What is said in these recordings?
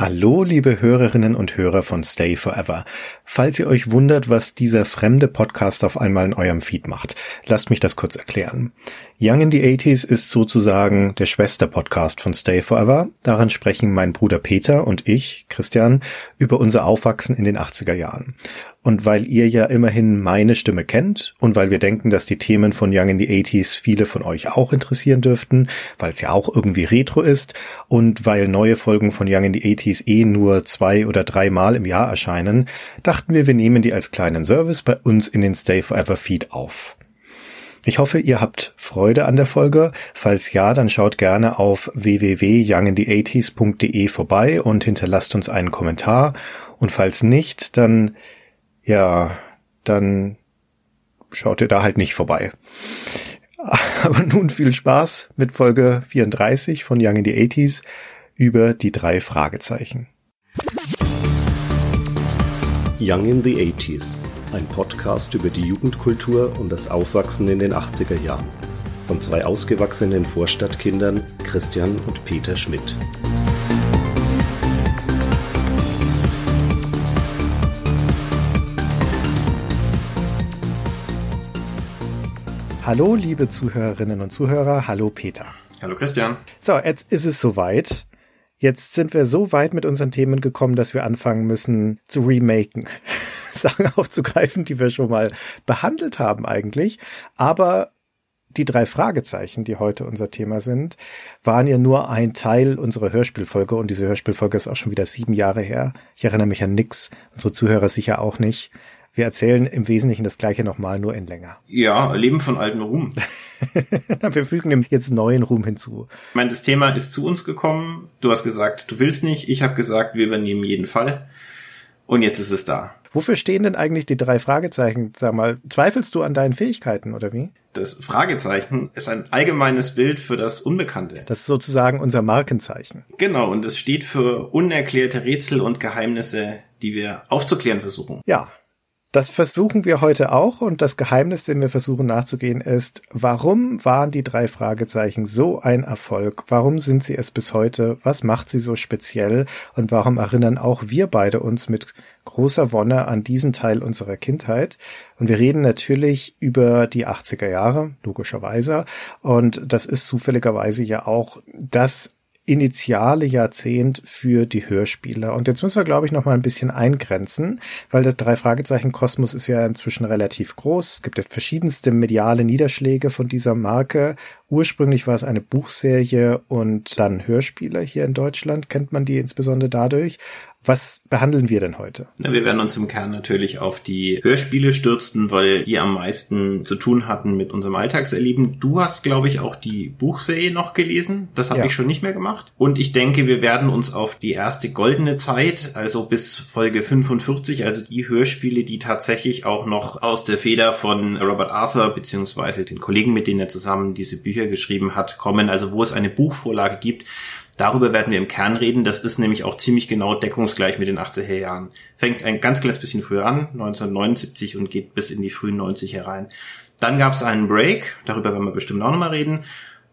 Hallo, liebe Hörerinnen und Hörer von Stay Forever. Falls ihr euch wundert, was dieser fremde Podcast auf einmal in eurem Feed macht, lasst mich das kurz erklären. Young in the 80s ist sozusagen der Schwester-Podcast von Stay Forever. Daran sprechen mein Bruder Peter und ich, Christian, über unser Aufwachsen in den 80er Jahren. Und weil ihr ja immerhin meine Stimme kennt und weil wir denken, dass die Themen von Young in the 80s viele von euch auch interessieren dürften, weil es ja auch irgendwie retro ist und weil neue Folgen von Young in the 80s eh nur zwei oder drei Mal im Jahr erscheinen, dachten wir, wir nehmen die als kleinen Service bei uns in den Stay Forever Feed auf. Ich hoffe, ihr habt Freude an der Folge. Falls ja, dann schaut gerne auf www.younginthe80s.de vorbei und hinterlasst uns einen Kommentar. Und falls nicht, dann, ja, dann schaut ihr da halt nicht vorbei. Aber nun viel Spaß mit Folge 34 von Young in the 80s über die drei Fragezeichen. Young in the 80s ein Podcast über die Jugendkultur und das Aufwachsen in den 80er Jahren. Von zwei ausgewachsenen Vorstadtkindern Christian und Peter Schmidt. Hallo, liebe Zuhörerinnen und Zuhörer. Hallo, Peter. Hallo, Christian. So, jetzt ist es soweit. Jetzt sind wir so weit mit unseren Themen gekommen, dass wir anfangen müssen zu remaken. Sachen aufzugreifen, die wir schon mal behandelt haben eigentlich. Aber die drei Fragezeichen, die heute unser Thema sind, waren ja nur ein Teil unserer Hörspielfolge und diese Hörspielfolge ist auch schon wieder sieben Jahre her. Ich erinnere mich an nix, unsere Zuhörer sicher auch nicht. Wir erzählen im Wesentlichen das gleiche nochmal, nur in länger. Ja, Leben von alten Ruhm. wir fügen dem jetzt neuen Ruhm hinzu. Ich meine, das Thema ist zu uns gekommen. Du hast gesagt, du willst nicht. Ich habe gesagt, wir übernehmen jeden Fall. Und jetzt ist es da. Wofür stehen denn eigentlich die drei Fragezeichen? Sag mal, zweifelst du an deinen Fähigkeiten oder wie? Das Fragezeichen ist ein allgemeines Bild für das Unbekannte. Das ist sozusagen unser Markenzeichen. Genau, und es steht für unerklärte Rätsel und Geheimnisse, die wir aufzuklären versuchen. Ja, das versuchen wir heute auch und das Geheimnis, dem wir versuchen nachzugehen, ist, warum waren die drei Fragezeichen so ein Erfolg? Warum sind sie es bis heute? Was macht sie so speziell? Und warum erinnern auch wir beide uns mit großer Wonne an diesen Teil unserer Kindheit? Und wir reden natürlich über die 80er Jahre, logischerweise. Und das ist zufälligerweise ja auch das initiale Jahrzehnt für die Hörspiele. Und jetzt müssen wir, glaube ich, noch mal ein bisschen eingrenzen, weil das drei Fragezeichen Kosmos ist ja inzwischen relativ groß. Es gibt ja verschiedenste mediale Niederschläge von dieser Marke. Ursprünglich war es eine Buchserie und dann Hörspiele hier in Deutschland, kennt man die insbesondere dadurch. Was behandeln wir denn heute? Wir werden uns im Kern natürlich auf die Hörspiele stürzen, weil die am meisten zu tun hatten mit unserem Alltagserleben. Du hast, glaube ich, auch die Buchserie noch gelesen. Das habe ja. ich schon nicht mehr gemacht. Und ich denke, wir werden uns auf die erste goldene Zeit, also bis Folge 45, also die Hörspiele, die tatsächlich auch noch aus der Feder von Robert Arthur beziehungsweise den Kollegen, mit denen er zusammen diese Bücher geschrieben hat, kommen. Also wo es eine Buchvorlage gibt, Darüber werden wir im Kern reden. Das ist nämlich auch ziemlich genau deckungsgleich mit den 80er Jahren. Fängt ein ganz kleines bisschen früher an, 1979 und geht bis in die frühen 90er rein. Dann gab es einen Break, darüber werden wir bestimmt auch nochmal reden.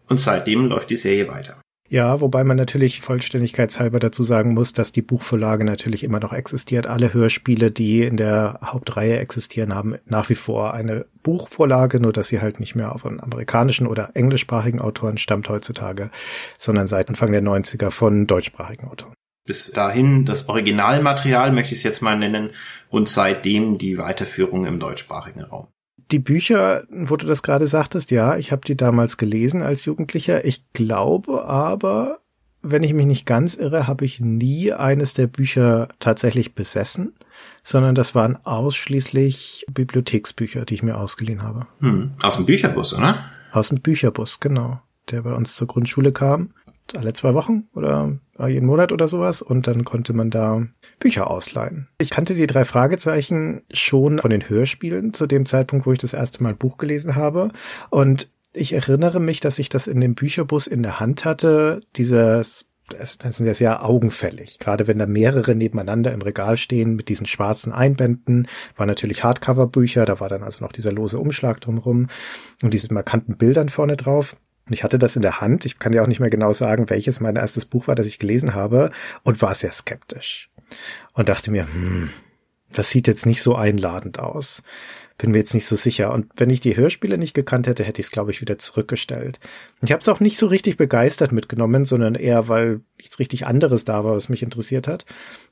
Und seitdem läuft die Serie weiter. Ja, wobei man natürlich vollständigkeitshalber dazu sagen muss, dass die Buchvorlage natürlich immer noch existiert. Alle Hörspiele, die in der Hauptreihe existieren, haben nach wie vor eine Buchvorlage, nur dass sie halt nicht mehr von amerikanischen oder englischsprachigen Autoren stammt heutzutage, sondern seit Anfang der 90er von deutschsprachigen Autoren bis dahin das Originalmaterial, möchte ich es jetzt mal nennen, und seitdem die Weiterführung im deutschsprachigen Raum die Bücher, wo du das gerade sagtest, ja, ich habe die damals gelesen als Jugendlicher. Ich glaube aber, wenn ich mich nicht ganz irre, habe ich nie eines der Bücher tatsächlich besessen, sondern das waren ausschließlich Bibliotheksbücher, die ich mir ausgeliehen habe. Hm. Aus dem Bücherbus, oder? Aus dem Bücherbus, genau. Der bei uns zur Grundschule kam alle zwei Wochen oder jeden Monat oder sowas und dann konnte man da Bücher ausleihen. Ich kannte die drei Fragezeichen schon von den Hörspielen zu dem Zeitpunkt, wo ich das erste Mal Buch gelesen habe und ich erinnere mich, dass ich das in dem Bücherbus in der Hand hatte, dieses das, sind ja sehr augenfällig. Gerade wenn da mehrere nebeneinander im Regal stehen mit diesen schwarzen Einbänden, war natürlich Hardcover-Bücher, da war dann also noch dieser lose Umschlag drumherum und diese markanten Bildern vorne drauf. Und ich hatte das in der Hand. Ich kann ja auch nicht mehr genau sagen, welches mein erstes Buch war, das ich gelesen habe und war sehr skeptisch. Und dachte mir, hm, das sieht jetzt nicht so einladend aus bin mir jetzt nicht so sicher. Und wenn ich die Hörspiele nicht gekannt hätte, hätte ich es, glaube ich, wieder zurückgestellt. Ich habe es auch nicht so richtig begeistert mitgenommen, sondern eher, weil nichts richtig anderes da war, was mich interessiert hat.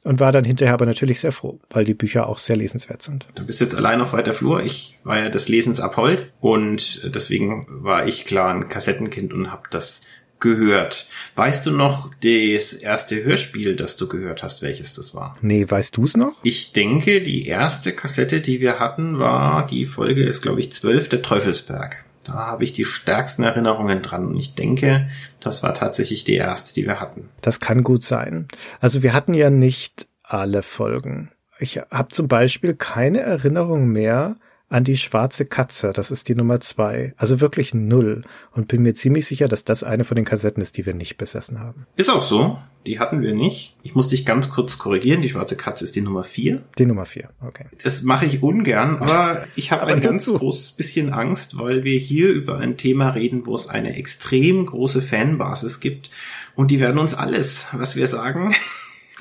Und war dann hinterher aber natürlich sehr froh, weil die Bücher auch sehr lesenswert sind. Du bist jetzt allein auf weiter Flur. Ich war ja des Lesens abhold und deswegen war ich klar ein Kassettenkind und habe das gehört. Weißt du noch das erste Hörspiel, das du gehört hast, welches das war? Nee, weißt du es noch? Ich denke, die erste Kassette, die wir hatten, war, die Folge ist, glaube ich, 12, der Teufelsberg. Da habe ich die stärksten Erinnerungen dran und ich denke, das war tatsächlich die erste, die wir hatten. Das kann gut sein. Also wir hatten ja nicht alle Folgen. Ich habe zum Beispiel keine Erinnerung mehr an die schwarze Katze. Das ist die Nummer zwei. Also wirklich null. Und bin mir ziemlich sicher, dass das eine von den Kassetten ist, die wir nicht besessen haben. Ist auch so. Die hatten wir nicht. Ich muss dich ganz kurz korrigieren. Die schwarze Katze ist die Nummer vier. Die Nummer vier, okay. Das mache ich ungern, aber ich habe ein ganz so. großes bisschen Angst, weil wir hier über ein Thema reden, wo es eine extrem große Fanbasis gibt. Und die werden uns alles, was wir sagen,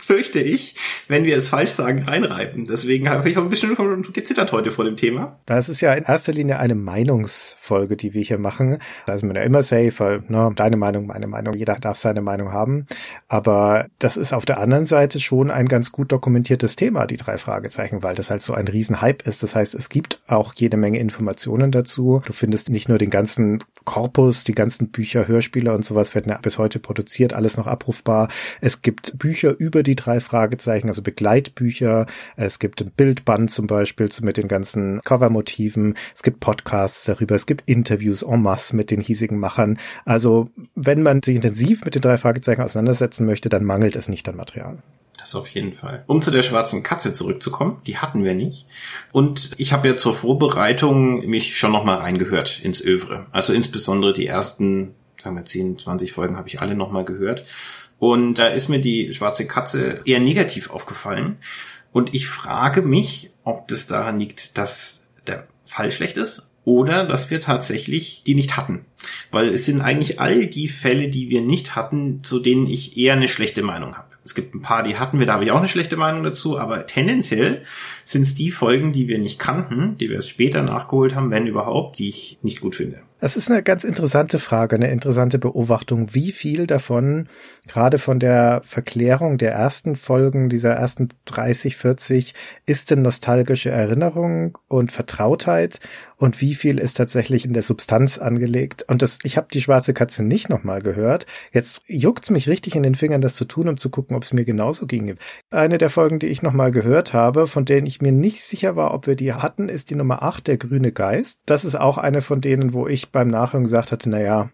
fürchte ich, wenn wir es falsch sagen, reinreiben. Deswegen habe ich auch ein bisschen gezittert heute vor dem Thema. Das ist ja in erster Linie eine Meinungsfolge, die wir hier machen. Da ist man ja immer safe, weil ne, deine Meinung, meine Meinung, jeder darf seine Meinung haben. Aber das ist auf der anderen Seite schon ein ganz gut dokumentiertes Thema, die drei Fragezeichen, weil das halt so ein Riesenhype ist. Das heißt, es gibt auch jede Menge Informationen dazu. Du findest nicht nur den ganzen Korpus, die ganzen Bücher, Hörspiele und sowas werden ja bis heute produziert, alles noch abrufbar. Es gibt Bücher über die drei Fragezeichen, also Begleitbücher. Es gibt ein Bildband zum Beispiel mit den ganzen Covermotiven. Es gibt Podcasts darüber. Es gibt Interviews en masse mit den hiesigen Machern. Also wenn man sich intensiv mit den drei Fragezeichen auseinandersetzen möchte, dann mangelt es nicht an Material. Das auf jeden Fall. Um zu der schwarzen Katze zurückzukommen, die hatten wir nicht. Und ich habe ja zur Vorbereitung mich schon nochmal reingehört ins Övre. Also insbesondere die ersten, sagen wir 10, 20 Folgen habe ich alle nochmal gehört. Und da ist mir die schwarze Katze eher negativ aufgefallen. Und ich frage mich, ob das daran liegt, dass der Fall schlecht ist oder dass wir tatsächlich die nicht hatten. Weil es sind eigentlich all die Fälle, die wir nicht hatten, zu denen ich eher eine schlechte Meinung habe. Es gibt ein paar, die hatten wir, da habe ich auch eine schlechte Meinung dazu, aber tendenziell sind es die Folgen, die wir nicht kannten, die wir später nachgeholt haben, wenn überhaupt, die ich nicht gut finde. Das ist eine ganz interessante Frage, eine interessante Beobachtung, wie viel davon gerade von der Verklärung der ersten Folgen, dieser ersten 30, 40, ist denn nostalgische Erinnerung und Vertrautheit und wie viel ist tatsächlich in der Substanz angelegt. Und das, ich habe die schwarze Katze nicht nochmal gehört. Jetzt juckt's mich richtig in den Fingern, das zu tun, um zu gucken, ob es mir genauso ging. Eine der Folgen, die ich nochmal gehört habe, von denen ich mir nicht sicher war, ob wir die hatten, ist die Nummer 8, der grüne Geist. Das ist auch eine von denen, wo ich beim Nachhören gesagt hatte, na ja,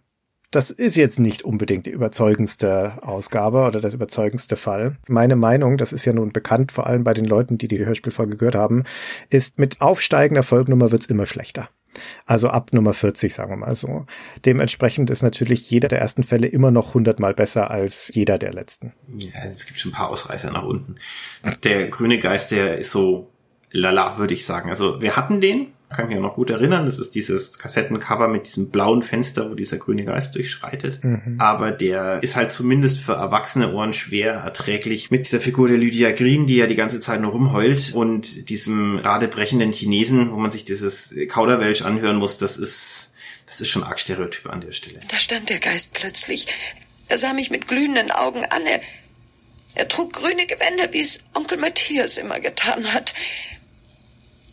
das ist jetzt nicht unbedingt die überzeugendste Ausgabe oder das überzeugendste Fall. Meine Meinung, das ist ja nun bekannt, vor allem bei den Leuten, die die Hörspielfolge gehört haben, ist mit aufsteigender Folgnummer wird's immer schlechter. Also ab Nummer 40, sagen wir mal so. Dementsprechend ist natürlich jeder der ersten Fälle immer noch hundertmal besser als jeder der letzten. Ja, es gibt schon ein paar Ausreißer nach unten. Der grüne Geist, der ist so lala, würde ich sagen. Also wir hatten den, kann mich auch noch gut erinnern. Das ist dieses Kassettencover mit diesem blauen Fenster, wo dieser grüne Geist durchschreitet. Mhm. Aber der ist halt zumindest für erwachsene Ohren schwer erträglich mit dieser Figur der Lydia Green, die ja die ganze Zeit nur rumheult und diesem radebrechenden Chinesen, wo man sich dieses Kauderwelsch anhören muss. Das ist, das ist schon arg Stereotyp an der Stelle. Da stand der Geist plötzlich. Er sah mich mit glühenden Augen an. Er, er trug grüne Gewänder, wie es Onkel Matthias immer getan hat.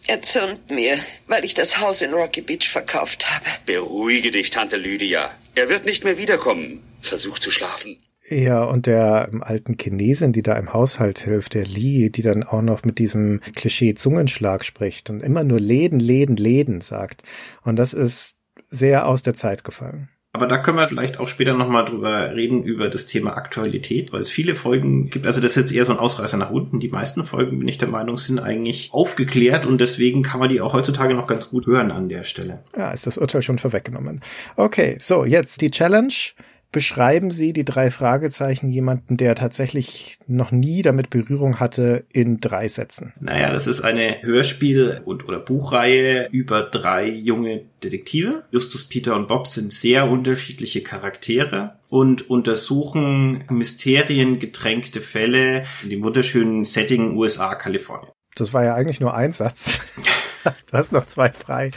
Er zürnt mir, weil ich das Haus in Rocky Beach verkauft habe. Beruhige dich, Tante Lydia. Er wird nicht mehr wiederkommen. Versuch zu schlafen. Ja, und der alten Chinesin, die da im Haushalt hilft, der Li, die dann auch noch mit diesem Klischee-Zungenschlag spricht und immer nur Läden, Läden, Läden sagt. Und das ist sehr aus der Zeit gefallen. Aber da können wir vielleicht auch später nochmal drüber reden, über das Thema Aktualität, weil es viele Folgen gibt. Also das ist jetzt eher so ein Ausreißer nach unten. Die meisten Folgen, bin ich der Meinung, sind eigentlich aufgeklärt und deswegen kann man die auch heutzutage noch ganz gut hören an der Stelle. Ja, ist das Urteil schon vorweggenommen. Okay, so, jetzt die Challenge. Beschreiben Sie die drei Fragezeichen jemanden, der tatsächlich noch nie damit Berührung hatte, in drei Sätzen? Naja, das ist eine Hörspiel- und oder Buchreihe über drei junge Detektive. Justus, Peter und Bob sind sehr unterschiedliche Charaktere und untersuchen mysteriengetränkte Fälle in dem wunderschönen Setting USA, Kalifornien. Das war ja eigentlich nur ein Satz. Du hast noch zwei frei.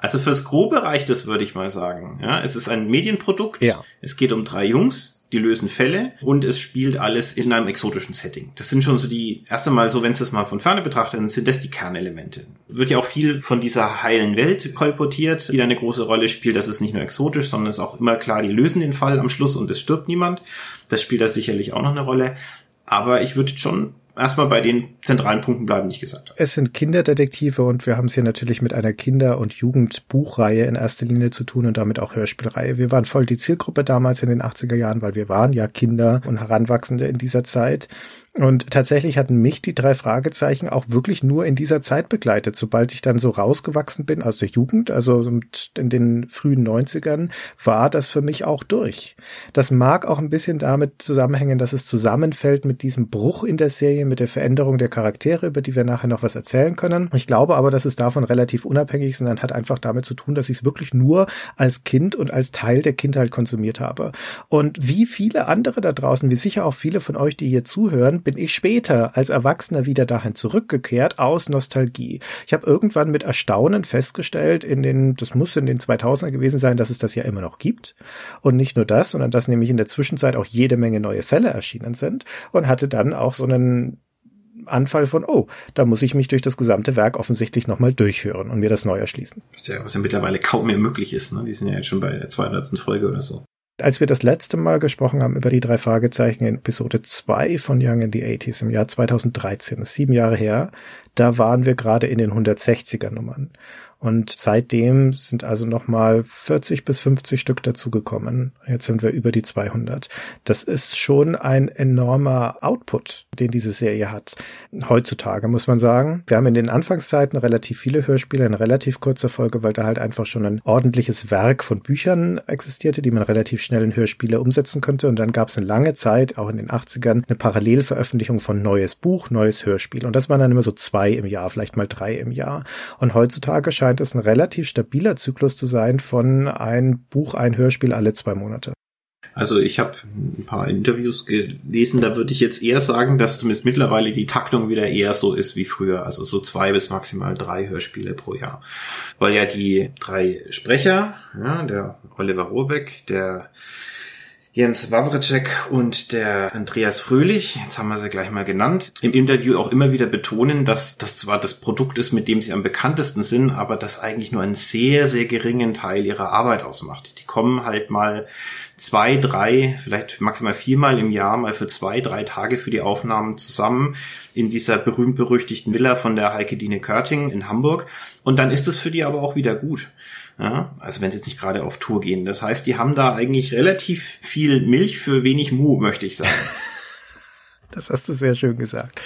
Also fürs Grobe reicht es, würde ich mal sagen. Ja, es ist ein Medienprodukt. Ja. Es geht um drei Jungs, die lösen Fälle und es spielt alles in einem exotischen Setting. Das sind schon so die, erste Mal so, wenn es mal von ferne betrachten, sind das die Kernelemente. Wird ja auch viel von dieser heilen Welt kolportiert, die da eine große Rolle spielt. Das ist nicht nur exotisch, sondern es ist auch immer klar, die lösen den Fall am Schluss und es stirbt niemand. Das spielt da sicherlich auch noch eine Rolle. Aber ich würde schon erstmal bei den zentralen Punkten bleiben, ich gesagt. Es sind Kinderdetektive und wir haben es hier natürlich mit einer Kinder- und Jugendbuchreihe in erster Linie zu tun und damit auch Hörspielreihe. Wir waren voll die Zielgruppe damals in den 80er Jahren, weil wir waren ja Kinder und Heranwachsende in dieser Zeit. Und tatsächlich hatten mich die drei Fragezeichen auch wirklich nur in dieser Zeit begleitet. Sobald ich dann so rausgewachsen bin aus der Jugend, also in den frühen 90ern, war das für mich auch durch. Das mag auch ein bisschen damit zusammenhängen, dass es zusammenfällt mit diesem Bruch in der Serie, mit der Veränderung der Charaktere, über die wir nachher noch was erzählen können. Ich glaube aber, dass es davon relativ unabhängig ist, sondern hat einfach damit zu tun, dass ich es wirklich nur als Kind und als Teil der Kindheit konsumiert habe. Und wie viele andere da draußen, wie sicher auch viele von euch, die hier zuhören, bin ich später als Erwachsener wieder dahin zurückgekehrt aus Nostalgie. Ich habe irgendwann mit Erstaunen festgestellt, in den, das muss in den 2000er gewesen sein, dass es das ja immer noch gibt. Und nicht nur das, sondern dass nämlich in der Zwischenzeit auch jede Menge neue Fälle erschienen sind und hatte dann auch so einen Anfall von, oh, da muss ich mich durch das gesamte Werk offensichtlich nochmal durchhören und mir das neu erschließen. Was ja, was ja mittlerweile kaum mehr möglich ist. Ne? Die sind ja jetzt schon bei der 200. Folge oder so. Als wir das letzte Mal gesprochen haben über die drei Fragezeichen in Episode 2 von Young in the 80s im Jahr 2013, das ist sieben Jahre her, da waren wir gerade in den 160er Nummern. Und seitdem sind also nochmal 40 bis 50 Stück dazugekommen. Jetzt sind wir über die 200. Das ist schon ein enormer Output, den diese Serie hat. Heutzutage muss man sagen. Wir haben in den Anfangszeiten relativ viele Hörspiele in relativ kurzer Folge, weil da halt einfach schon ein ordentliches Werk von Büchern existierte, die man relativ schnell in Hörspiele umsetzen könnte. Und dann gab es eine lange Zeit, auch in den 80ern, eine Parallelveröffentlichung von neues Buch, neues Hörspiel. Und das waren dann immer so zwei im Jahr, vielleicht mal drei im Jahr. Und heutzutage scheint scheint es ein relativ stabiler Zyklus zu sein von ein Buch, ein Hörspiel alle zwei Monate. Also ich habe ein paar Interviews gelesen, da würde ich jetzt eher sagen, dass zumindest mittlerweile die Taktung wieder eher so ist wie früher, also so zwei bis maximal drei Hörspiele pro Jahr. Weil ja die drei Sprecher, ja, der Oliver Rohrbeck, der Jens Wawrczyk und der Andreas Fröhlich, jetzt haben wir sie gleich mal genannt, im Interview auch immer wieder betonen, dass das zwar das Produkt ist, mit dem sie am bekanntesten sind, aber das eigentlich nur einen sehr, sehr geringen Teil ihrer Arbeit ausmacht. Die kommen halt mal zwei, drei, vielleicht maximal viermal im Jahr mal für zwei, drei Tage für die Aufnahmen zusammen in dieser berühmt-berüchtigten Villa von der Heike Dine Körting in Hamburg. Und dann ist es für die aber auch wieder gut. Ja, also wenn sie jetzt nicht gerade auf Tour gehen. Das heißt, die haben da eigentlich relativ viel Milch für wenig Mu, möchte ich sagen. das hast du sehr schön gesagt.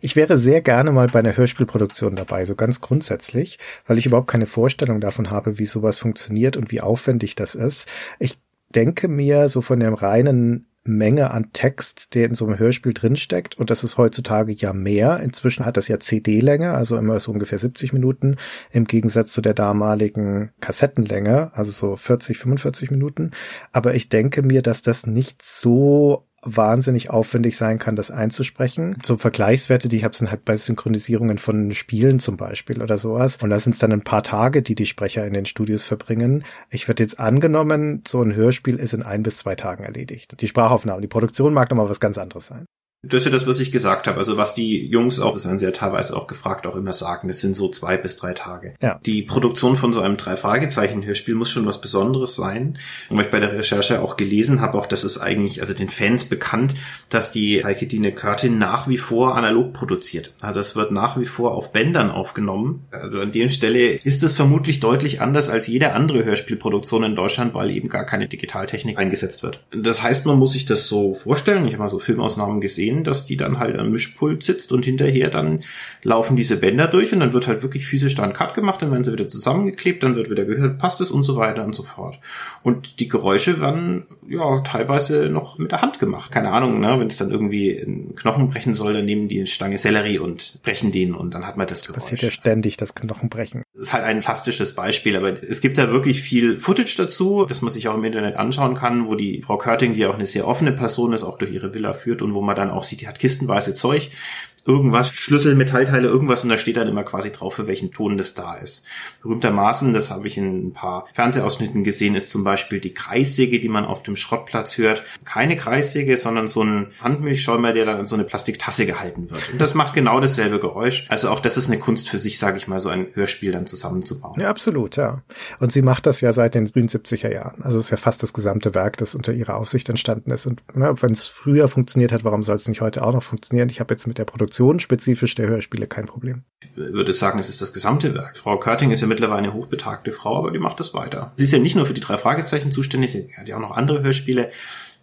Ich wäre sehr gerne mal bei einer Hörspielproduktion dabei, so ganz grundsätzlich, weil ich überhaupt keine Vorstellung davon habe, wie sowas funktioniert und wie aufwendig das ist. Ich denke mir so von dem reinen Menge an Text, der in so einem Hörspiel drinsteckt. Und das ist heutzutage ja mehr. Inzwischen hat das ja CD-Länge, also immer so ungefähr 70 Minuten, im Gegensatz zu der damaligen Kassettenlänge, also so 40, 45 Minuten. Aber ich denke mir, dass das nicht so wahnsinnig aufwendig sein kann, das einzusprechen. So Vergleichswerte, die habe, sind halt bei Synchronisierungen von Spielen zum Beispiel oder sowas. Und da sind es dann ein paar Tage, die die Sprecher in den Studios verbringen. Ich werde jetzt angenommen, so ein Hörspiel ist in ein bis zwei Tagen erledigt. Die Sprachaufnahme, die Produktion mag nochmal was ganz anderes sein. Das ist ja das, was ich gesagt habe. Also was die Jungs auch, das werden sie ja teilweise auch gefragt, auch immer sagen, das sind so zwei bis drei Tage. Ja. Die Produktion von so einem Drei-Fragezeichen-Hörspiel muss schon was Besonderes sein. Und weil ich bei der Recherche auch gelesen habe, auch das ist eigentlich, also den Fans bekannt, dass die Heike Dine Körtin nach wie vor analog produziert. Also das wird nach wie vor auf Bändern aufgenommen. Also an der Stelle ist es vermutlich deutlich anders als jede andere Hörspielproduktion in Deutschland, weil eben gar keine Digitaltechnik eingesetzt wird. Das heißt, man muss sich das so vorstellen. Ich habe mal so Filmausnahmen gesehen sehen, dass die dann halt am Mischpult sitzt und hinterher dann laufen diese Bänder durch und dann wird halt wirklich physisch da ein Cut gemacht, dann werden sie wieder zusammengeklebt, dann wird wieder gehört, passt es und so weiter und so fort. Und die Geräusche werden ja teilweise noch mit der Hand gemacht. Keine Ahnung, ne, wenn es dann irgendwie einen Knochen brechen soll, dann nehmen die eine Stange Sellerie und brechen den und dann hat man das Geräusch. Passiert ja ständig das Knochenbrechen. Das ist halt ein plastisches Beispiel, aber es gibt da wirklich viel Footage dazu, das man sich auch im Internet anschauen kann, wo die Frau Körting, die auch eine sehr offene Person ist, auch durch ihre Villa führt und wo man dann auch sieht, die hat kistenweise Zeug, irgendwas, Schlüssel, Metallteile, irgendwas und da steht dann immer quasi drauf, für welchen Ton das da ist. Berühmtermaßen, das habe ich in ein paar Fernsehausschnitten gesehen, ist zum Beispiel die Kreissäge, die man auf dem Schrottplatz hört. Keine Kreissäge, sondern so ein Handmilchschäumer, der dann an so eine Plastiktasse gehalten wird. Und das macht genau dasselbe Geräusch. Also auch das ist eine Kunst für sich, sage ich mal, so ein Hörspiel dann zusammenzubauen. Ja, absolut, ja. Und sie macht das ja seit den frühen 70er Jahren. Also es ist ja fast das gesamte Werk, das unter ihrer Aufsicht entstanden ist. Und ne, wenn es früher funktioniert hat, warum soll es nicht heute auch noch funktionieren? Ich habe jetzt mit der Produktion spezifisch der Hörspiele kein Problem. Ich würde sagen, es ist das gesamte Werk. Frau Körting ist ja mittlerweile eine hochbetagte Frau, aber die macht das weiter. Sie ist ja nicht nur für die drei Fragezeichen zuständig, sie hat ja auch noch andere Hörspiele.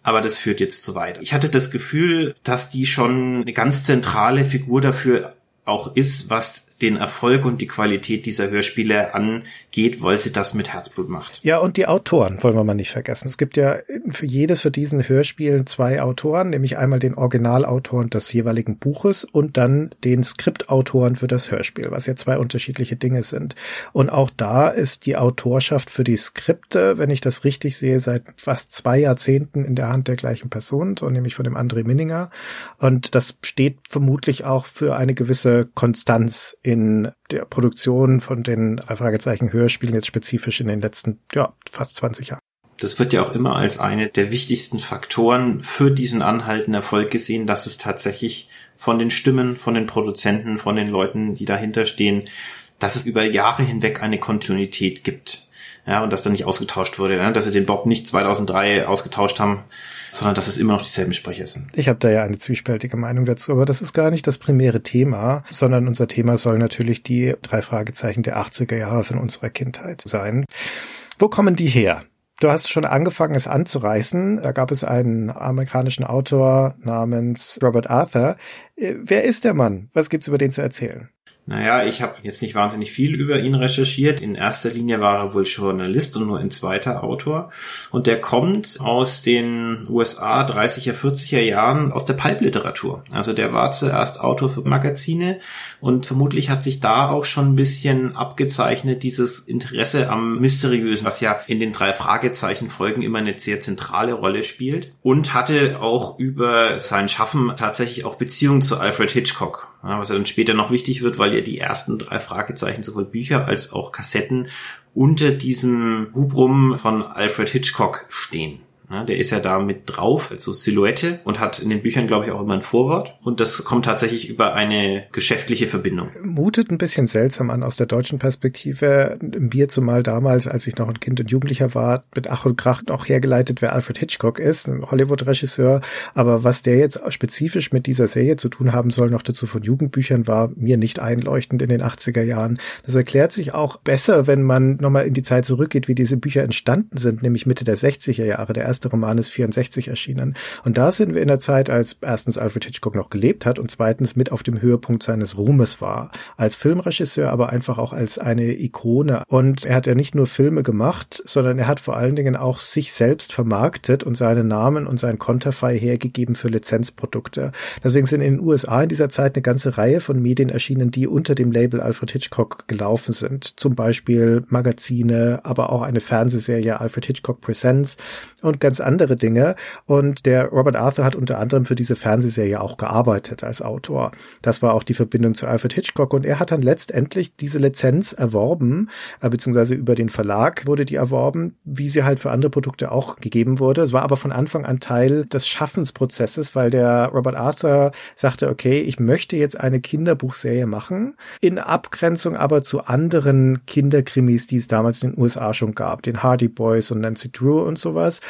Aber das führt jetzt zu weit. Ich hatte das Gefühl, dass die schon eine ganz zentrale Figur dafür auch ist, was den Erfolg und die Qualität dieser Hörspiele angeht, weil sie das mit Herzblut macht. Ja, und die Autoren wollen wir mal nicht vergessen. Es gibt ja für jedes für diesen Hörspielen zwei Autoren, nämlich einmal den Originalautoren des jeweiligen Buches und dann den Skriptautoren für das Hörspiel, was ja zwei unterschiedliche Dinge sind. Und auch da ist die Autorschaft für die Skripte, wenn ich das richtig sehe, seit fast zwei Jahrzehnten in der Hand der gleichen Person, so nämlich von dem André Minninger. Und das steht vermutlich auch für eine gewisse Konstanz in der Produktion von den Fragezeichen Hörspielen jetzt spezifisch in den letzten, ja, fast 20 Jahren. Das wird ja auch immer als eine der wichtigsten Faktoren für diesen anhaltenden Erfolg gesehen, dass es tatsächlich von den Stimmen, von den Produzenten, von den Leuten, die dahinter stehen, dass es über Jahre hinweg eine Kontinuität gibt. Ja, und dass da nicht ausgetauscht wurde, ne? dass sie den Bob nicht 2003 ausgetauscht haben, sondern dass es immer noch dieselben Sprecher sind. Ich habe da ja eine zwiespältige Meinung dazu, aber das ist gar nicht das primäre Thema, sondern unser Thema soll natürlich die drei Fragezeichen der 80er Jahre von unserer Kindheit sein. Wo kommen die her? Du hast schon angefangen, es anzureißen. Da gab es einen amerikanischen Autor namens Robert Arthur. Äh, wer ist der Mann? Was gibt's über den zu erzählen? Naja, ich habe jetzt nicht wahnsinnig viel über ihn recherchiert. In erster Linie war er wohl Journalist und nur ein zweiter Autor. Und der kommt aus den USA 30er, 40er Jahren aus der Pulp-Literatur. Also der war zuerst Autor für Magazine und vermutlich hat sich da auch schon ein bisschen abgezeichnet, dieses Interesse am Mysteriösen, was ja in den drei Fragezeichen-Folgen immer eine sehr zentrale Rolle spielt. Und hatte auch über sein Schaffen tatsächlich auch Beziehungen zu Alfred Hitchcock was dann später noch wichtig wird, weil ja die ersten drei Fragezeichen sowohl Bücher als auch Kassetten unter diesem Hubrum von Alfred Hitchcock stehen. Ja, der ist ja da mit drauf, also Silhouette und hat in den Büchern, glaube ich, auch immer ein Vorwort. Und das kommt tatsächlich über eine geschäftliche Verbindung. Mutet ein bisschen seltsam an aus der deutschen Perspektive. Mir zumal damals, als ich noch ein Kind und Jugendlicher war, mit Ach und Krach auch hergeleitet, wer Alfred Hitchcock ist, ein Hollywood-Regisseur. Aber was der jetzt spezifisch mit dieser Serie zu tun haben soll, noch dazu von Jugendbüchern, war mir nicht einleuchtend in den 80er Jahren. Das erklärt sich auch besser, wenn man nochmal in die Zeit zurückgeht, wie diese Bücher entstanden sind, nämlich Mitte der 60er Jahre. Der erste Roman ist 64 erschienen. Und da sind wir in der Zeit, als erstens Alfred Hitchcock noch gelebt hat und zweitens mit auf dem Höhepunkt seines Ruhmes war. Als Filmregisseur, aber einfach auch als eine Ikone. Und er hat ja nicht nur Filme gemacht, sondern er hat vor allen Dingen auch sich selbst vermarktet und seinen Namen und sein Konterfei hergegeben für Lizenzprodukte. Deswegen sind in den USA in dieser Zeit eine ganze Reihe von Medien erschienen, die unter dem Label Alfred Hitchcock gelaufen sind. Zum Beispiel Magazine, aber auch eine Fernsehserie Alfred Hitchcock Presents und ganz andere Dinge. Und der Robert Arthur hat unter anderem für diese Fernsehserie auch gearbeitet als Autor. Das war auch die Verbindung zu Alfred Hitchcock. Und er hat dann letztendlich diese Lizenz erworben, äh, beziehungsweise über den Verlag wurde die erworben, wie sie halt für andere Produkte auch gegeben wurde. Es war aber von Anfang an Teil des Schaffensprozesses, weil der Robert Arthur sagte, okay, ich möchte jetzt eine Kinderbuchserie machen, in Abgrenzung aber zu anderen Kinderkrimis, die es damals in den USA schon gab, den Hardy Boys und Nancy Drew und sowas.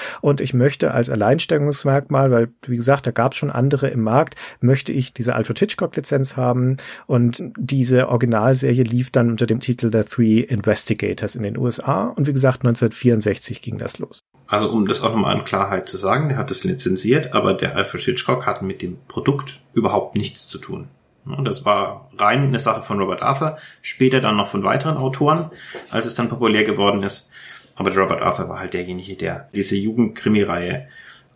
Ich möchte als Alleinstellungsmerkmal, weil, wie gesagt, da gab es schon andere im Markt, möchte ich diese Alfred Hitchcock-Lizenz haben. Und diese Originalserie lief dann unter dem Titel The Three Investigators in den USA. Und wie gesagt, 1964 ging das los. Also um das auch nochmal an Klarheit zu sagen, der hat es lizenziert, aber der Alfred Hitchcock hat mit dem Produkt überhaupt nichts zu tun. Das war rein eine Sache von Robert Arthur, später dann noch von weiteren Autoren, als es dann populär geworden ist. Aber der Robert Arthur war halt derjenige, der diese Jugendkrimireihe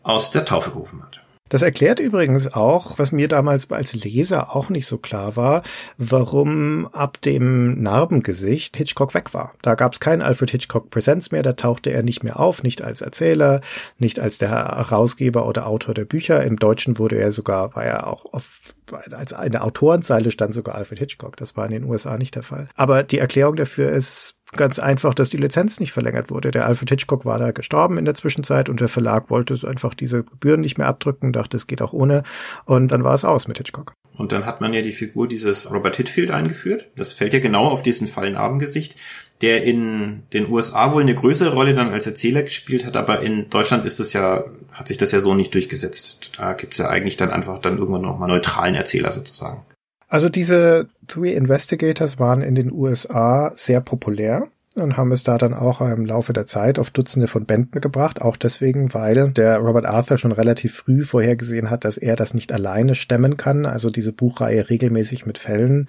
aus der Taufe gerufen hat. Das erklärt übrigens auch, was mir damals als Leser auch nicht so klar war, warum ab dem Narbengesicht Hitchcock weg war. Da gab es keinen Alfred Hitchcock Presents mehr, da tauchte er nicht mehr auf, nicht als Erzähler, nicht als der Herausgeber oder Autor der Bücher. Im Deutschen wurde er sogar, war er auch auf als eine Autorenzeile stand sogar Alfred Hitchcock. Das war in den USA nicht der Fall. Aber die Erklärung dafür ist ganz einfach, dass die Lizenz nicht verlängert wurde. Der Alfred Hitchcock war da gestorben in der Zwischenzeit und der Verlag wollte einfach diese Gebühren nicht mehr abdrücken, dachte, es geht auch ohne. Und dann war es aus mit Hitchcock. Und dann hat man ja die Figur dieses Robert Hitfield eingeführt. Das fällt ja genau auf diesen Fallen Abendgesicht der in den USA wohl eine größere Rolle dann als Erzähler gespielt hat, aber in Deutschland ist es ja, hat sich das ja so nicht durchgesetzt. Da gibt's ja eigentlich dann einfach dann irgendwann nochmal neutralen Erzähler sozusagen. Also diese Three Investigators waren in den USA sehr populär und haben es da dann auch im Laufe der Zeit auf Dutzende von Bänden gebracht, auch deswegen, weil der Robert Arthur schon relativ früh vorhergesehen hat, dass er das nicht alleine stemmen kann, also diese Buchreihe regelmäßig mit Fällen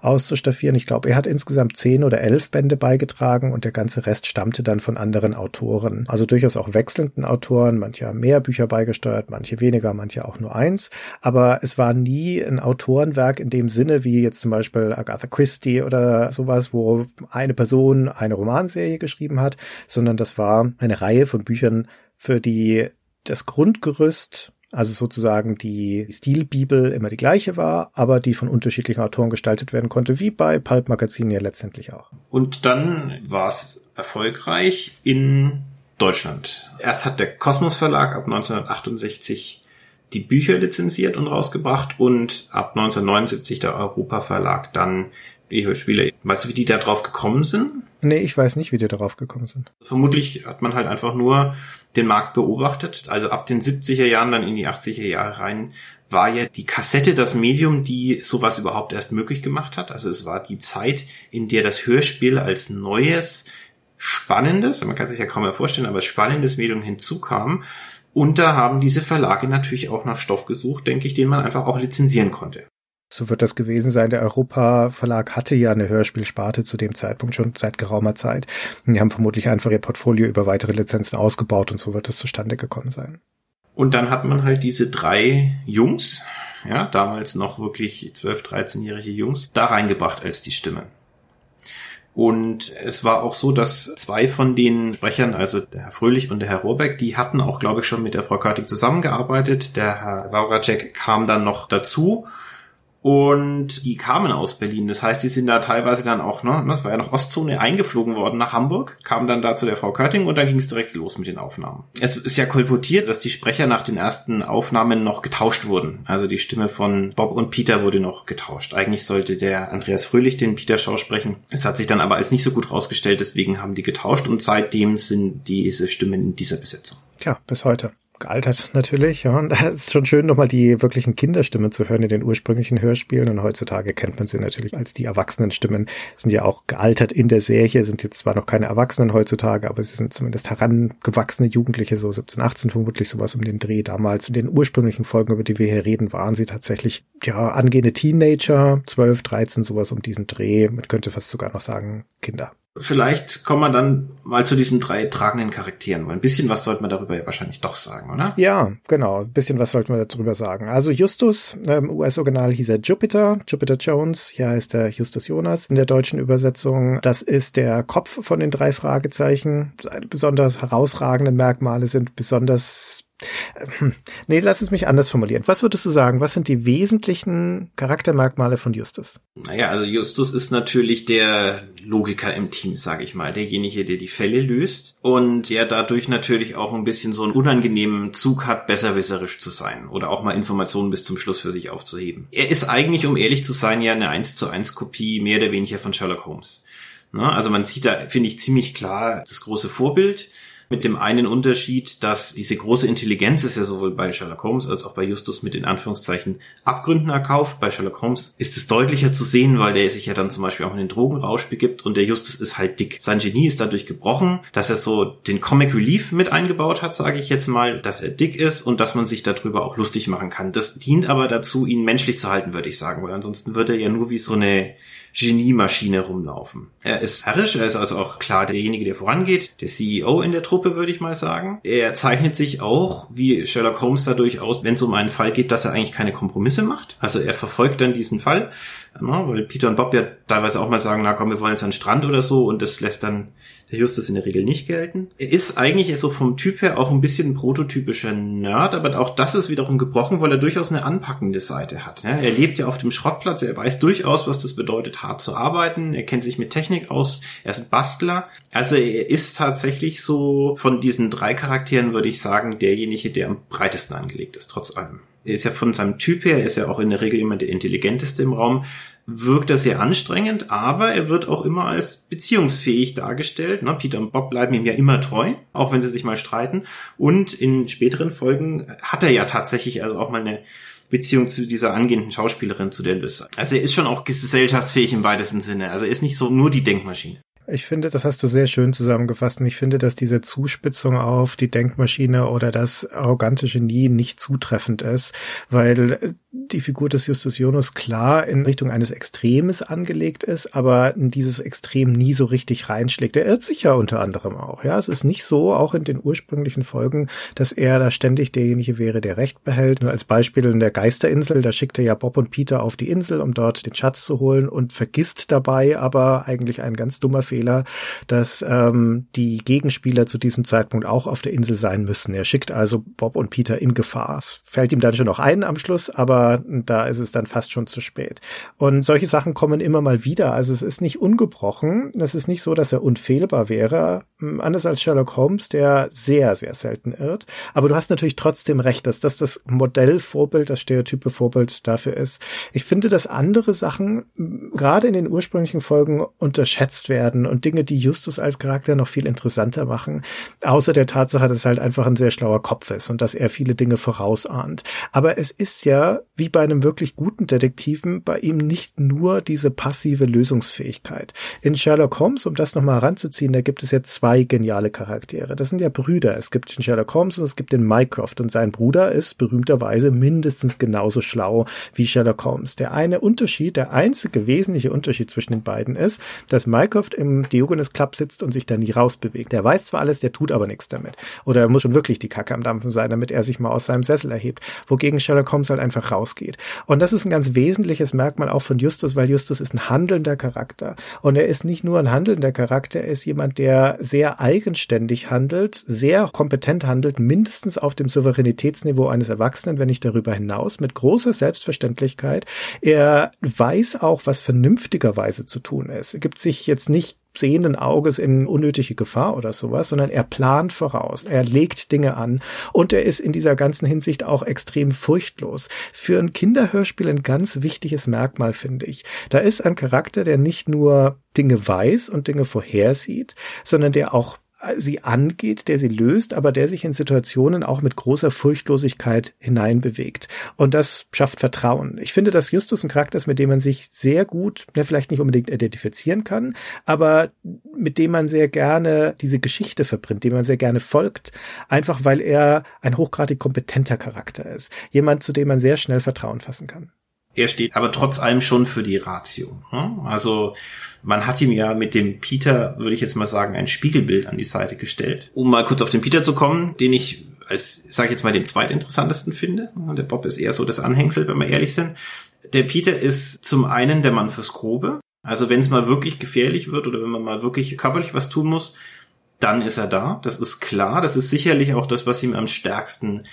auszustaffieren. Ich glaube, er hat insgesamt zehn oder elf Bände beigetragen und der ganze Rest stammte dann von anderen Autoren, also durchaus auch wechselnden Autoren, manche haben mehr Bücher beigesteuert, manche weniger, manche auch nur eins, aber es war nie ein Autorenwerk in dem Sinne, wie jetzt zum Beispiel Agatha Christie oder sowas, wo eine Person eine Romanserie geschrieben hat, sondern das war eine Reihe von Büchern, für die das Grundgerüst also sozusagen die Stilbibel immer die gleiche war, aber die von unterschiedlichen Autoren gestaltet werden konnte, wie bei Pulp Magazin ja letztendlich auch. Und dann war es erfolgreich in Deutschland. Erst hat der Kosmos Verlag ab 1968 die Bücher lizenziert und rausgebracht und ab 1979 der Europa Verlag dann die Hörspiele. Weißt du, wie die da drauf gekommen sind? Nee, ich weiß nicht, wie die darauf gekommen sind. Vermutlich hat man halt einfach nur den Markt beobachtet. Also ab den 70er Jahren, dann in die 80er Jahre rein, war ja die Kassette das Medium, die sowas überhaupt erst möglich gemacht hat. Also es war die Zeit, in der das Hörspiel als neues, spannendes, man kann sich ja kaum mehr vorstellen, aber spannendes Medium hinzukam. Und da haben diese Verlage natürlich auch nach Stoff gesucht, denke ich, den man einfach auch lizenzieren konnte. So wird das gewesen sein. Der Europa Verlag hatte ja eine Hörspielsparte zu dem Zeitpunkt schon seit geraumer Zeit. Die haben vermutlich einfach ihr Portfolio über weitere Lizenzen ausgebaut und so wird es zustande gekommen sein. Und dann hat man halt diese drei Jungs, ja, damals noch wirklich 12, 13-jährige Jungs, da reingebracht als die Stimmen. Und es war auch so, dass zwei von den Sprechern, also der Herr Fröhlich und der Herr Rohrbeck, die hatten auch, glaube ich, schon mit der Frau Körtig zusammengearbeitet. Der Herr Wauracek kam dann noch dazu und die kamen aus Berlin. Das heißt, die sind da teilweise dann auch, ne, das war ja noch Ostzone, eingeflogen worden nach Hamburg, kamen dann da zu der Frau Körting und dann ging es direkt los mit den Aufnahmen. Es ist ja kolportiert, dass die Sprecher nach den ersten Aufnahmen noch getauscht wurden. Also die Stimme von Bob und Peter wurde noch getauscht. Eigentlich sollte der Andreas Fröhlich den Peter Schau sprechen. Es hat sich dann aber als nicht so gut rausgestellt, deswegen haben die getauscht und seitdem sind diese Stimmen in dieser Besetzung. Tja, bis heute gealtert natürlich. Ja. Und da ist schon schön, nochmal die wirklichen Kinderstimmen zu hören in den ursprünglichen Hörspielen. Und heutzutage kennt man sie natürlich als die Erwachsenenstimmen. Sind ja auch gealtert in der Serie, sind jetzt zwar noch keine Erwachsenen heutzutage, aber sie sind zumindest herangewachsene Jugendliche, so 17, 18 vermutlich sowas um den Dreh. Damals in den ursprünglichen Folgen, über die wir hier reden, waren sie tatsächlich, ja, angehende Teenager, 12, 13, sowas um diesen Dreh. Man könnte fast sogar noch sagen, Kinder. Vielleicht kommen wir dann mal zu diesen drei tragenden Charakteren, ein bisschen was sollte man darüber ja wahrscheinlich doch sagen, oder? Ja, genau, ein bisschen was sollten wir darüber sagen. Also Justus, im US-Original hieß er Jupiter, Jupiter Jones, hier heißt er Justus Jonas in der deutschen Übersetzung. Das ist der Kopf von den drei Fragezeichen. Seine besonders herausragenden Merkmale sind besonders. Nee, lass es mich anders formulieren. Was würdest du sagen? Was sind die wesentlichen Charaktermerkmale von Justus? Naja, also Justus ist natürlich der Logiker im Team, sage ich mal. Derjenige, der die Fälle löst und der dadurch natürlich auch ein bisschen so einen unangenehmen Zug hat, besserwisserisch zu sein oder auch mal Informationen bis zum Schluss für sich aufzuheben. Er ist eigentlich, um ehrlich zu sein, ja eine 1 zu 1 Kopie mehr oder weniger von Sherlock Holmes. Ne? Also man sieht da, finde ich, ziemlich klar das große Vorbild Mit dem einen Unterschied, dass diese große Intelligenz ist ja sowohl bei Sherlock Holmes als auch bei Justus mit den Anführungszeichen Abgründen erkauft. Bei Sherlock Holmes ist es deutlicher zu sehen, weil der sich ja dann zum Beispiel auch in den Drogenrausch begibt und der Justus ist halt dick. Sein Genie ist dadurch gebrochen, dass er so den Comic Relief mit eingebaut hat, sage ich jetzt mal, dass er dick ist und dass man sich darüber auch lustig machen kann. Das dient aber dazu, ihn menschlich zu halten, würde ich sagen, weil ansonsten wird er ja nur wie so eine Genie-Maschine rumlaufen. Er ist herrisch, er ist also auch klar derjenige, der vorangeht, der CEO in der Truppe, würde ich mal sagen. Er zeichnet sich auch, wie Sherlock Holmes dadurch aus, wenn es um einen Fall geht, dass er eigentlich keine Kompromisse macht. Also er verfolgt dann diesen Fall, weil Peter und Bob ja teilweise auch mal sagen, na komm, wir wollen jetzt an den Strand oder so und das lässt dann der Justus in der Regel nicht gelten. Er ist eigentlich so vom Typ her auch ein bisschen ein prototypischer Nerd, aber auch das ist wiederum gebrochen, weil er durchaus eine anpackende Seite hat. Er lebt ja auf dem Schrottplatz, er weiß durchaus, was das bedeutet, hart zu arbeiten, er kennt sich mit Technik aus, er ist ein Bastler. Also er ist tatsächlich so von diesen drei Charakteren, würde ich sagen, derjenige, der am breitesten angelegt ist, trotz allem. Ist ja von seinem Typ her, ist ja auch in der Regel immer der intelligenteste im Raum wirkt er sehr anstrengend, aber er wird auch immer als beziehungsfähig dargestellt. Ne? Peter und Bob bleiben ihm ja immer treu, auch wenn sie sich mal streiten. Und in späteren Folgen hat er ja tatsächlich also auch mal eine Beziehung zu dieser angehenden Schauspielerin, zu der Lys. Also er ist schon auch gesellschaftsfähig im weitesten Sinne. Also er ist nicht so nur die Denkmaschine. Ich finde, das hast du sehr schön zusammengefasst und ich finde, dass diese Zuspitzung auf die Denkmaschine oder das arrogante Genie nicht zutreffend ist, weil die Figur des Justus Jonas klar in Richtung eines Extremes angelegt ist, aber dieses Extrem nie so richtig reinschlägt. Er irrt sich ja unter anderem auch. Ja, es ist nicht so, auch in den ursprünglichen Folgen, dass er da ständig derjenige wäre, der Recht behält. Nur als Beispiel in der Geisterinsel, da schickt er ja Bob und Peter auf die Insel, um dort den Schatz zu holen und vergisst dabei aber eigentlich ein ganz dummer Fehler, dass ähm, die Gegenspieler zu diesem Zeitpunkt auch auf der Insel sein müssen. Er schickt also Bob und Peter in Gefahr. Es fällt ihm dann schon noch ein am Schluss, aber da ist es dann fast schon zu spät. Und solche Sachen kommen immer mal wieder. Also es ist nicht ungebrochen. Es ist nicht so, dass er unfehlbar wäre. Hm, anders als Sherlock Holmes, der sehr, sehr selten irrt. Aber du hast natürlich trotzdem recht, dass das das Modellvorbild, das stereotype Vorbild dafür ist. Ich finde, dass andere Sachen hm, gerade in den ursprünglichen Folgen unterschätzt werden und Dinge, die Justus als Charakter noch viel interessanter machen. Außer der Tatsache, dass er halt einfach ein sehr schlauer Kopf ist und dass er viele Dinge vorausahnt. Aber es ist ja wie bei einem wirklich guten Detektiven bei ihm nicht nur diese passive Lösungsfähigkeit. In Sherlock Holmes, um das nochmal heranzuziehen, da gibt es ja zwei geniale Charaktere. Das sind ja Brüder. Es gibt den Sherlock Holmes und es gibt den Mycroft und sein Bruder ist berühmterweise mindestens genauso schlau wie Sherlock Holmes. Der eine Unterschied, der einzige wesentliche Unterschied zwischen den beiden ist, dass Mycroft im Diogenes Club sitzt und sich da nie rausbewegt. Der weiß zwar alles, der tut aber nichts damit. Oder er muss schon wirklich die Kacke am Dampfen sein, damit er sich mal aus seinem Sessel erhebt. Wogegen Sherlock Holmes halt einfach raus ausgeht. Und das ist ein ganz wesentliches Merkmal auch von Justus, weil Justus ist ein handelnder Charakter. Und er ist nicht nur ein handelnder Charakter, er ist jemand, der sehr eigenständig handelt, sehr kompetent handelt, mindestens auf dem Souveränitätsniveau eines Erwachsenen, wenn nicht darüber hinaus, mit großer Selbstverständlichkeit. Er weiß auch, was vernünftigerweise zu tun ist. Er gibt sich jetzt nicht sehenden Auges in unnötige Gefahr oder sowas, sondern er plant voraus, er legt Dinge an und er ist in dieser ganzen Hinsicht auch extrem furchtlos. Für ein Kinderhörspiel ein ganz wichtiges Merkmal, finde ich. Da ist ein Charakter, der nicht nur Dinge weiß und Dinge vorhersieht, sondern der auch sie angeht, der sie löst, aber der sich in Situationen auch mit großer Furchtlosigkeit hineinbewegt. Und das schafft Vertrauen. Ich finde, dass Justus ein Charakter ist, mit dem man sich sehr gut, ne, vielleicht nicht unbedingt identifizieren kann, aber mit dem man sehr gerne diese Geschichte verbringt, dem man sehr gerne folgt, einfach weil er ein hochgradig kompetenter Charakter ist. Jemand, zu dem man sehr schnell Vertrauen fassen kann. Er steht aber trotz allem schon für die Ratio. Ne? Also man hat ihm ja mit dem Peter, würde ich jetzt mal sagen, ein Spiegelbild an die Seite gestellt. Um mal kurz auf den Peter zu kommen, den ich als, sage ich jetzt mal, den zweitinteressantesten finde. Der Bob ist eher so das Anhängsel, wenn wir ehrlich sind. Der Peter ist zum einen der Mann fürs Grobe. Also wenn es mal wirklich gefährlich wird oder wenn man mal wirklich körperlich was tun muss, dann ist er da. Das ist klar. Das ist sicherlich auch das, was ihm am stärksten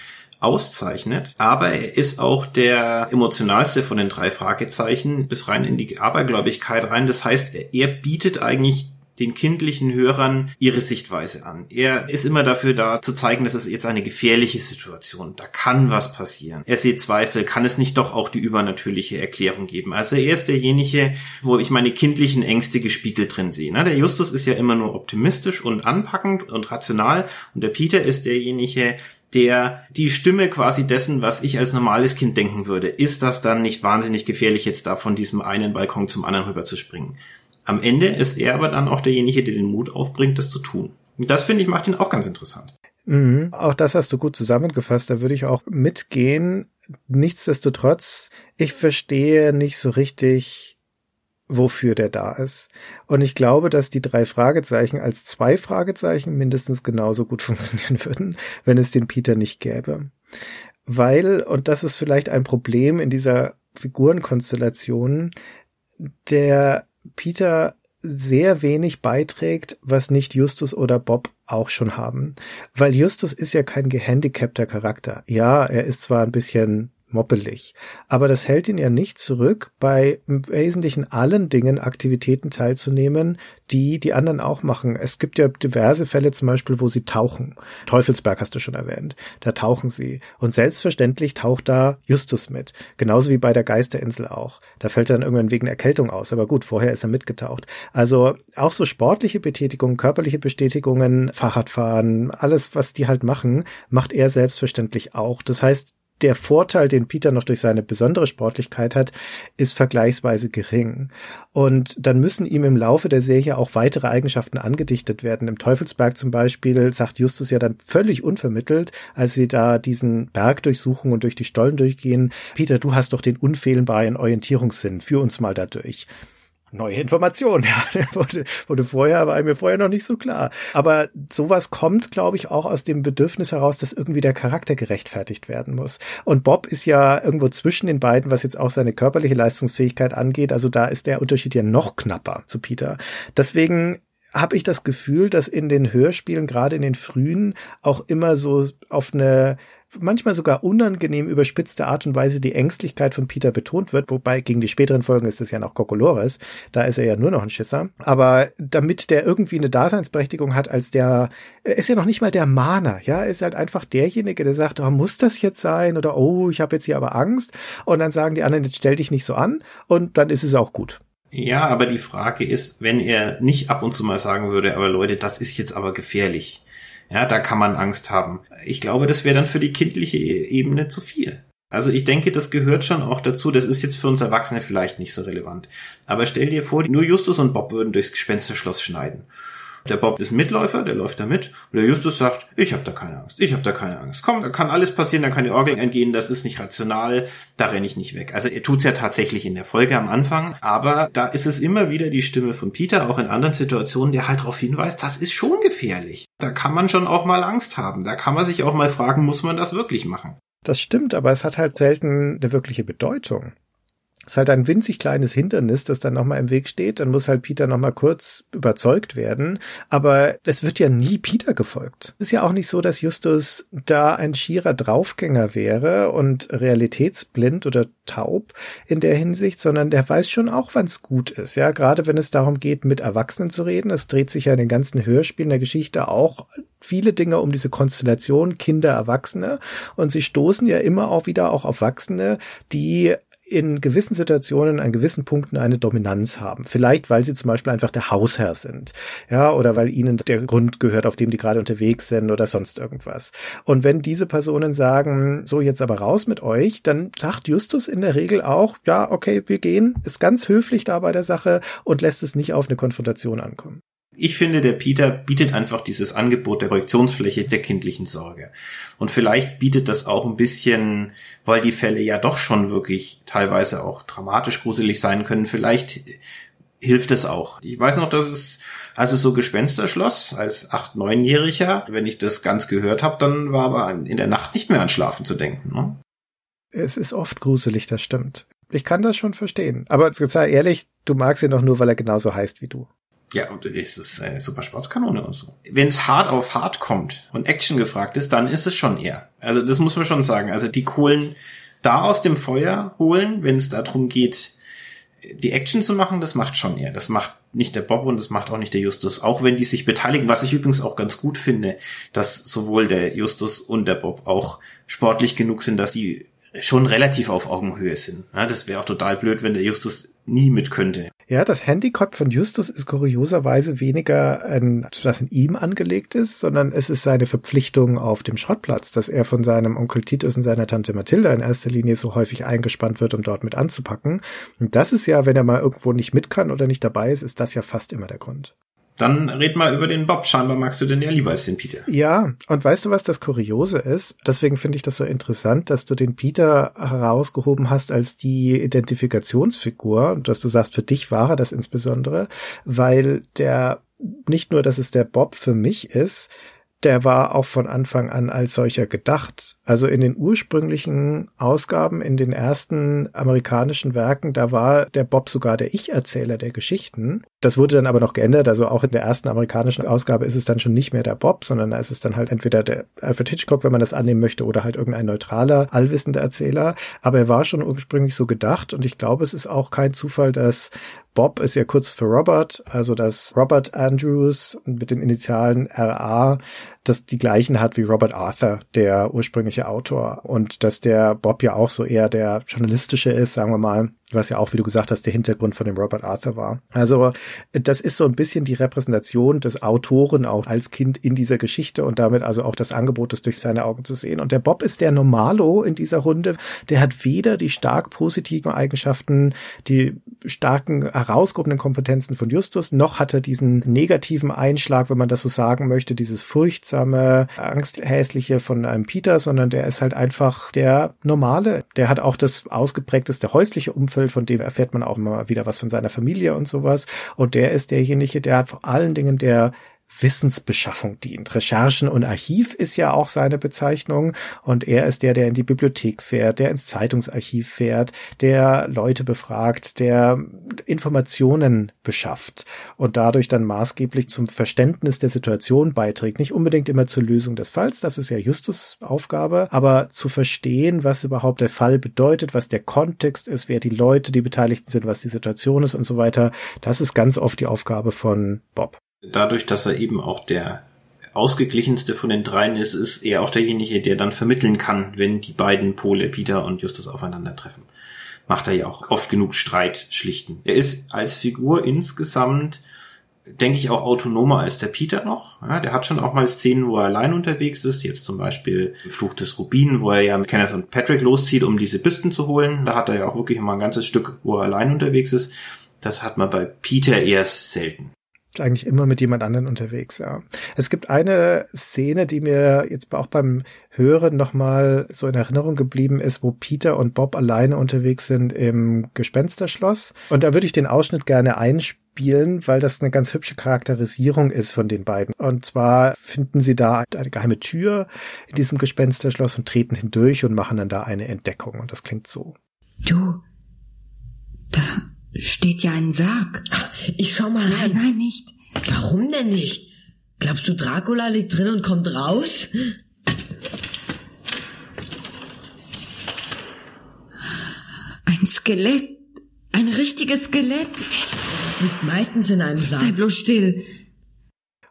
auszeichnet. Aber er ist auch der emotionalste von den drei Fragezeichen bis rein in die Abergläubigkeit rein. Das heißt, er bietet eigentlich den kindlichen Hörern ihre Sichtweise an. Er ist immer dafür da, zu zeigen, dass es jetzt eine gefährliche Situation, da kann was passieren. Er sieht Zweifel, kann es nicht doch auch die übernatürliche Erklärung geben. Also er ist derjenige, wo ich meine kindlichen Ängste gespiegelt drin sehe. Der Justus ist ja immer nur optimistisch und anpackend und rational und der Peter ist derjenige, der die Stimme quasi dessen, was ich als normales Kind denken würde. Ist das dann nicht wahnsinnig gefährlich, jetzt da von diesem einen Balkon zum anderen rüber zu springen? Am Ende ist er aber dann auch derjenige, der den Mut aufbringt, das zu tun. Und das finde ich macht ihn auch ganz interessant. Mhm, auch das hast du gut zusammengefasst. Da würde ich auch mitgehen. Nichtsdestotrotz, ich verstehe nicht so richtig, wofür der da ist. Und ich glaube, dass die drei Fragezeichen als zwei Fragezeichen mindestens genauso gut funktionieren würden, wenn es den Peter nicht gäbe. Weil, und das ist vielleicht ein Problem in dieser Figurenkonstellation, der Peter sehr wenig beiträgt, was nicht Justus oder Bob auch schon haben. Weil Justus ist ja kein gehandicapter Charakter. Ja, er ist zwar ein bisschen moppelig. Aber das hält ihn ja nicht zurück, bei im Wesentlichen allen Dingen Aktivitäten teilzunehmen, die die anderen auch machen. Es gibt ja diverse Fälle zum Beispiel, wo sie tauchen. Teufelsberg hast du schon erwähnt. Da tauchen sie. Und selbstverständlich taucht da Justus mit. Genauso wie bei der Geisterinsel auch. Da fällt er dann irgendwann wegen Erkältung aus. Aber gut, vorher ist er mitgetaucht. Also auch so sportliche Betätigungen, körperliche Bestätigungen, Fahrradfahren, alles, was die halt machen, macht er selbstverständlich auch. Das heißt, der Vorteil, den Peter noch durch seine besondere Sportlichkeit hat, ist vergleichsweise gering. Und dann müssen ihm im Laufe der Serie auch weitere Eigenschaften angedichtet werden. Im Teufelsberg zum Beispiel sagt Justus ja dann völlig unvermittelt, als sie da diesen Berg durchsuchen und durch die Stollen durchgehen, Peter, du hast doch den unfehlbaren Orientierungssinn, führ uns mal da durch neue Informationen. Ja, wurde, wurde vorher, war mir vorher noch nicht so klar. Aber sowas kommt, glaube ich, auch aus dem Bedürfnis heraus, dass irgendwie der Charakter gerechtfertigt werden muss. Und Bob ist ja irgendwo zwischen den beiden, was jetzt auch seine körperliche Leistungsfähigkeit angeht. Also da ist der Unterschied ja noch knapper zu Peter. Deswegen habe ich das Gefühl, dass in den Hörspielen, gerade in den frühen, auch immer so auf eine manchmal sogar unangenehm überspitzte Art und Weise die Ängstlichkeit von Peter betont wird, wobei gegen die späteren Folgen ist es ja noch Kokolores, da ist er ja nur noch ein Schisser, aber damit der irgendwie eine Daseinsberechtigung hat als der, er ist ja noch nicht mal der Mahner, ja, er ist halt einfach derjenige, der sagt, oh, muss das jetzt sein? Oder oh, ich habe jetzt hier aber Angst. Und dann sagen die anderen, jetzt stell dich nicht so an. Und dann ist es auch gut. Ja, aber die Frage ist, wenn er nicht ab und zu mal sagen würde, aber Leute, das ist jetzt aber gefährlich ja, da kann man Angst haben. Ich glaube, das wäre dann für die kindliche e- Ebene zu viel. Also ich denke, das gehört schon auch dazu. Das ist jetzt für uns Erwachsene vielleicht nicht so relevant. Aber stell dir vor, nur Justus und Bob würden durchs Gespensterschloss schneiden. Der Bob ist Mitläufer, der läuft da mit. Und der Justus sagt, ich habe da keine Angst, ich habe da keine Angst. Komm, da kann alles passieren, da kann die Orgel entgehen, das ist nicht rational, da renne ich nicht weg. Also er tut's ja tatsächlich in der Folge am Anfang, aber da ist es immer wieder die Stimme von Peter, auch in anderen Situationen, der halt darauf hinweist, das ist schon gefährlich. Da kann man schon auch mal Angst haben. Da kann man sich auch mal fragen, muss man das wirklich machen? Das stimmt, aber es hat halt selten eine wirkliche Bedeutung ist halt ein winzig kleines Hindernis, das dann nochmal im Weg steht. Dann muss halt Peter nochmal kurz überzeugt werden. Aber es wird ja nie Peter gefolgt. Es ist ja auch nicht so, dass Justus da ein schierer Draufgänger wäre und realitätsblind oder taub in der Hinsicht, sondern der weiß schon auch, wann es gut ist. Ja, gerade wenn es darum geht, mit Erwachsenen zu reden. Es dreht sich ja in den ganzen Hörspielen der Geschichte auch viele Dinge um diese Konstellation Kinder, Erwachsene. Und sie stoßen ja immer auch wieder auch auf Erwachsene, die in gewissen Situationen an gewissen Punkten eine Dominanz haben. Vielleicht, weil sie zum Beispiel einfach der Hausherr sind. Ja, oder weil ihnen der Grund gehört, auf dem die gerade unterwegs sind oder sonst irgendwas. Und wenn diese Personen sagen, so jetzt aber raus mit euch, dann sagt Justus in der Regel auch, ja, okay, wir gehen, ist ganz höflich da bei der Sache und lässt es nicht auf eine Konfrontation ankommen. Ich finde, der Peter bietet einfach dieses Angebot der Projektionsfläche der kindlichen Sorge. Und vielleicht bietet das auch ein bisschen, weil die Fälle ja doch schon wirklich teilweise auch dramatisch gruselig sein können, vielleicht hilft es auch. Ich weiß noch, dass es, als es so Gespenster schloss, als acht, neunjähriger, wenn ich das ganz gehört habe, dann war aber in der Nacht nicht mehr an Schlafen zu denken. Ne? Es ist oft gruselig, das stimmt. Ich kann das schon verstehen. Aber sei ehrlich, du magst ihn doch nur, weil er genauso heißt wie du. Ja, und es ist eine super Sportskanone und so. Wenn es hart auf hart kommt und Action gefragt ist, dann ist es schon er. Also das muss man schon sagen. Also die Kohlen da aus dem Feuer holen, wenn es darum geht, die Action zu machen, das macht schon er. Das macht nicht der Bob und das macht auch nicht der Justus. Auch wenn die sich beteiligen, was ich übrigens auch ganz gut finde, dass sowohl der Justus und der Bob auch sportlich genug sind, dass die schon relativ auf Augenhöhe sind. Ja, das wäre auch total blöd, wenn der Justus nie mit könnte. Ja, das Handicap von Justus ist kurioserweise weniger, ein, das in ihm angelegt ist, sondern es ist seine Verpflichtung auf dem Schrottplatz, dass er von seinem Onkel Titus und seiner Tante Mathilda in erster Linie so häufig eingespannt wird, um dort mit anzupacken. Und das ist ja, wenn er mal irgendwo nicht mit kann oder nicht dabei ist, ist das ja fast immer der Grund. Dann red mal über den Bob. Scheinbar magst du den ja lieber als den Peter. Ja, und weißt du, was das Kuriose ist? Deswegen finde ich das so interessant, dass du den Peter herausgehoben hast als die Identifikationsfigur und dass du sagst, für dich war er das insbesondere, weil der nicht nur, dass es der Bob für mich ist, der war auch von Anfang an als solcher gedacht. Also in den ursprünglichen Ausgaben, in den ersten amerikanischen Werken, da war der Bob sogar der Ich-Erzähler der Geschichten. Das wurde dann aber noch geändert. Also auch in der ersten amerikanischen Ausgabe ist es dann schon nicht mehr der Bob, sondern da ist es dann halt entweder der Alfred Hitchcock, wenn man das annehmen möchte, oder halt irgendein neutraler, allwissender Erzähler. Aber er war schon ursprünglich so gedacht und ich glaube, es ist auch kein Zufall, dass Bob ist ja kurz für Robert, also dass Robert Andrews mit den Initialen RA das die gleichen hat wie Robert Arthur, der ursprüngliche Autor. Und dass der Bob ja auch so eher der journalistische ist, sagen wir mal, was ja auch, wie du gesagt hast, der Hintergrund von dem Robert Arthur war. Also das ist so ein bisschen die Repräsentation des Autoren auch als Kind in dieser Geschichte und damit also auch das Angebot, das durch seine Augen zu sehen. Und der Bob ist der Normalo in dieser Runde. Der hat weder die stark positiven Eigenschaften, die starken herausgehobenen Kompetenzen von Justus, noch hat er diesen negativen Einschlag, wenn man das so sagen möchte, dieses Furcht furchtsame, angsthäsliche von einem Peter, sondern der ist halt einfach der normale. Der hat auch das ausgeprägteste häusliche Umfeld, von dem erfährt man auch immer wieder was von seiner Familie und sowas. Und der ist derjenige, der vor allen Dingen der Wissensbeschaffung dient. Recherchen und Archiv ist ja auch seine Bezeichnung und er ist der, der in die Bibliothek fährt, der ins Zeitungsarchiv fährt, der Leute befragt, der Informationen beschafft und dadurch dann maßgeblich zum Verständnis der Situation beiträgt. Nicht unbedingt immer zur Lösung des Falls, das ist ja Justus Aufgabe, aber zu verstehen, was überhaupt der Fall bedeutet, was der Kontext ist, wer die Leute, die Beteiligten sind, was die Situation ist und so weiter, das ist ganz oft die Aufgabe von Bob dadurch, dass er eben auch der ausgeglichenste von den dreien ist, ist er auch derjenige, der dann vermitteln kann, wenn die beiden Pole, Peter und Justus, aufeinandertreffen. Macht er ja auch oft genug Streit schlichten. Er ist als Figur insgesamt, denke ich, auch autonomer als der Peter noch. Ja, der hat schon auch mal Szenen, wo er allein unterwegs ist. Jetzt zum Beispiel Fluch des Rubin, wo er ja mit Kenneth und Patrick loszieht, um diese Büsten zu holen. Da hat er ja auch wirklich mal ein ganzes Stück, wo er allein unterwegs ist. Das hat man bei Peter eher selten eigentlich immer mit jemand anderen unterwegs, ja. Es gibt eine Szene, die mir jetzt auch beim Hören nochmal so in Erinnerung geblieben ist, wo Peter und Bob alleine unterwegs sind im Gespensterschloss. Und da würde ich den Ausschnitt gerne einspielen, weil das eine ganz hübsche Charakterisierung ist von den beiden. Und zwar finden sie da eine geheime Tür in diesem Gespensterschloss und treten hindurch und machen dann da eine Entdeckung. Und das klingt so. Du, da steht ja ein Sarg. Ich schau mal rein. Nein, nein, nicht. Warum denn nicht? Glaubst du, Dracula liegt drin und kommt raus? Ein Skelett. Ein richtiges Skelett. Das liegt meistens in einem Sarg. Sei bloß still.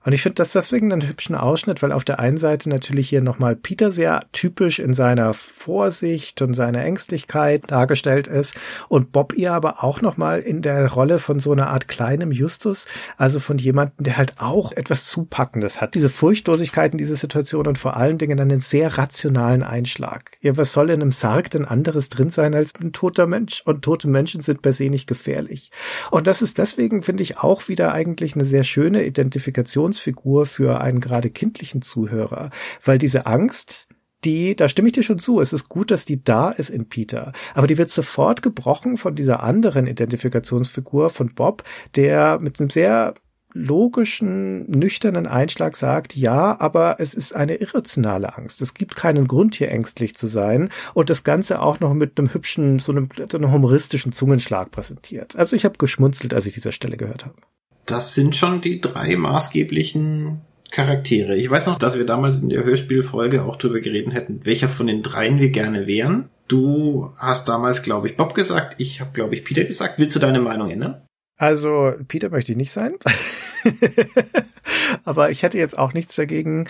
Und ich finde das deswegen einen hübschen Ausschnitt, weil auf der einen Seite natürlich hier nochmal Peter sehr typisch in seiner Vorsicht und seiner Ängstlichkeit dargestellt ist und Bob ihr aber auch nochmal in der Rolle von so einer Art kleinem Justus, also von jemandem, der halt auch etwas Zupackendes hat. Diese Furchtlosigkeit in dieser Situation und vor allen Dingen einen sehr rationalen Einschlag. Ja, was soll in einem Sarg denn anderes drin sein als ein toter Mensch? Und tote Menschen sind per se nicht gefährlich. Und das ist deswegen, finde ich, auch wieder eigentlich eine sehr schöne Identifikation Galionsfigur für einen gerade kindlichen Zuhörer, weil diese Angst, die, da stimme ich dir schon zu, es ist gut, dass die da ist in Peter, aber die wird sofort gebrochen von dieser anderen Identifikationsfigur von Bob, der mit einem sehr logischen, nüchternen Einschlag sagt, ja, aber es ist eine irrationale Angst. Es gibt keinen Grund, hier ängstlich zu sein. Und das Ganze auch noch mit einem hübschen, so einem, so einem humoristischen Zungenschlag präsentiert. Also ich habe geschmunzelt, als ich diese Stelle gehört habe das sind schon die drei maßgeblichen Charaktere. Ich weiß noch, dass wir damals in der Hörspielfolge auch drüber geredet hätten, welcher von den dreien wir gerne wären. Du hast damals, glaube ich, Bob gesagt. Ich habe, glaube ich, Peter gesagt. Willst du deine Meinung ändern? Also, Peter möchte ich nicht sein. Aber ich hätte jetzt auch nichts dagegen,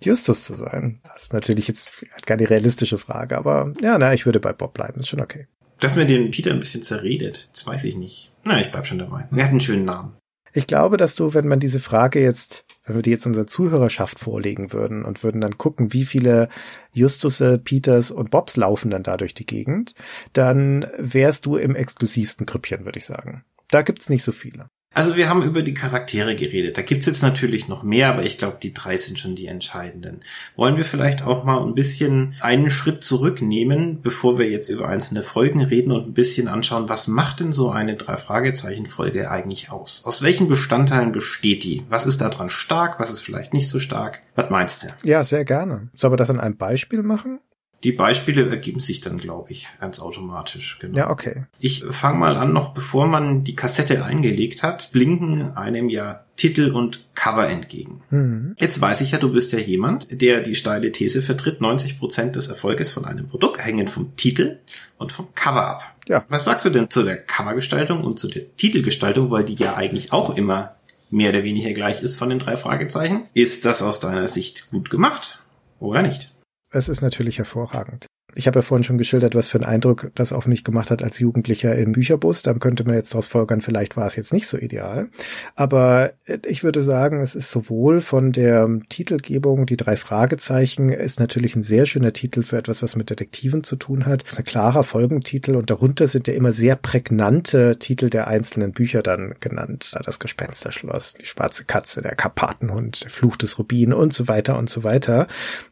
Justus zu sein. Das ist natürlich jetzt keine realistische Frage, aber ja, na, ich würde bei Bob bleiben. Ist schon okay. Dass mir den Peter ein bisschen zerredet, das weiß ich nicht. Na, ich bleib schon dabei. Er hat einen schönen Namen. Ich glaube, dass du, wenn man diese Frage jetzt, wenn wir die jetzt unserer Zuhörerschaft vorlegen würden und würden dann gucken, wie viele Justusse, Peters und Bobs laufen dann da durch die Gegend, dann wärst du im exklusivsten Grüppchen, würde ich sagen. Da gibt's nicht so viele. Also wir haben über die Charaktere geredet. Da gibt's jetzt natürlich noch mehr, aber ich glaube, die drei sind schon die entscheidenden. Wollen wir vielleicht auch mal ein bisschen einen Schritt zurücknehmen, bevor wir jetzt über einzelne Folgen reden und ein bisschen anschauen, was macht denn so eine Drei-Fragezeichen-Folge eigentlich aus? Aus welchen Bestandteilen besteht die? Was ist daran stark? Was ist vielleicht nicht so stark? Was meinst du? Ja, sehr gerne. Sollen wir das an einem Beispiel machen? Die Beispiele ergeben sich dann, glaube ich, ganz automatisch. Genau. Ja, okay. Ich fange mal an, noch bevor man die Kassette eingelegt hat, blinken einem ja Titel und Cover entgegen. Mhm. Jetzt weiß ich ja, du bist ja jemand, der die steile These vertritt, 90 Prozent des Erfolges von einem Produkt hängen vom Titel und vom Cover ab. Ja. Was sagst du denn zu der Covergestaltung und zu der Titelgestaltung, weil die ja eigentlich auch immer mehr oder weniger gleich ist von den drei Fragezeichen? Ist das aus deiner Sicht gut gemacht oder nicht? Es ist natürlich hervorragend. Ich habe ja vorhin schon geschildert, was für einen Eindruck das auf mich gemacht hat als Jugendlicher im Bücherbus. Dann könnte man jetzt daraus folgern, vielleicht war es jetzt nicht so ideal. Aber ich würde sagen, es ist sowohl von der Titelgebung, die drei Fragezeichen, ist natürlich ein sehr schöner Titel für etwas, was mit Detektiven zu tun hat. Es ist ein klarer Folgentitel und darunter sind ja immer sehr prägnante Titel der einzelnen Bücher dann genannt. Das Gespensterschloss, die schwarze Katze, der Karpatenhund, der Fluch des Rubin und so weiter und so weiter.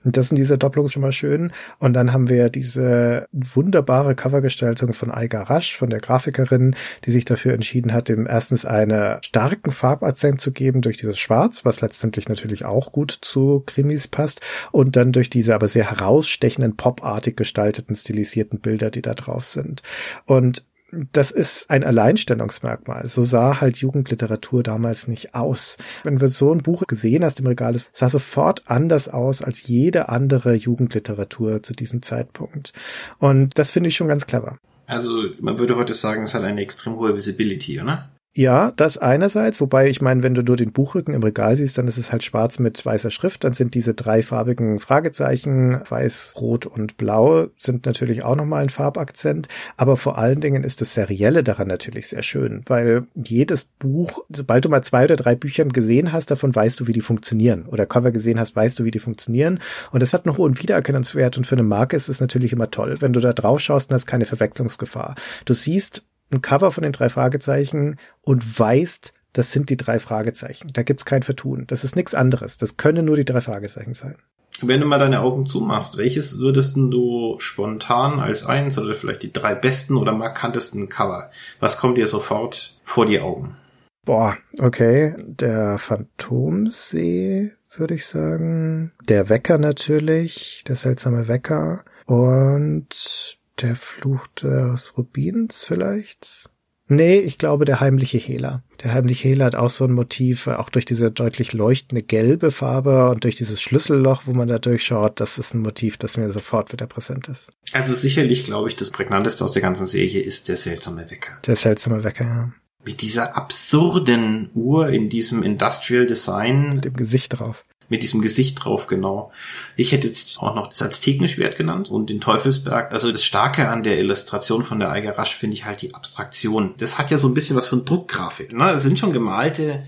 Und das sind diese Doppelungen schon mal schön. Und dann haben wir diese wunderbare Covergestaltung von Aiga Rasch, von der Grafikerin, die sich dafür entschieden hat, dem erstens einen starken Farbakzent zu geben durch dieses Schwarz, was letztendlich natürlich auch gut zu Krimis passt, und dann durch diese aber sehr herausstechenden, popartig gestalteten, stilisierten Bilder, die da drauf sind. Und das ist ein Alleinstellungsmerkmal. So sah halt Jugendliteratur damals nicht aus. Wenn du so ein Buch gesehen hast im Regal, es sah sofort anders aus als jede andere Jugendliteratur zu diesem Zeitpunkt. Und das finde ich schon ganz clever. Also man würde heute sagen, es hat eine extrem hohe Visibility, oder? Ja, das einerseits, wobei ich meine, wenn du nur den Buchrücken im Regal siehst, dann ist es halt schwarz mit weißer Schrift, dann sind diese dreifarbigen Fragezeichen, weiß, rot und blau, sind natürlich auch nochmal ein Farbakzent, aber vor allen Dingen ist das Serielle daran natürlich sehr schön, weil jedes Buch, sobald du mal zwei oder drei Büchern gesehen hast, davon weißt du, wie die funktionieren. Oder Cover gesehen hast, weißt du, wie die funktionieren. Und das hat noch hohen Wiedererkennungswert. Und für eine Marke ist es natürlich immer toll, wenn du da drauf schaust und hast keine Verwechslungsgefahr. Du siehst ein Cover von den drei Fragezeichen und weißt, das sind die drei Fragezeichen. Da gibt's kein Vertun. Das ist nichts anderes. Das können nur die drei Fragezeichen sein. Wenn du mal deine Augen zumachst, welches würdest du spontan als eins oder vielleicht die drei besten oder markantesten Cover? Was kommt dir sofort vor die Augen? Boah, okay. Der Phantomsee, würde ich sagen. Der Wecker natürlich. Der seltsame Wecker. Und der Fluch des Rubins vielleicht? Nee, ich glaube der heimliche Hehler. Der heimliche Hehler hat auch so ein Motiv, auch durch diese deutlich leuchtende gelbe Farbe und durch dieses Schlüsselloch, wo man da durchschaut, das ist ein Motiv, das mir sofort wieder präsent ist. Also sicherlich, glaube ich, das prägnanteste aus der ganzen Serie ist der seltsame Wecker. Der seltsame Wecker, ja. Mit dieser absurden Uhr in diesem Industrial Design. Mit dem Gesicht drauf mit diesem Gesicht drauf, genau. Ich hätte jetzt auch noch das Aztekenschwert genannt und den Teufelsberg. Also das Starke an der Illustration von der Eiger Rasch finde ich halt die Abstraktion. Das hat ja so ein bisschen was von Druckgrafik. Ne? Das sind schon gemalte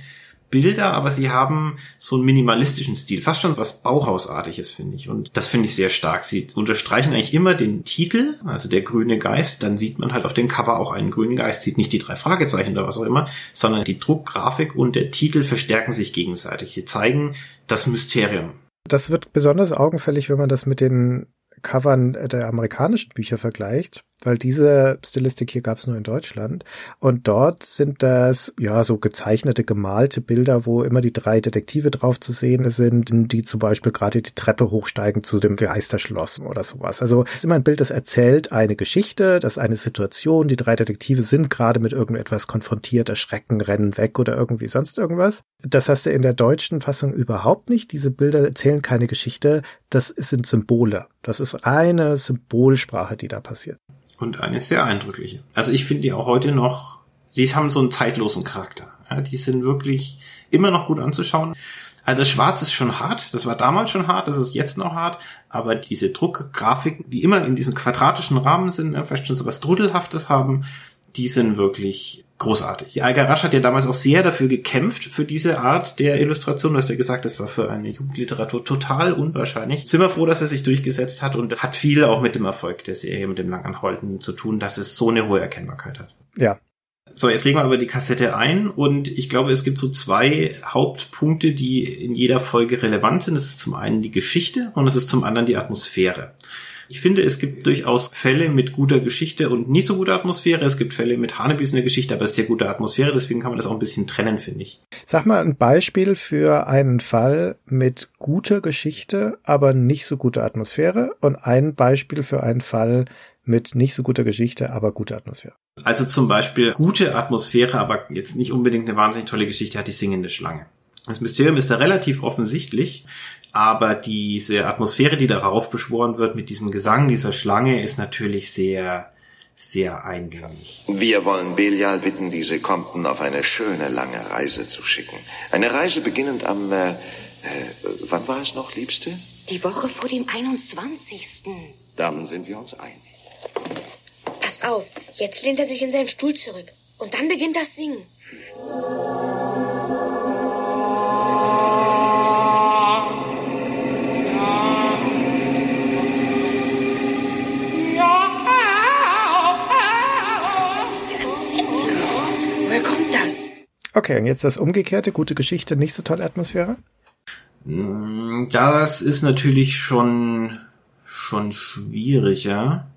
Bilder, aber sie haben so einen minimalistischen Stil, fast schon was Bauhausartiges, finde ich. Und das finde ich sehr stark. Sie unterstreichen eigentlich immer den Titel, also der grüne Geist, dann sieht man halt auf dem Cover auch einen grünen Geist, sieht nicht die drei Fragezeichen oder was auch immer, sondern die Druckgrafik und der Titel verstärken sich gegenseitig. Sie zeigen das Mysterium. Das wird besonders augenfällig, wenn man das mit den Covern der amerikanischen Bücher vergleicht. Weil diese Stilistik hier gab es nur in Deutschland. Und dort sind das ja so gezeichnete, gemalte Bilder, wo immer die drei Detektive drauf zu sehen sind, die zum Beispiel gerade die Treppe hochsteigen zu dem Geisterschloss oder sowas. Also es ist immer ein Bild, das erzählt eine Geschichte, das ist eine Situation, die drei Detektive sind gerade mit irgendetwas konfrontiert, erschrecken, rennen weg oder irgendwie sonst irgendwas. Das hast du in der deutschen Fassung überhaupt nicht. Diese Bilder erzählen keine Geschichte, das sind Symbole. Das ist eine Symbolsprache, die da passiert. Und eine sehr eindrückliche. Also ich finde die auch heute noch, die haben so einen zeitlosen Charakter. Ja, die sind wirklich immer noch gut anzuschauen. Also das Schwarz ist schon hart, das war damals schon hart, das ist jetzt noch hart, aber diese Druckgrafiken, die immer in diesem quadratischen Rahmen sind, vielleicht schon so was Drudelhaftes haben, die sind wirklich großartig. Algar Rasch hat ja damals auch sehr dafür gekämpft, für diese Art der Illustration. Du hast ja gesagt, das war für eine Jugendliteratur total unwahrscheinlich. Sind wir froh, dass er sich durchgesetzt hat und hat viel auch mit dem Erfolg der Serie, mit dem Langanhalten zu tun, dass es so eine hohe Erkennbarkeit hat. Ja. So, jetzt legen wir aber die Kassette ein und ich glaube, es gibt so zwei Hauptpunkte, die in jeder Folge relevant sind. Das ist zum einen die Geschichte und es ist zum anderen die Atmosphäre. Ich finde, es gibt durchaus Fälle mit guter Geschichte und nicht so guter Atmosphäre. Es gibt Fälle mit hanebüsener Geschichte, aber sehr guter Atmosphäre. Deswegen kann man das auch ein bisschen trennen, finde ich. Sag mal ein Beispiel für einen Fall mit guter Geschichte, aber nicht so guter Atmosphäre und ein Beispiel für einen Fall mit nicht so guter Geschichte, aber guter Atmosphäre. Also zum Beispiel gute Atmosphäre, aber jetzt nicht unbedingt eine wahnsinnig tolle Geschichte hat die singende Schlange. Das Mysterium ist da relativ offensichtlich aber diese Atmosphäre, die darauf beschworen wird mit diesem Gesang dieser Schlange, ist natürlich sehr, sehr eingängig. Wir wollen Belial bitten, diese Compton auf eine schöne lange Reise zu schicken. Eine Reise beginnend am, äh, äh, wann war es noch, Liebste? Die Woche vor dem 21. Dann sind wir uns einig. Passt auf, jetzt lehnt er sich in seinen Stuhl zurück. Und dann beginnt das Singen. Okay, und jetzt das Umgekehrte, gute Geschichte, nicht so tolle Atmosphäre? Mm, das ist natürlich schon, schon schwieriger.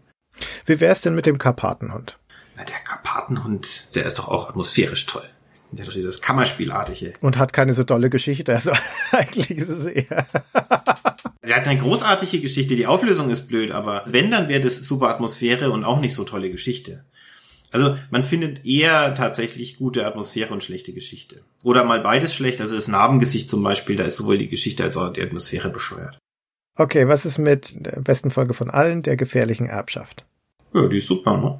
Wie wär's denn mit dem Karpatenhund? Na, der Karpatenhund, der ist doch auch atmosphärisch toll. Der hat doch dieses Kammerspielartige. Und hat keine so tolle Geschichte, also eigentlich ist es eher. er hat eine großartige Geschichte, die Auflösung ist blöd, aber wenn, dann wäre das super Atmosphäre und auch nicht so tolle Geschichte. Also man findet eher tatsächlich gute Atmosphäre und schlechte Geschichte. Oder mal beides schlecht. Also das Narbengesicht zum Beispiel, da ist sowohl die Geschichte als auch die Atmosphäre bescheuert. Okay, was ist mit der besten Folge von allen, der gefährlichen Erbschaft? Ja, die ist super, ne?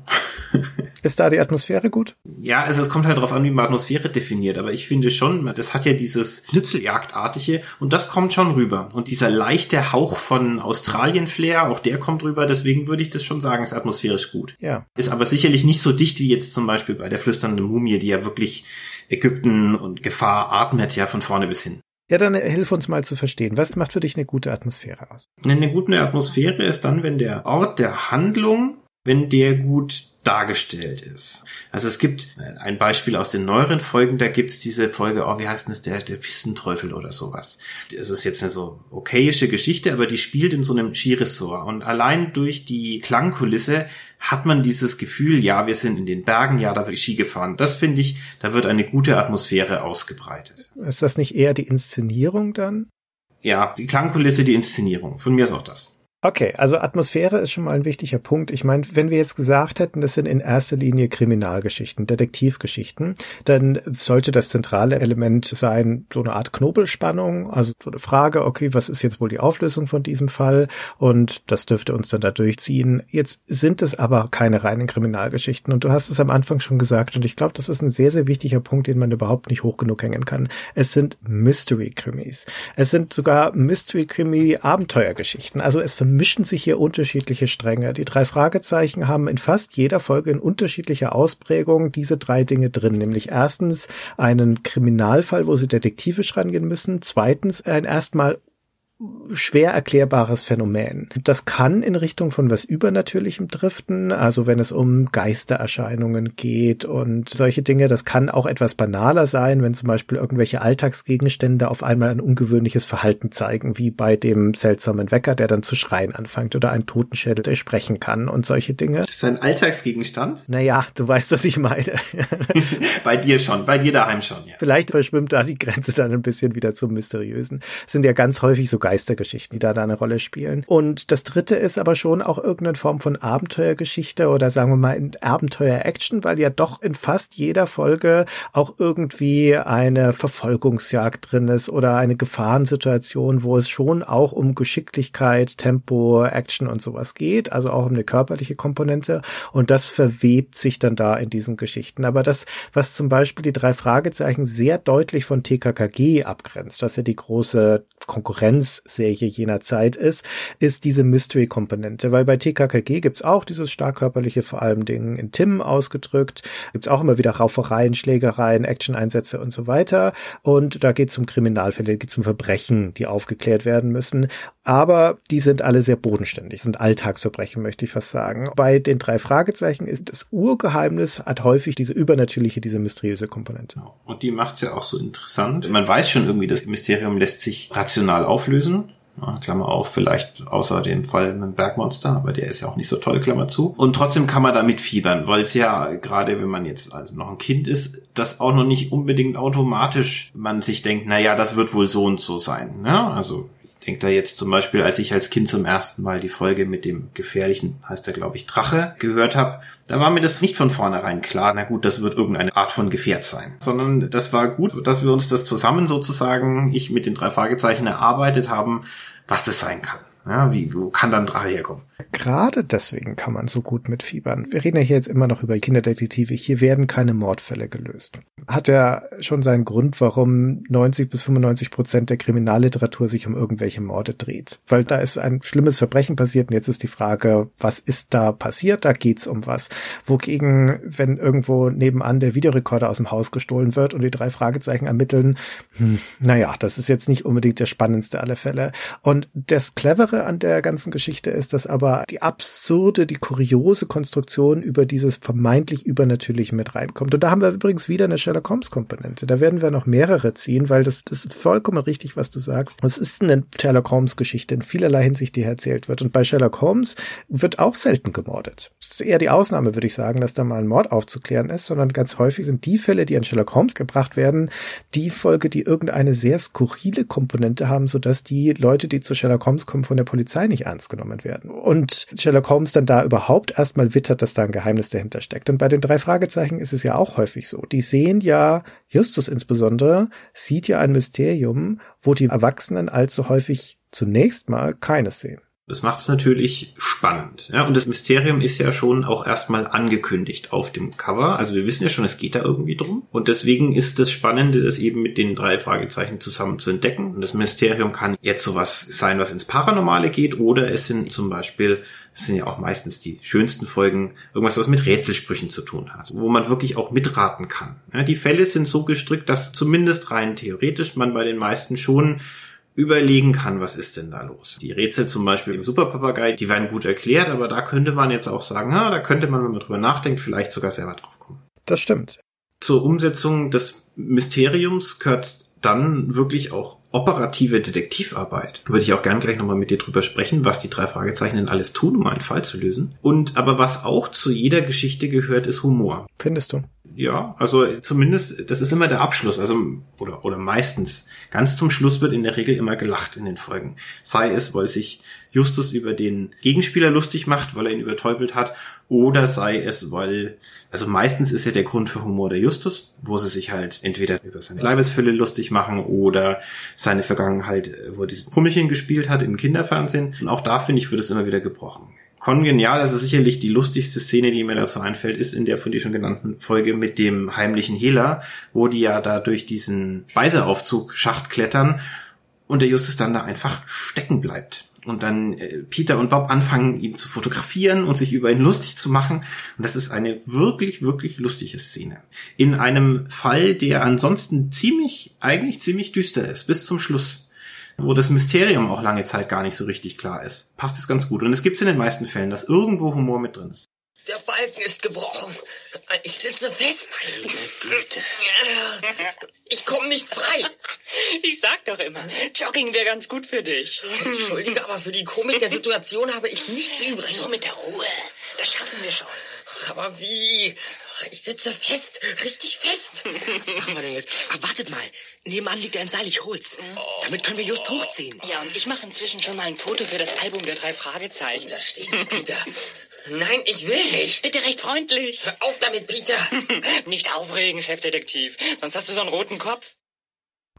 ist da die Atmosphäre gut? Ja, also es kommt halt drauf an, wie man Atmosphäre definiert, aber ich finde schon, das hat ja dieses Schnitzeljagdartige und das kommt schon rüber. Und dieser leichte Hauch von Australien-Flair, auch der kommt rüber, deswegen würde ich das schon sagen, ist atmosphärisch gut. Ja. Ist aber sicherlich nicht so dicht wie jetzt zum Beispiel bei der flüsternden Mumie, die ja wirklich Ägypten und Gefahr atmet ja von vorne bis hin. Ja, dann hilf uns mal zu verstehen. Was macht für dich eine gute Atmosphäre aus? Eine gute Atmosphäre ist dann, wenn der Ort der Handlung wenn der gut dargestellt ist. Also es gibt ein Beispiel aus den neueren Folgen, da gibt's diese Folge, oh, wie heißt denn das, der, der Pissenteufel oder sowas. Es ist jetzt eine so okayische Geschichte, aber die spielt in so einem Skiresort und allein durch die Klangkulisse hat man dieses Gefühl, ja, wir sind in den Bergen, ja, da wird Ski gefahren. Das finde ich, da wird eine gute Atmosphäre ausgebreitet. Ist das nicht eher die Inszenierung dann? Ja, die Klangkulisse, die Inszenierung. Von mir ist auch das. Okay, also Atmosphäre ist schon mal ein wichtiger Punkt. Ich meine, wenn wir jetzt gesagt hätten, das sind in erster Linie Kriminalgeschichten, Detektivgeschichten, dann sollte das zentrale Element sein, so eine Art Knobelspannung, also so eine Frage, okay, was ist jetzt wohl die Auflösung von diesem Fall? Und das dürfte uns dann da durchziehen. Jetzt sind es aber keine reinen Kriminalgeschichten. Und du hast es am Anfang schon gesagt, und ich glaube, das ist ein sehr, sehr wichtiger Punkt, den man überhaupt nicht hoch genug hängen kann. Es sind Mystery-Krimis. Es sind sogar Mystery-Krimi-Abenteuergeschichten. Also es mischen sich hier unterschiedliche Stränge. Die drei Fragezeichen haben in fast jeder Folge in unterschiedlicher Ausprägung diese drei Dinge drin, nämlich erstens einen Kriminalfall, wo sie detektivisch rangehen müssen, zweitens ein erstmal schwer erklärbares Phänomen. Das kann in Richtung von was Übernatürlichem driften, also wenn es um Geistererscheinungen geht und solche Dinge. Das kann auch etwas banaler sein, wenn zum Beispiel irgendwelche Alltagsgegenstände auf einmal ein ungewöhnliches Verhalten zeigen, wie bei dem seltsamen Wecker, der dann zu schreien anfängt oder ein Totenschädel, der sprechen kann und solche Dinge. Das ist ein Alltagsgegenstand? Naja, du weißt, was ich meine. bei dir schon, bei dir daheim schon, ja. Vielleicht verschwimmt da die Grenze dann ein bisschen wieder zum Mysteriösen. Es sind ja ganz häufig so Geistergeschichten, die da, da eine Rolle spielen. Und das dritte ist aber schon auch irgendeine Form von Abenteuergeschichte oder sagen wir mal Abenteuer-Action, weil ja doch in fast jeder Folge auch irgendwie eine Verfolgungsjagd drin ist oder eine Gefahrensituation, wo es schon auch um Geschicklichkeit, Tempo, Action und sowas geht, also auch um eine körperliche Komponente. Und das verwebt sich dann da in diesen Geschichten. Aber das, was zum Beispiel die drei Fragezeichen sehr deutlich von TKKG abgrenzt, dass ja die große Konkurrenz Serie jener Zeit ist, ist diese Mystery-Komponente. Weil bei TKKG gibt's auch dieses starkkörperliche, vor allem Dingen in Tim ausgedrückt, gibt's auch immer wieder Raufereien, Schlägereien, Action-Einsätze und so weiter. Und da geht's um Kriminalfälle, da geht's um Verbrechen, die aufgeklärt werden müssen. Aber die sind alle sehr bodenständig, sind Alltagsverbrechen, möchte ich fast sagen. Bei den drei Fragezeichen ist das Urgeheimnis, hat häufig diese übernatürliche, diese mysteriöse Komponente. Und die macht's ja auch so interessant. Man weiß schon irgendwie, das Mysterium lässt sich rational auflösen Klammer auf, vielleicht außer dem Fall mit Bergmonster, aber der ist ja auch nicht so toll, Klammer zu. Und trotzdem kann man damit fiebern, weil es ja, gerade wenn man jetzt also noch ein Kind ist, das auch noch nicht unbedingt automatisch man sich denkt, na ja, das wird wohl so und so sein. Ja, also denke da jetzt zum Beispiel, als ich als Kind zum ersten Mal die Folge mit dem gefährlichen, heißt er glaube ich, Drache gehört habe, da war mir das nicht von vornherein klar, na gut, das wird irgendeine Art von Gefährt sein. Sondern das war gut, dass wir uns das zusammen sozusagen, ich mit den drei Fragezeichen erarbeitet haben, was das sein kann. Ja, wie, wo kann dann Drache herkommen? Gerade deswegen kann man so gut mitfiebern. Wir reden ja hier jetzt immer noch über Kinderdetektive. Hier werden keine Mordfälle gelöst. Hat ja schon seinen Grund, warum 90 bis 95 Prozent der Kriminalliteratur sich um irgendwelche Morde dreht. Weil da ist ein schlimmes Verbrechen passiert und jetzt ist die Frage, was ist da passiert? Da geht's um was. Wogegen, wenn irgendwo nebenan der Videorekorder aus dem Haus gestohlen wird und die drei Fragezeichen ermitteln, hm, naja, das ist jetzt nicht unbedingt der spannendste aller Fälle. Und das Clevere an der ganzen Geschichte ist, dass aber die absurde, die kuriose Konstruktion über dieses vermeintlich Übernatürliche mit reinkommt. Und da haben wir übrigens wieder eine Sherlock Holmes Komponente. Da werden wir noch mehrere ziehen, weil das, das ist vollkommen richtig, was du sagst. Es ist eine Sherlock Holmes Geschichte in vielerlei Hinsicht, die erzählt wird. Und bei Sherlock Holmes wird auch selten gemordet. Das ist eher die Ausnahme, würde ich sagen, dass da mal ein Mord aufzuklären ist, sondern ganz häufig sind die Fälle, die an Sherlock Holmes gebracht werden, die Folge, die irgendeine sehr skurrile Komponente haben, sodass die Leute, die zu Sherlock Holmes kommen, von der Polizei nicht ernst genommen werden. Und Sherlock Holmes dann da überhaupt erstmal wittert, dass da ein Geheimnis dahinter steckt. Und bei den drei Fragezeichen ist es ja auch häufig so. Die sehen ja, Justus insbesondere, sieht ja ein Mysterium, wo die Erwachsenen allzu häufig zunächst mal keines sehen. Das macht es natürlich spannend. Ja, und das Mysterium ist ja schon auch erstmal angekündigt auf dem Cover. Also wir wissen ja schon, es geht da irgendwie drum. Und deswegen ist das Spannende, das eben mit den drei Fragezeichen zusammen zu entdecken. Und das Mysterium kann jetzt sowas sein, was ins Paranormale geht, oder es sind zum Beispiel, es sind ja auch meistens die schönsten Folgen, irgendwas, was mit Rätselsprüchen zu tun hat, wo man wirklich auch mitraten kann. Ja, die Fälle sind so gestrickt, dass zumindest rein theoretisch man bei den meisten schon überlegen kann, was ist denn da los. Die Rätsel zum Beispiel im Superpapagei, die werden gut erklärt, aber da könnte man jetzt auch sagen, ha, da könnte man, wenn man drüber nachdenkt, vielleicht sogar selber drauf kommen. Das stimmt. Zur Umsetzung des Mysteriums gehört dann wirklich auch operative Detektivarbeit. Würde ich auch gern gleich nochmal mit dir drüber sprechen, was die drei Fragezeichen denn alles tun, um einen Fall zu lösen. Und aber was auch zu jeder Geschichte gehört, ist Humor. Findest du? Ja, also zumindest, das ist immer der Abschluss, also oder oder meistens. Ganz zum Schluss wird in der Regel immer gelacht in den Folgen. Sei es, weil sich Justus über den Gegenspieler lustig macht, weil er ihn übertäubelt hat, oder sei es, weil, also meistens ist ja der Grund für Humor der Justus, wo sie sich halt entweder über seine Leibesfülle lustig machen oder seine Vergangenheit, wo er dieses Pummelchen gespielt hat im Kinderfernsehen. Und auch da, finde ich, wird es immer wieder gebrochen. Kongenial, also sicherlich die lustigste Szene, die mir dazu einfällt, ist in der von dir schon genannten Folge mit dem heimlichen Hehler, wo die ja da durch diesen Speiseaufzug Schacht klettern und der Justus dann da einfach stecken bleibt und dann äh, Peter und Bob anfangen, ihn zu fotografieren und sich über ihn lustig zu machen. Und das ist eine wirklich, wirklich lustige Szene. In einem Fall, der ansonsten ziemlich, eigentlich ziemlich düster ist, bis zum Schluss. Wo das Mysterium auch lange Zeit gar nicht so richtig klar ist. Passt es ganz gut. Und es gibt es in den meisten Fällen, dass irgendwo Humor mit drin ist. Der Balken ist gebrochen. Ich sitze fest. Ich komme nicht frei. Ich sag doch immer, Jogging wäre ganz gut für dich. Entschuldige, aber für die Komik der Situation habe ich nichts übrig. Nur mit der Ruhe. Das schaffen wir schon. Aber wie? Ich sitze fest, richtig fest. Was machen wir denn jetzt? Ach, wartet mal. Nebenan liegt ein Seil, ich hol's. Damit können wir just hochziehen. Ja, und ich mache inzwischen schon mal ein Foto für das Album der drei Fragezeichen. Da steht Peter. Nein, ich will nicht. Bitte recht freundlich. Hör auf damit, Peter. nicht aufregen, Chefdetektiv. Sonst hast du so einen roten Kopf.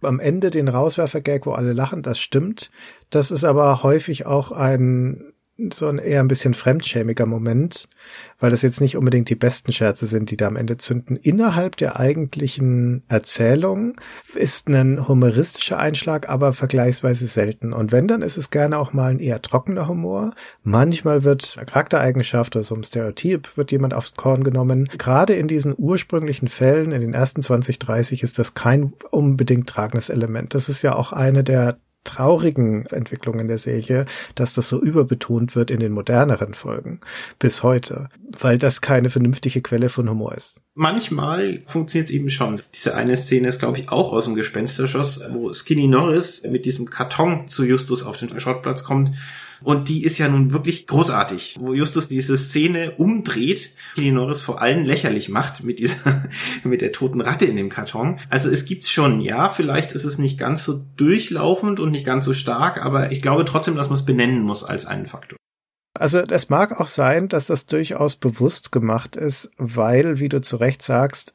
Am Ende den Rauswerfer-Gag, wo alle lachen, das stimmt. Das ist aber häufig auch ein so ein eher ein bisschen fremdschämiger Moment, weil das jetzt nicht unbedingt die besten Scherze sind, die da am Ende zünden. Innerhalb der eigentlichen Erzählung ist ein humoristischer Einschlag, aber vergleichsweise selten. Und wenn, dann ist es gerne auch mal ein eher trockener Humor. Manchmal wird eine Charaktereigenschaft oder so ein Stereotyp wird jemand aufs Korn genommen. Gerade in diesen ursprünglichen Fällen, in den ersten 20, 30, ist das kein unbedingt tragendes Element. Das ist ja auch eine der traurigen Entwicklungen der Serie, dass das so überbetont wird in den moderneren Folgen bis heute, weil das keine vernünftige Quelle von Humor ist. Manchmal funktioniert es eben schon. Diese eine Szene ist, glaube ich, auch aus dem Gespensterschoss, wo Skinny Norris mit diesem Karton zu Justus auf den Schrottplatz kommt und die ist ja nun wirklich großartig, wo Justus diese Szene umdreht, die Norris vor allem lächerlich macht mit dieser, mit der toten Ratte in dem Karton. Also es gibt's schon, ja, vielleicht ist es nicht ganz so durchlaufend und nicht ganz so stark, aber ich glaube trotzdem, dass man es benennen muss als einen Faktor. Also es mag auch sein, dass das durchaus bewusst gemacht ist, weil, wie du zu Recht sagst,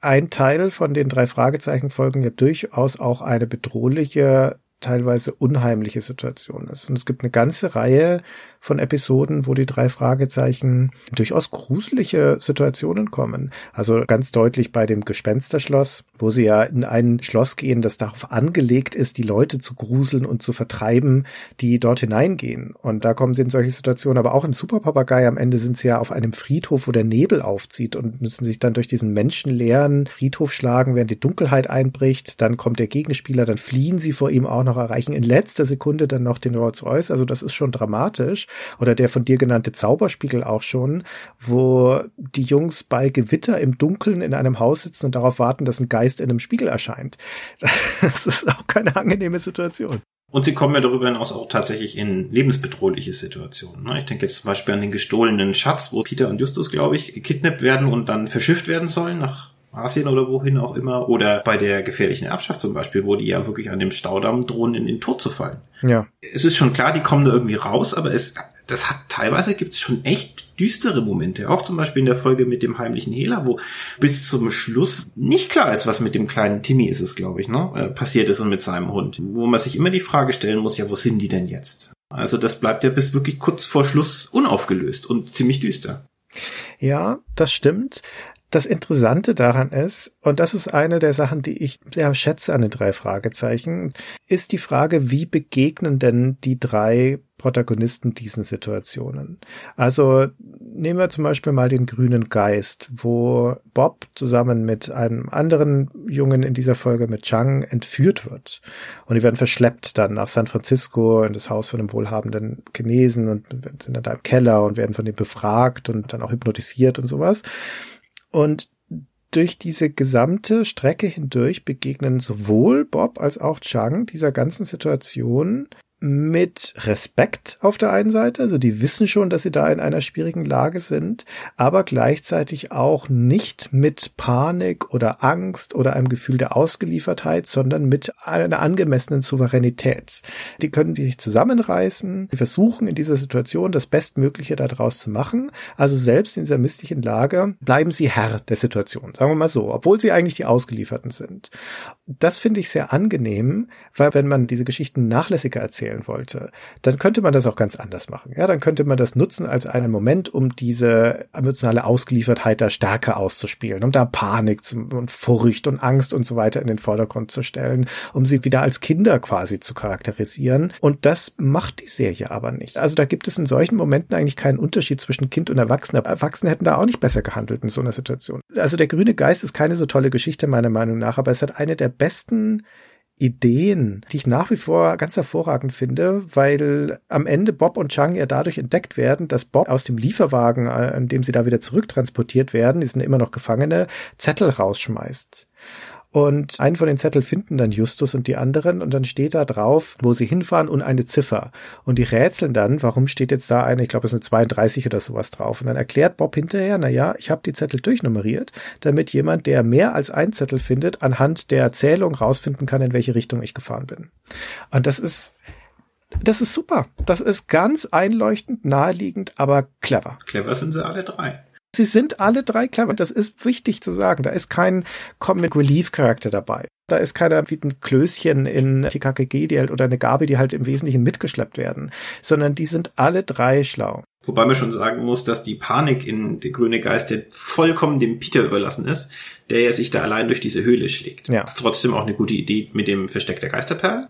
ein Teil von den drei Fragezeichen-Folgen ja durchaus auch eine bedrohliche teilweise unheimliche Situation ist. Und es gibt eine ganze Reihe von Episoden, wo die drei Fragezeichen durchaus gruselige Situationen kommen. Also ganz deutlich bei dem Gespensterschloss, wo sie ja in ein Schloss gehen, das darauf angelegt ist, die Leute zu gruseln und zu vertreiben, die dort hineingehen. Und da kommen sie in solche Situationen. Aber auch in Superpapagei am Ende sind sie ja auf einem Friedhof, wo der Nebel aufzieht und müssen sich dann durch diesen menschenleeren Friedhof schlagen, während die Dunkelheit einbricht. Dann kommt der Gegenspieler, dann fliehen sie vor ihm auch noch, erreichen in letzter Sekunde dann noch den Rolls Royce. Also das ist schon dramatisch oder der von dir genannte Zauberspiegel auch schon, wo die Jungs bei Gewitter im Dunkeln in einem Haus sitzen und darauf warten, dass ein Geist in einem Spiegel erscheint. Das ist auch keine angenehme Situation. Und sie kommen ja darüber hinaus auch tatsächlich in lebensbedrohliche Situationen. Ne? Ich denke jetzt zum Beispiel an den gestohlenen Schatz, wo Peter und Justus, glaube ich, gekidnappt werden und dann verschifft werden sollen nach Asien oder wohin auch immer. Oder bei der gefährlichen Erbschaft zum Beispiel, wo die ja wirklich an dem Staudamm drohen, in den Tod zu fallen. Ja. Es ist schon klar, die kommen da irgendwie raus, aber es, das hat teilweise gibt's schon echt düstere Momente. Auch zum Beispiel in der Folge mit dem heimlichen Hehler, wo bis zum Schluss nicht klar ist, was mit dem kleinen Timmy ist es, glaube ich, ne, äh, passiert ist und mit seinem Hund. Wo man sich immer die Frage stellen muss, ja, wo sind die denn jetzt? Also das bleibt ja bis wirklich kurz vor Schluss unaufgelöst und ziemlich düster. Ja, das stimmt. Das Interessante daran ist, und das ist eine der Sachen, die ich sehr schätze an den drei Fragezeichen, ist die Frage, wie begegnen denn die drei Protagonisten diesen Situationen? Also nehmen wir zum Beispiel mal den grünen Geist, wo Bob zusammen mit einem anderen Jungen in dieser Folge mit Chang entführt wird. Und die werden verschleppt dann nach San Francisco in das Haus von einem wohlhabenden Chinesen und sind dann da im Keller und werden von dem befragt und dann auch hypnotisiert und sowas. Und durch diese gesamte Strecke hindurch begegnen sowohl Bob als auch Chang dieser ganzen Situation mit Respekt auf der einen Seite, also die wissen schon, dass sie da in einer schwierigen Lage sind, aber gleichzeitig auch nicht mit Panik oder Angst oder einem Gefühl der Ausgeliefertheit, sondern mit einer angemessenen Souveränität. Die können sich zusammenreißen, die versuchen in dieser Situation das Bestmögliche daraus zu machen, also selbst in dieser misslichen Lage bleiben sie Herr der Situation, sagen wir mal so, obwohl sie eigentlich die Ausgelieferten sind. Das finde ich sehr angenehm, weil wenn man diese Geschichten nachlässiger erzählt, erzählen wollte, dann könnte man das auch ganz anders machen. Ja, dann könnte man das nutzen als einen Moment, um diese emotionale Ausgeliefertheit da stärker auszuspielen, um da Panik und Furcht und Angst und so weiter in den Vordergrund zu stellen, um sie wieder als Kinder quasi zu charakterisieren. Und das macht die Serie aber nicht. Also da gibt es in solchen Momenten eigentlich keinen Unterschied zwischen Kind und Erwachsener. Erwachsene hätten da auch nicht besser gehandelt in so einer Situation. Also der grüne Geist ist keine so tolle Geschichte meiner Meinung nach, aber es hat eine der besten Ideen, die ich nach wie vor ganz hervorragend finde, weil am Ende Bob und Chang ja dadurch entdeckt werden, dass Bob aus dem Lieferwagen, äh, an dem sie da wieder zurücktransportiert werden, die sind immer noch Gefangene, Zettel rausschmeißt. Und einen von den Zetteln finden dann Justus und die anderen und dann steht da drauf, wo sie hinfahren und eine Ziffer. Und die rätseln dann, warum steht jetzt da eine, ich glaube es eine 32 oder sowas drauf. Und dann erklärt Bob hinterher, na ja, ich habe die Zettel durchnummeriert, damit jemand, der mehr als ein Zettel findet, anhand der Zählung rausfinden kann, in welche Richtung ich gefahren bin. Und das ist das ist super. Das ist ganz einleuchtend, naheliegend, aber clever. Clever sind sie alle drei. Sie sind alle drei clever. Das ist wichtig zu sagen. Da ist kein Comic Relief Charakter dabei. Da ist keiner wie ein Klößchen in TKKG, die halt, oder eine Gabi, die halt im Wesentlichen mitgeschleppt werden, sondern die sind alle drei schlau. Wobei man schon sagen muss, dass die Panik in der grüne Geist vollkommen dem Peter überlassen ist, der ja sich da allein durch diese Höhle schlägt. Ja. Trotzdem auch eine gute Idee mit dem Versteck der Geisterperlen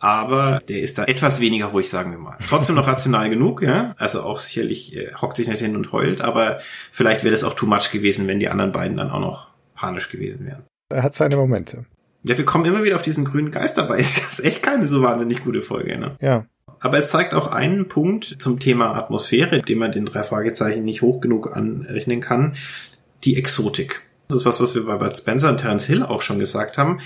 aber der ist da etwas weniger ruhig, sagen wir mal. Trotzdem noch rational genug, ja. Also auch sicherlich äh, hockt sich nicht hin und heult, aber vielleicht wäre das auch too much gewesen, wenn die anderen beiden dann auch noch panisch gewesen wären. Er hat seine Momente. Ja, wir kommen immer wieder auf diesen grünen Geist dabei. Ist das echt keine so wahnsinnig gute Folge, ne? Ja. Aber es zeigt auch einen Punkt zum Thema Atmosphäre, den man den drei Fragezeichen nicht hoch genug anrechnen kann. Die Exotik. Das ist was, was wir bei Bud Spencer und Terence Hill auch schon gesagt haben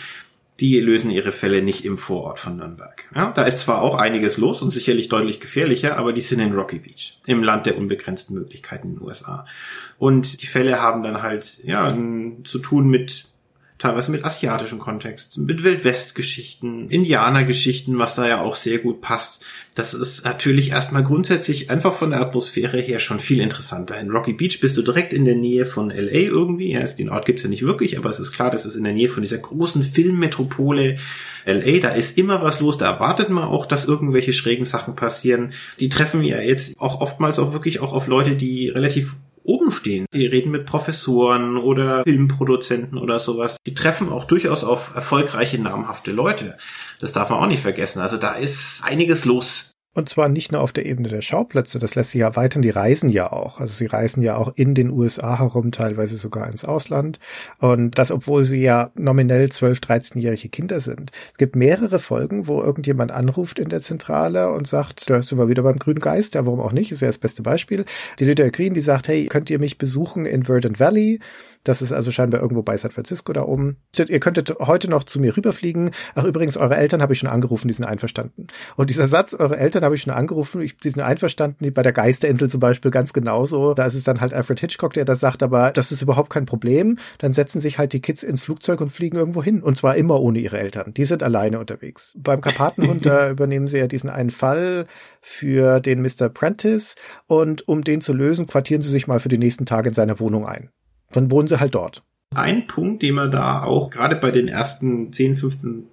die lösen ihre Fälle nicht im Vorort von Nürnberg. Ja, da ist zwar auch einiges los und sicherlich deutlich gefährlicher, aber die sind in Rocky Beach, im Land der unbegrenzten Möglichkeiten in den USA. Und die Fälle haben dann halt ja zu tun mit teilweise mit asiatischem Kontext, mit Wildwest-Geschichten, Indianergeschichten, was da ja auch sehr gut passt. Das ist natürlich erstmal grundsätzlich einfach von der Atmosphäre her schon viel interessanter. In Rocky Beach bist du direkt in der Nähe von LA irgendwie. Ja, den Ort gibt's ja nicht wirklich, aber es ist klar, das ist in der Nähe von dieser großen Filmmetropole LA. Da ist immer was los. Da erwartet man auch, dass irgendwelche schrägen Sachen passieren. Die treffen ja jetzt auch oftmals auch wirklich auch auf Leute, die relativ oben stehen. Die reden mit Professoren oder Filmproduzenten oder sowas. Die treffen auch durchaus auf erfolgreiche, namhafte Leute. Das darf man auch nicht vergessen. Also da ist einiges los und zwar nicht nur auf der Ebene der Schauplätze, das lässt sich ja erweitern, die reisen ja auch. Also sie reisen ja auch in den USA herum, teilweise sogar ins Ausland. Und das, obwohl sie ja nominell 12-, 13-jährige Kinder sind. Es gibt mehrere Folgen, wo irgendjemand anruft in der Zentrale und sagt, da sind wir wieder beim grünen Geist, ja, warum auch nicht, ist ja das beste Beispiel. Die Lydia Green, die sagt, hey, könnt ihr mich besuchen in Verdant Valley? Das ist also scheinbar irgendwo bei San Francisco da oben. Ihr könntet heute noch zu mir rüberfliegen. Ach, übrigens, eure Eltern habe ich schon angerufen, die sind einverstanden. Und dieser Satz, eure Eltern habe ich schon angerufen, ich, die sind einverstanden, bei der Geisterinsel zum Beispiel ganz genauso. Da ist es dann halt Alfred Hitchcock, der das sagt, aber das ist überhaupt kein Problem. Dann setzen sich halt die Kids ins Flugzeug und fliegen irgendwo hin. Und zwar immer ohne ihre Eltern. Die sind alleine unterwegs. Beim Karpatenhund, da übernehmen sie ja diesen einen Fall für den Mr. Prentice und um den zu lösen, quartieren sie sich mal für die nächsten Tage in seiner Wohnung ein dann wohnen sie halt dort. Ein Punkt, den man da auch gerade bei den ersten 10, 15,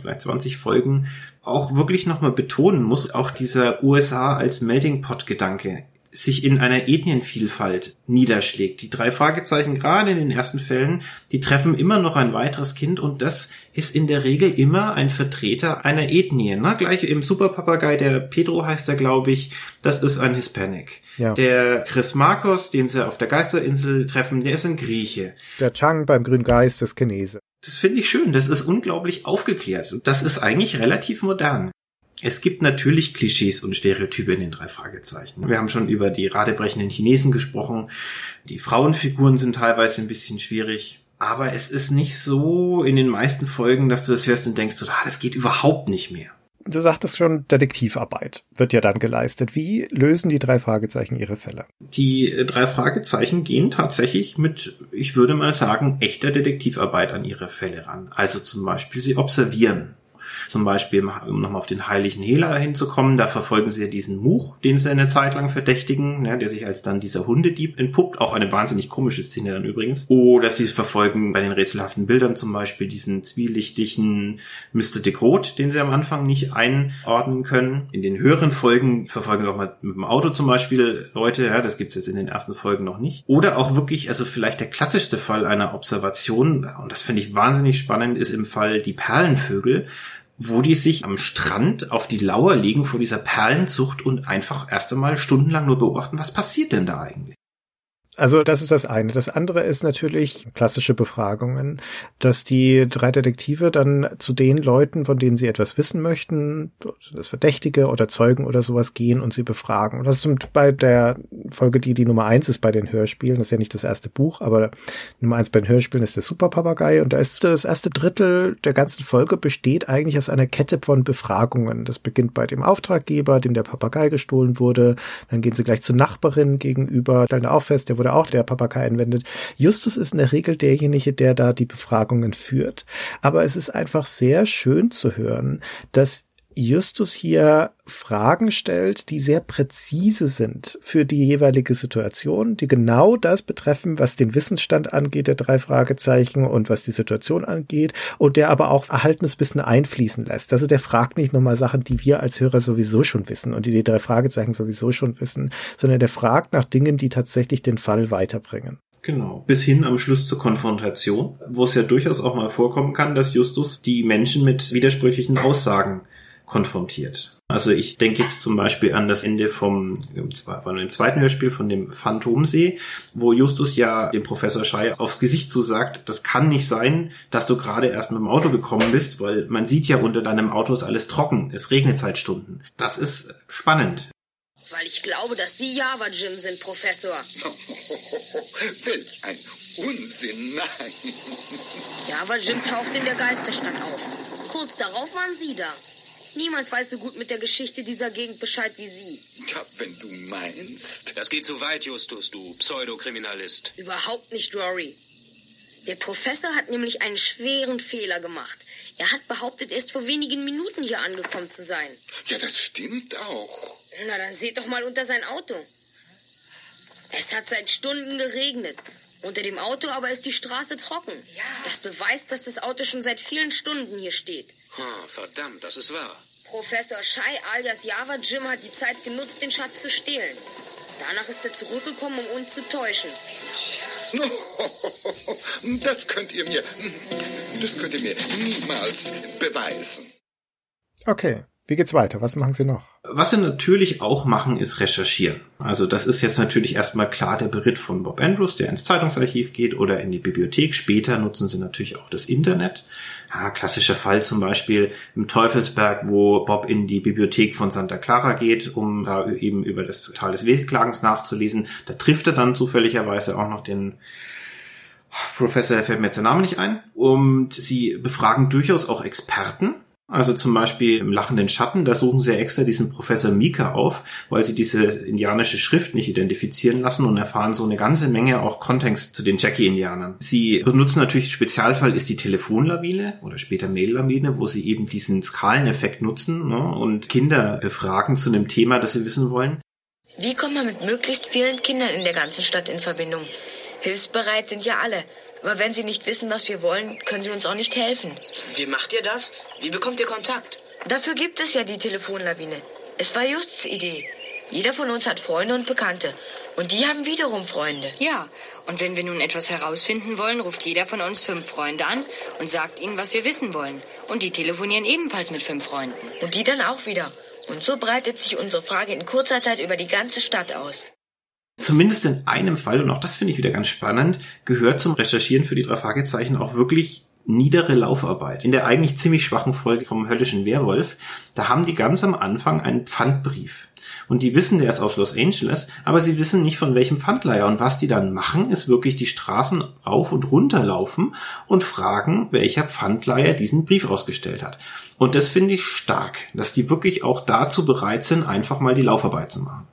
vielleicht 20 Folgen auch wirklich nochmal betonen muss, auch dieser USA als Melting Pot Gedanke sich in einer Ethnienvielfalt niederschlägt. Die drei Fragezeichen, gerade in den ersten Fällen, die treffen immer noch ein weiteres Kind und das ist in der Regel immer ein Vertreter einer Ethnie. Na, gleich im Superpapagei, der Pedro heißt er, glaube ich, das ist ein Hispanic. Ja. Der Chris Marcos, den sie auf der Geisterinsel treffen, der ist ein Grieche. Der Chang beim Grünen Geist ist Chinese. Das finde ich schön. Das ist unglaublich aufgeklärt. Das ist eigentlich relativ modern. Es gibt natürlich Klischees und Stereotype in den drei Fragezeichen. Wir haben schon über die radebrechenden Chinesen gesprochen. Die Frauenfiguren sind teilweise ein bisschen schwierig. Aber es ist nicht so in den meisten Folgen, dass du das hörst und denkst, ah, das geht überhaupt nicht mehr. Du sagtest schon, Detektivarbeit wird ja dann geleistet. Wie lösen die drei Fragezeichen ihre Fälle? Die äh, drei Fragezeichen gehen tatsächlich mit, ich würde mal sagen, echter Detektivarbeit an ihre Fälle ran. Also zum Beispiel, sie observieren zum Beispiel, um nochmal auf den heiligen Hela hinzukommen, da verfolgen sie ja diesen Much, den sie eine Zeit lang verdächtigen, ja, der sich als dann dieser Hundedieb entpuppt. Auch eine wahnsinnig komische Szene dann übrigens. Oder sie verfolgen bei den rätselhaften Bildern zum Beispiel diesen zwielichtigen Mr. de Groot, den sie am Anfang nicht einordnen können. In den höheren Folgen verfolgen sie auch mal mit dem Auto zum Beispiel Leute, ja, das gibt's jetzt in den ersten Folgen noch nicht. Oder auch wirklich, also vielleicht der klassischste Fall einer Observation, und das finde ich wahnsinnig spannend, ist im Fall die Perlenvögel, wo die sich am Strand auf die Lauer legen vor dieser Perlenzucht und einfach erst einmal stundenlang nur beobachten, was passiert denn da eigentlich? Also das ist das eine. Das andere ist natürlich klassische Befragungen, dass die drei Detektive dann zu den Leuten, von denen sie etwas wissen möchten, das Verdächtige oder Zeugen oder sowas gehen und sie befragen. Und das ist bei der Folge, die die Nummer eins ist bei den Hörspielen. Das ist ja nicht das erste Buch, aber Nummer eins bei den Hörspielen ist der Superpapagei und da ist das erste Drittel der ganzen Folge besteht eigentlich aus einer Kette von Befragungen. Das beginnt bei dem Auftraggeber, dem der Papagei gestohlen wurde. Dann gehen sie gleich zur Nachbarin gegenüber, stellen auch fest, der wurde auch der Papagei einwendet. Justus ist in der Regel derjenige, der da die Befragungen führt. Aber es ist einfach sehr schön zu hören, dass Justus hier Fragen stellt, die sehr präzise sind für die jeweilige Situation, die genau das betreffen, was den Wissensstand angeht, der drei Fragezeichen und was die Situation angeht und der aber auch erhaltenes Wissen einfließen lässt. Also der fragt nicht nochmal Sachen, die wir als Hörer sowieso schon wissen und die die drei Fragezeichen sowieso schon wissen, sondern der fragt nach Dingen, die tatsächlich den Fall weiterbringen. Genau. Bis hin am Schluss zur Konfrontation, wo es ja durchaus auch mal vorkommen kann, dass Justus die Menschen mit widersprüchlichen Aussagen konfrontiert. Also ich denke jetzt zum Beispiel an das Ende vom, von dem zweiten Hörspiel von dem Phantomsee, wo Justus ja dem Professor Schei aufs Gesicht zusagt, das kann nicht sein, dass du gerade erst mit dem Auto gekommen bist, weil man sieht ja unter deinem Auto ist alles trocken, es regnet seit Stunden. Das ist spannend. Weil ich glaube, dass Sie Java Jim sind, Professor. Welch ein Unsinn, nein. Java Jim tauchte in der Geisterstadt auf. Kurz darauf waren Sie da. Niemand weiß so gut mit der Geschichte dieser Gegend Bescheid wie Sie. Ja, wenn du meinst. Das geht zu weit, Justus, du Pseudokriminalist. Überhaupt nicht, Rory. Der Professor hat nämlich einen schweren Fehler gemacht. Er hat behauptet, erst vor wenigen Minuten hier angekommen zu sein. Ja, das stimmt auch. Na, dann seht doch mal unter sein Auto. Es hat seit Stunden geregnet. Unter dem Auto aber ist die Straße trocken. Ja. Das beweist, dass das Auto schon seit vielen Stunden hier steht. Oh, verdammt, das ist wahr. Professor Shai alias Java Jim hat die Zeit genutzt, den Schatz zu stehlen. Danach ist er zurückgekommen, um uns zu täuschen. Das könnt ihr mir, das könnt ihr mir niemals beweisen. Okay. Wie geht's weiter? Was machen Sie noch? Was Sie natürlich auch machen, ist recherchieren. Also das ist jetzt natürlich erstmal klar der Beritt von Bob Andrews, der ins Zeitungsarchiv geht oder in die Bibliothek. Später nutzen Sie natürlich auch das Internet. Ja, klassischer Fall zum Beispiel im Teufelsberg, wo Bob in die Bibliothek von Santa Clara geht, um da eben über das Tal des Wehklagens nachzulesen. Da trifft er dann zufälligerweise auch noch den Professor, fällt mir jetzt der Name nicht ein. Und sie befragen durchaus auch Experten also zum Beispiel im Lachenden Schatten, da suchen sie extra diesen Professor Mika auf, weil sie diese indianische Schrift nicht identifizieren lassen und erfahren so eine ganze Menge auch Kontext zu den Jackie-Indianern. Sie benutzen natürlich, Spezialfall ist die Telefonlawine oder später Mail-Lawine, wo sie eben diesen Skaleneffekt nutzen ne, und Kinder befragen zu einem Thema, das sie wissen wollen. Wie kommt man mit möglichst vielen Kindern in der ganzen Stadt in Verbindung? Hilfsbereit sind ja alle. Aber wenn Sie nicht wissen, was wir wollen, können Sie uns auch nicht helfen. Wie macht ihr das? Wie bekommt ihr Kontakt? Dafür gibt es ja die Telefonlawine. Es war Justs Idee. Jeder von uns hat Freunde und Bekannte. Und die haben wiederum Freunde. Ja, und wenn wir nun etwas herausfinden wollen, ruft jeder von uns fünf Freunde an und sagt ihnen, was wir wissen wollen. Und die telefonieren ebenfalls mit fünf Freunden. Und die dann auch wieder. Und so breitet sich unsere Frage in kurzer Zeit über die ganze Stadt aus. Zumindest in einem Fall, und auch das finde ich wieder ganz spannend, gehört zum Recherchieren für die drei Fragezeichen auch wirklich niedere Laufarbeit. In der eigentlich ziemlich schwachen Folge vom höllischen Werwolf, da haben die ganz am Anfang einen Pfandbrief. Und die wissen, der ist aus Los Angeles, aber sie wissen nicht von welchem Pfandleiher. Und was die dann machen, ist wirklich die Straßen rauf und runter laufen und fragen, welcher Pfandleiher diesen Brief ausgestellt hat. Und das finde ich stark, dass die wirklich auch dazu bereit sind, einfach mal die Laufarbeit zu machen.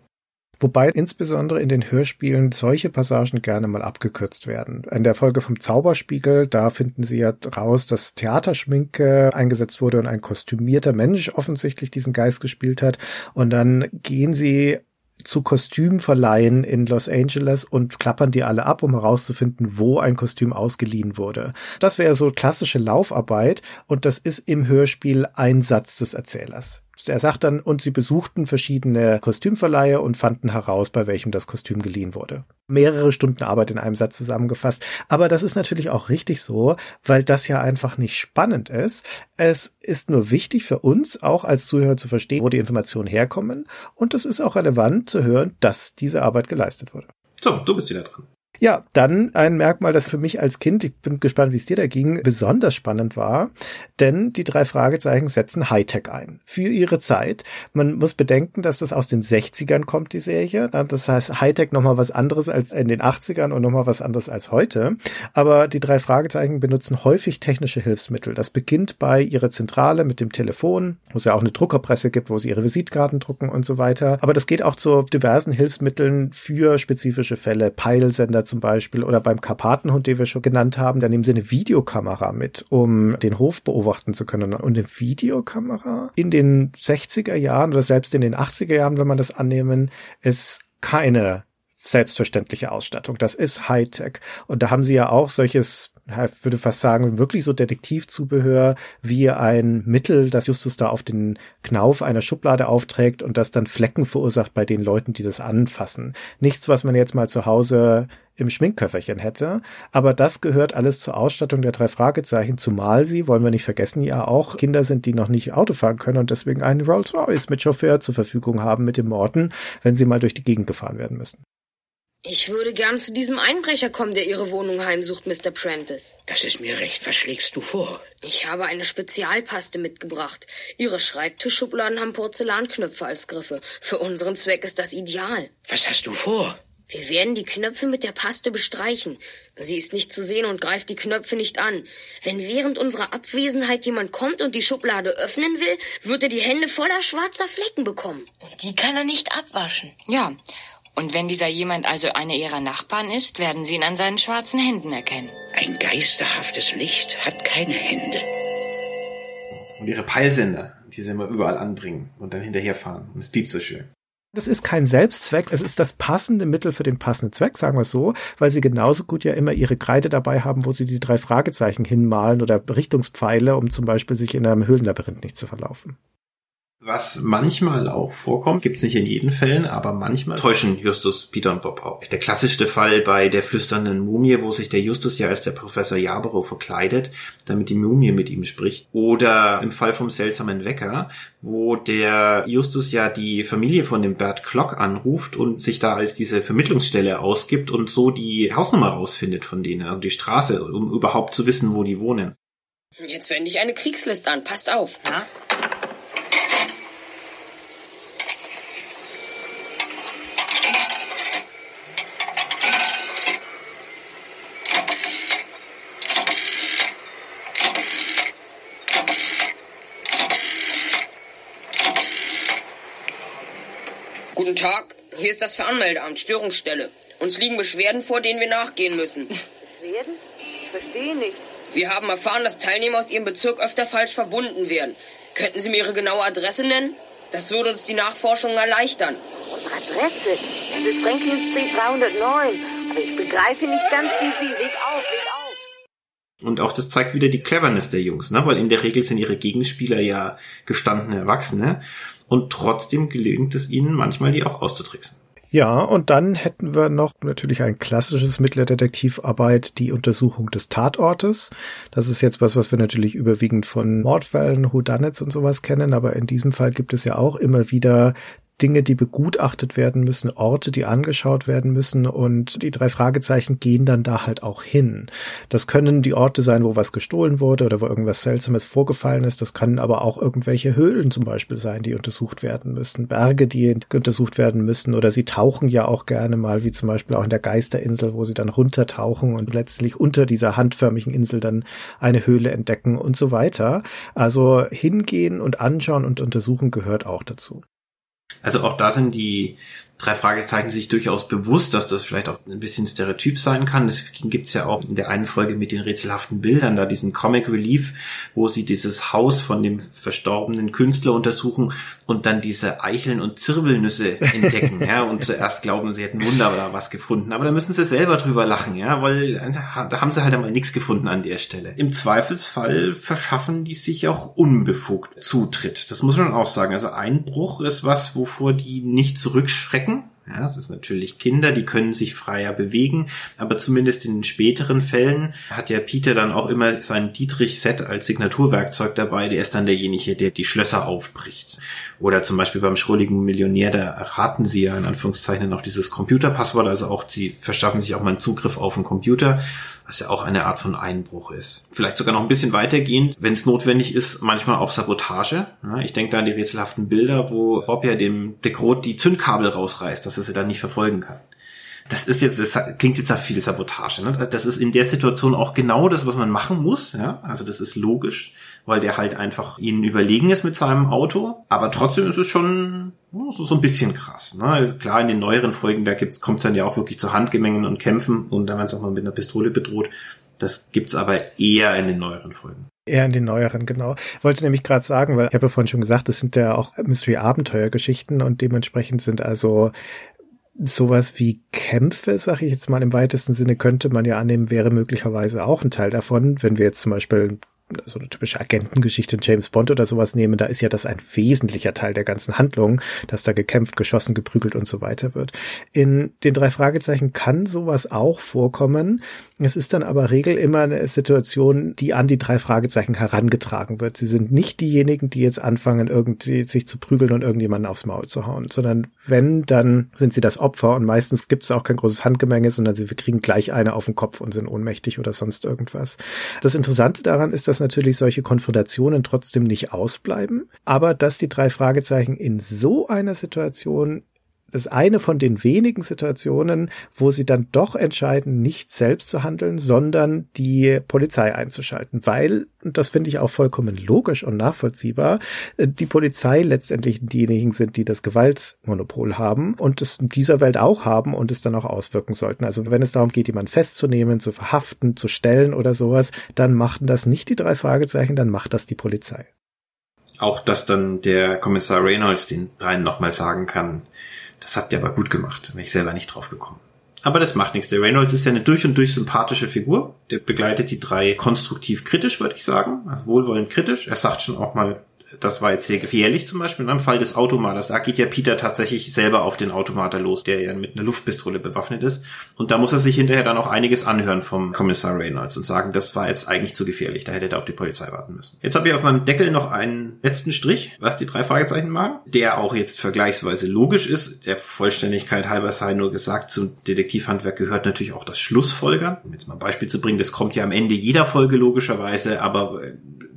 Wobei insbesondere in den Hörspielen solche Passagen gerne mal abgekürzt werden. In der Folge vom Zauberspiegel, da finden Sie ja raus, dass Theaterschminke eingesetzt wurde und ein kostümierter Mensch offensichtlich diesen Geist gespielt hat. Und dann gehen Sie zu Kostümverleihen in Los Angeles und klappern die alle ab, um herauszufinden, wo ein Kostüm ausgeliehen wurde. Das wäre so klassische Laufarbeit und das ist im Hörspiel ein Satz des Erzählers. Er sagt dann, und sie besuchten verschiedene Kostümverleihe und fanden heraus, bei welchem das Kostüm geliehen wurde. Mehrere Stunden Arbeit in einem Satz zusammengefasst. Aber das ist natürlich auch richtig so, weil das ja einfach nicht spannend ist. Es ist nur wichtig für uns, auch als Zuhörer zu verstehen, wo die Informationen herkommen. Und es ist auch relevant zu hören, dass diese Arbeit geleistet wurde. So, du bist wieder dran. Ja, dann ein Merkmal, das für mich als Kind, ich bin gespannt, wie es dir da ging, besonders spannend war, denn die drei Fragezeichen setzen Hightech ein. Für ihre Zeit. Man muss bedenken, dass das aus den 60ern kommt, die Serie. Das heißt, Hightech nochmal was anderes als in den 80ern und nochmal was anderes als heute. Aber die drei Fragezeichen benutzen häufig technische Hilfsmittel. Das beginnt bei ihrer Zentrale mit dem Telefon, wo es ja auch eine Druckerpresse gibt, wo sie ihre Visitkarten drucken und so weiter. Aber das geht auch zu diversen Hilfsmitteln für spezifische Fälle. Peilsender zum Beispiel oder beim Karpatenhund, den wir schon genannt haben, da nehmen sie eine Videokamera mit, um den Hof beobachten zu können. Und eine Videokamera in den 60er Jahren oder selbst in den 80er Jahren, wenn man das annehmen, ist keine selbstverständliche Ausstattung. Das ist Hightech. Und da haben sie ja auch solches ich würde fast sagen, wirklich so Detektivzubehör wie ein Mittel, das Justus da auf den Knauf einer Schublade aufträgt und das dann Flecken verursacht bei den Leuten, die das anfassen. Nichts, was man jetzt mal zu Hause im Schminkköfferchen hätte. Aber das gehört alles zur Ausstattung der drei Fragezeichen, zumal sie, wollen wir nicht vergessen, ja auch Kinder sind, die noch nicht Auto fahren können und deswegen einen Rolls Royce mit Chauffeur zur Verfügung haben mit dem Morten, wenn sie mal durch die Gegend gefahren werden müssen. Ich würde gern zu diesem Einbrecher kommen, der Ihre Wohnung heimsucht, Mr. Prentice. Das ist mir recht. Was schlägst du vor? Ich habe eine Spezialpaste mitgebracht. Ihre Schreibtischschubladen haben Porzellanknöpfe als Griffe. Für unseren Zweck ist das ideal. Was hast du vor? Wir werden die Knöpfe mit der Paste bestreichen. Sie ist nicht zu sehen und greift die Knöpfe nicht an. Wenn während unserer Abwesenheit jemand kommt und die Schublade öffnen will, wird er die Hände voller schwarzer Flecken bekommen. Und die kann er nicht abwaschen. Ja, und wenn dieser jemand also einer ihrer Nachbarn ist, werden sie ihn an seinen schwarzen Händen erkennen. Ein geisterhaftes Licht hat keine Hände. Und ihre Peilsender, die sie immer überall anbringen und dann hinterherfahren. Und es piept so schön. Das ist kein Selbstzweck, es ist das passende Mittel für den passenden Zweck, sagen wir es so, weil sie genauso gut ja immer ihre Kreide dabei haben, wo sie die drei Fragezeichen hinmalen oder Richtungspfeile, um zum Beispiel sich in einem Höhlenlabyrinth nicht zu verlaufen. Was manchmal auch vorkommt, gibt's nicht in jeden Fällen, aber manchmal täuschen Justus, Peter und Bob auch. Der klassischste Fall bei der flüsternden Mumie, wo sich der Justus ja als der Professor Yarborough verkleidet, damit die Mumie mit ihm spricht. Oder im Fall vom seltsamen Wecker, wo der Justus ja die Familie von dem Bert Klock anruft und sich da als diese Vermittlungsstelle ausgibt und so die Hausnummer rausfindet von denen und die Straße, um überhaupt zu wissen, wo die wohnen. Jetzt wende ich eine Kriegsliste an. Passt auf. Ja? Guten Tag, hier ist das Veranmeldeamt, Störungsstelle. Uns liegen Beschwerden vor, denen wir nachgehen müssen. Beschwerden? Ich verstehe nicht. Wir haben erfahren, dass Teilnehmer aus Ihrem Bezirk öfter falsch verbunden werden. Könnten Sie mir Ihre genaue Adresse nennen? Das würde uns die Nachforschung erleichtern. Unsere Adresse? Das ist Franklin Street 309. Aber ich begreife nicht ganz, wie Sie. Weg auf, weg auf. Und auch das zeigt wieder die Cleverness der Jungs, ne? weil in der Regel sind ihre Gegenspieler ja gestandene Erwachsene und trotzdem gelingt es ihnen manchmal, die auch auszutricksen. Ja, und dann hätten wir noch natürlich ein klassisches Mittel der Detektivarbeit, die Untersuchung des Tatortes. Das ist jetzt was, was wir natürlich überwiegend von Mordfällen, Whodunits und sowas kennen, aber in diesem Fall gibt es ja auch immer wieder Dinge, die begutachtet werden müssen, Orte, die angeschaut werden müssen und die drei Fragezeichen gehen dann da halt auch hin. Das können die Orte sein, wo was gestohlen wurde oder wo irgendwas Seltsames vorgefallen ist. Das können aber auch irgendwelche Höhlen zum Beispiel sein, die untersucht werden müssen, Berge, die untersucht werden müssen oder sie tauchen ja auch gerne mal, wie zum Beispiel auch in der Geisterinsel, wo sie dann runtertauchen und letztlich unter dieser handförmigen Insel dann eine Höhle entdecken und so weiter. Also hingehen und anschauen und untersuchen gehört auch dazu. Also auch da sind die drei Fragezeichen sich durchaus bewusst, dass das vielleicht auch ein bisschen stereotyp sein kann. Deswegen gibt's ja auch in der einen Folge mit den rätselhaften Bildern da diesen Comic Relief, wo sie dieses Haus von dem verstorbenen Künstler untersuchen und dann diese Eicheln und Zirbelnüsse entdecken, ja, und zuerst glauben, sie hätten Wunder oder was gefunden. Aber da müssen sie selber drüber lachen, ja, weil da haben sie halt einmal nichts gefunden an der Stelle. Im Zweifelsfall verschaffen die sich auch unbefugt Zutritt. Das muss man auch sagen. Also Einbruch ist was, wovor die nicht zurückschrecken Ja, das ist natürlich Kinder, die können sich freier bewegen, aber zumindest in den späteren Fällen hat ja Peter dann auch immer sein Dietrich-Set als Signaturwerkzeug dabei. Der ist dann derjenige, der die Schlösser aufbricht. Oder zum Beispiel beim schrulligen Millionär, da erraten sie ja in Anführungszeichen noch dieses Computerpasswort, also auch sie verschaffen sich auch mal einen Zugriff auf den Computer was ja auch eine Art von Einbruch ist. Vielleicht sogar noch ein bisschen weitergehend, wenn es notwendig ist, manchmal auch Sabotage. Ich denke da an die rätselhaften Bilder, wo Bob ja dem Dekrot die Zündkabel rausreißt, dass er sie dann nicht verfolgen kann. Das ist jetzt, das klingt jetzt nach viel Sabotage. Ne? Das ist in der Situation auch genau das, was man machen muss. Ja? Also das ist logisch, weil der halt einfach ihnen überlegen ist mit seinem Auto. Aber trotzdem ist es schon so, ein bisschen krass. Ne? Also klar, in den neueren Folgen, da kommt es dann ja auch wirklich zu Handgemengen und Kämpfen und dann werden es auch mal mit einer Pistole bedroht. Das gibt's aber eher in den neueren Folgen. Eher in den neueren, genau. Wollte nämlich gerade sagen, weil ich habe ja vorhin schon gesagt, das sind ja auch Mystery-Abenteuergeschichten und dementsprechend sind also sowas wie Kämpfe, sag ich jetzt mal im weitesten Sinne, könnte man ja annehmen, wäre möglicherweise auch ein Teil davon, wenn wir jetzt zum Beispiel so eine typische Agentengeschichte in James Bond oder sowas nehmen, da ist ja das ein wesentlicher Teil der ganzen Handlung, dass da gekämpft, geschossen, geprügelt und so weiter wird. In den drei Fragezeichen kann sowas auch vorkommen. Es ist dann aber Regel immer eine Situation, die an die drei Fragezeichen herangetragen wird. Sie sind nicht diejenigen, die jetzt anfangen, irgendwie sich zu prügeln und irgendjemanden aufs Maul zu hauen, sondern wenn, dann sind sie das Opfer und meistens gibt es auch kein großes Handgemenge, sondern sie kriegen gleich eine auf den Kopf und sind ohnmächtig oder sonst irgendwas. Das Interessante daran ist, dass natürlich solche Konfrontationen trotzdem nicht ausbleiben, aber dass die drei Fragezeichen in so einer Situation das ist eine von den wenigen Situationen, wo sie dann doch entscheiden, nicht selbst zu handeln, sondern die Polizei einzuschalten, weil, und das finde ich auch vollkommen logisch und nachvollziehbar, äh, die Polizei letztendlich diejenigen sind, die das Gewaltmonopol haben und es in dieser Welt auch haben und es dann auch auswirken sollten. Also wenn es darum geht, jemanden festzunehmen, zu verhaften, zu stellen oder sowas, dann machten das nicht die drei Fragezeichen, dann macht das die Polizei. Auch, dass dann der Kommissar Reynolds den dreien nochmal sagen kann, das habt ihr aber gut gemacht. Bin ich selber nicht drauf gekommen. Aber das macht nichts. Der Reynolds ist ja eine durch und durch sympathische Figur. Der begleitet die drei konstruktiv kritisch, würde ich sagen. Also wohlwollend kritisch. Er sagt schon auch mal das war jetzt sehr gefährlich zum Beispiel. Im Fall des Automaters, da geht ja Peter tatsächlich selber auf den Automater los, der ja mit einer Luftpistole bewaffnet ist. Und da muss er sich hinterher dann auch einiges anhören vom Kommissar Reynolds und sagen, das war jetzt eigentlich zu gefährlich, da hätte er auf die Polizei warten müssen. Jetzt habe ich auf meinem Deckel noch einen letzten Strich, was die drei Fragezeichen machen, der auch jetzt vergleichsweise logisch ist. Der Vollständigkeit halber sei nur gesagt, zum Detektivhandwerk gehört natürlich auch das Schlussfolgern. Um jetzt mal ein Beispiel zu bringen, das kommt ja am Ende jeder Folge logischerweise, aber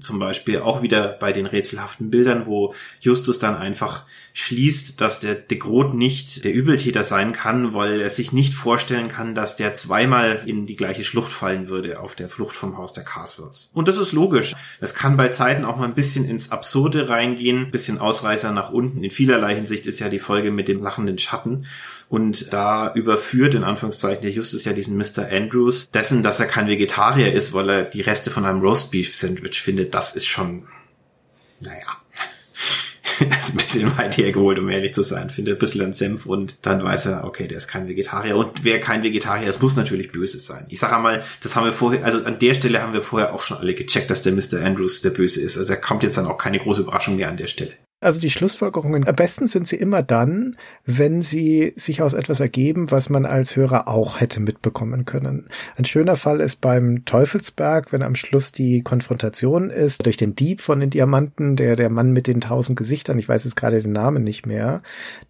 zum Beispiel auch wieder bei den rätselhaften Bildern, wo Justus dann einfach schließt, dass der de Groot nicht der Übeltäter sein kann, weil er sich nicht vorstellen kann, dass der zweimal in die gleiche Schlucht fallen würde auf der Flucht vom Haus der Carswells. Und das ist logisch. Es kann bei Zeiten auch mal ein bisschen ins Absurde reingehen, ein bisschen Ausreißer nach unten. In vielerlei Hinsicht ist ja die Folge mit dem lachenden Schatten. Und da überführt in Anführungszeichen der Justus ja diesen Mr. Andrews dessen, dass er kein Vegetarier ist, weil er die Reste von einem Roastbeef-Sandwich findet. Das ist schon, naja. ist ein bisschen weit hergeholt, um ehrlich zu sein. Findet ein bisschen an Senf und dann weiß er, okay, der ist kein Vegetarier. Und wer kein Vegetarier ist, muss natürlich böse sein. Ich sage einmal, das haben wir vorher, also an der Stelle haben wir vorher auch schon alle gecheckt, dass der Mr. Andrews der Böse ist. Also da kommt jetzt dann auch keine große Überraschung mehr an der Stelle. Also die Schlussfolgerungen, am besten sind sie immer dann, wenn sie sich aus etwas ergeben, was man als Hörer auch hätte mitbekommen können. Ein schöner Fall ist beim Teufelsberg, wenn am Schluss die Konfrontation ist durch den Dieb von den Diamanten, der, der Mann mit den tausend Gesichtern, ich weiß jetzt gerade den Namen nicht mehr,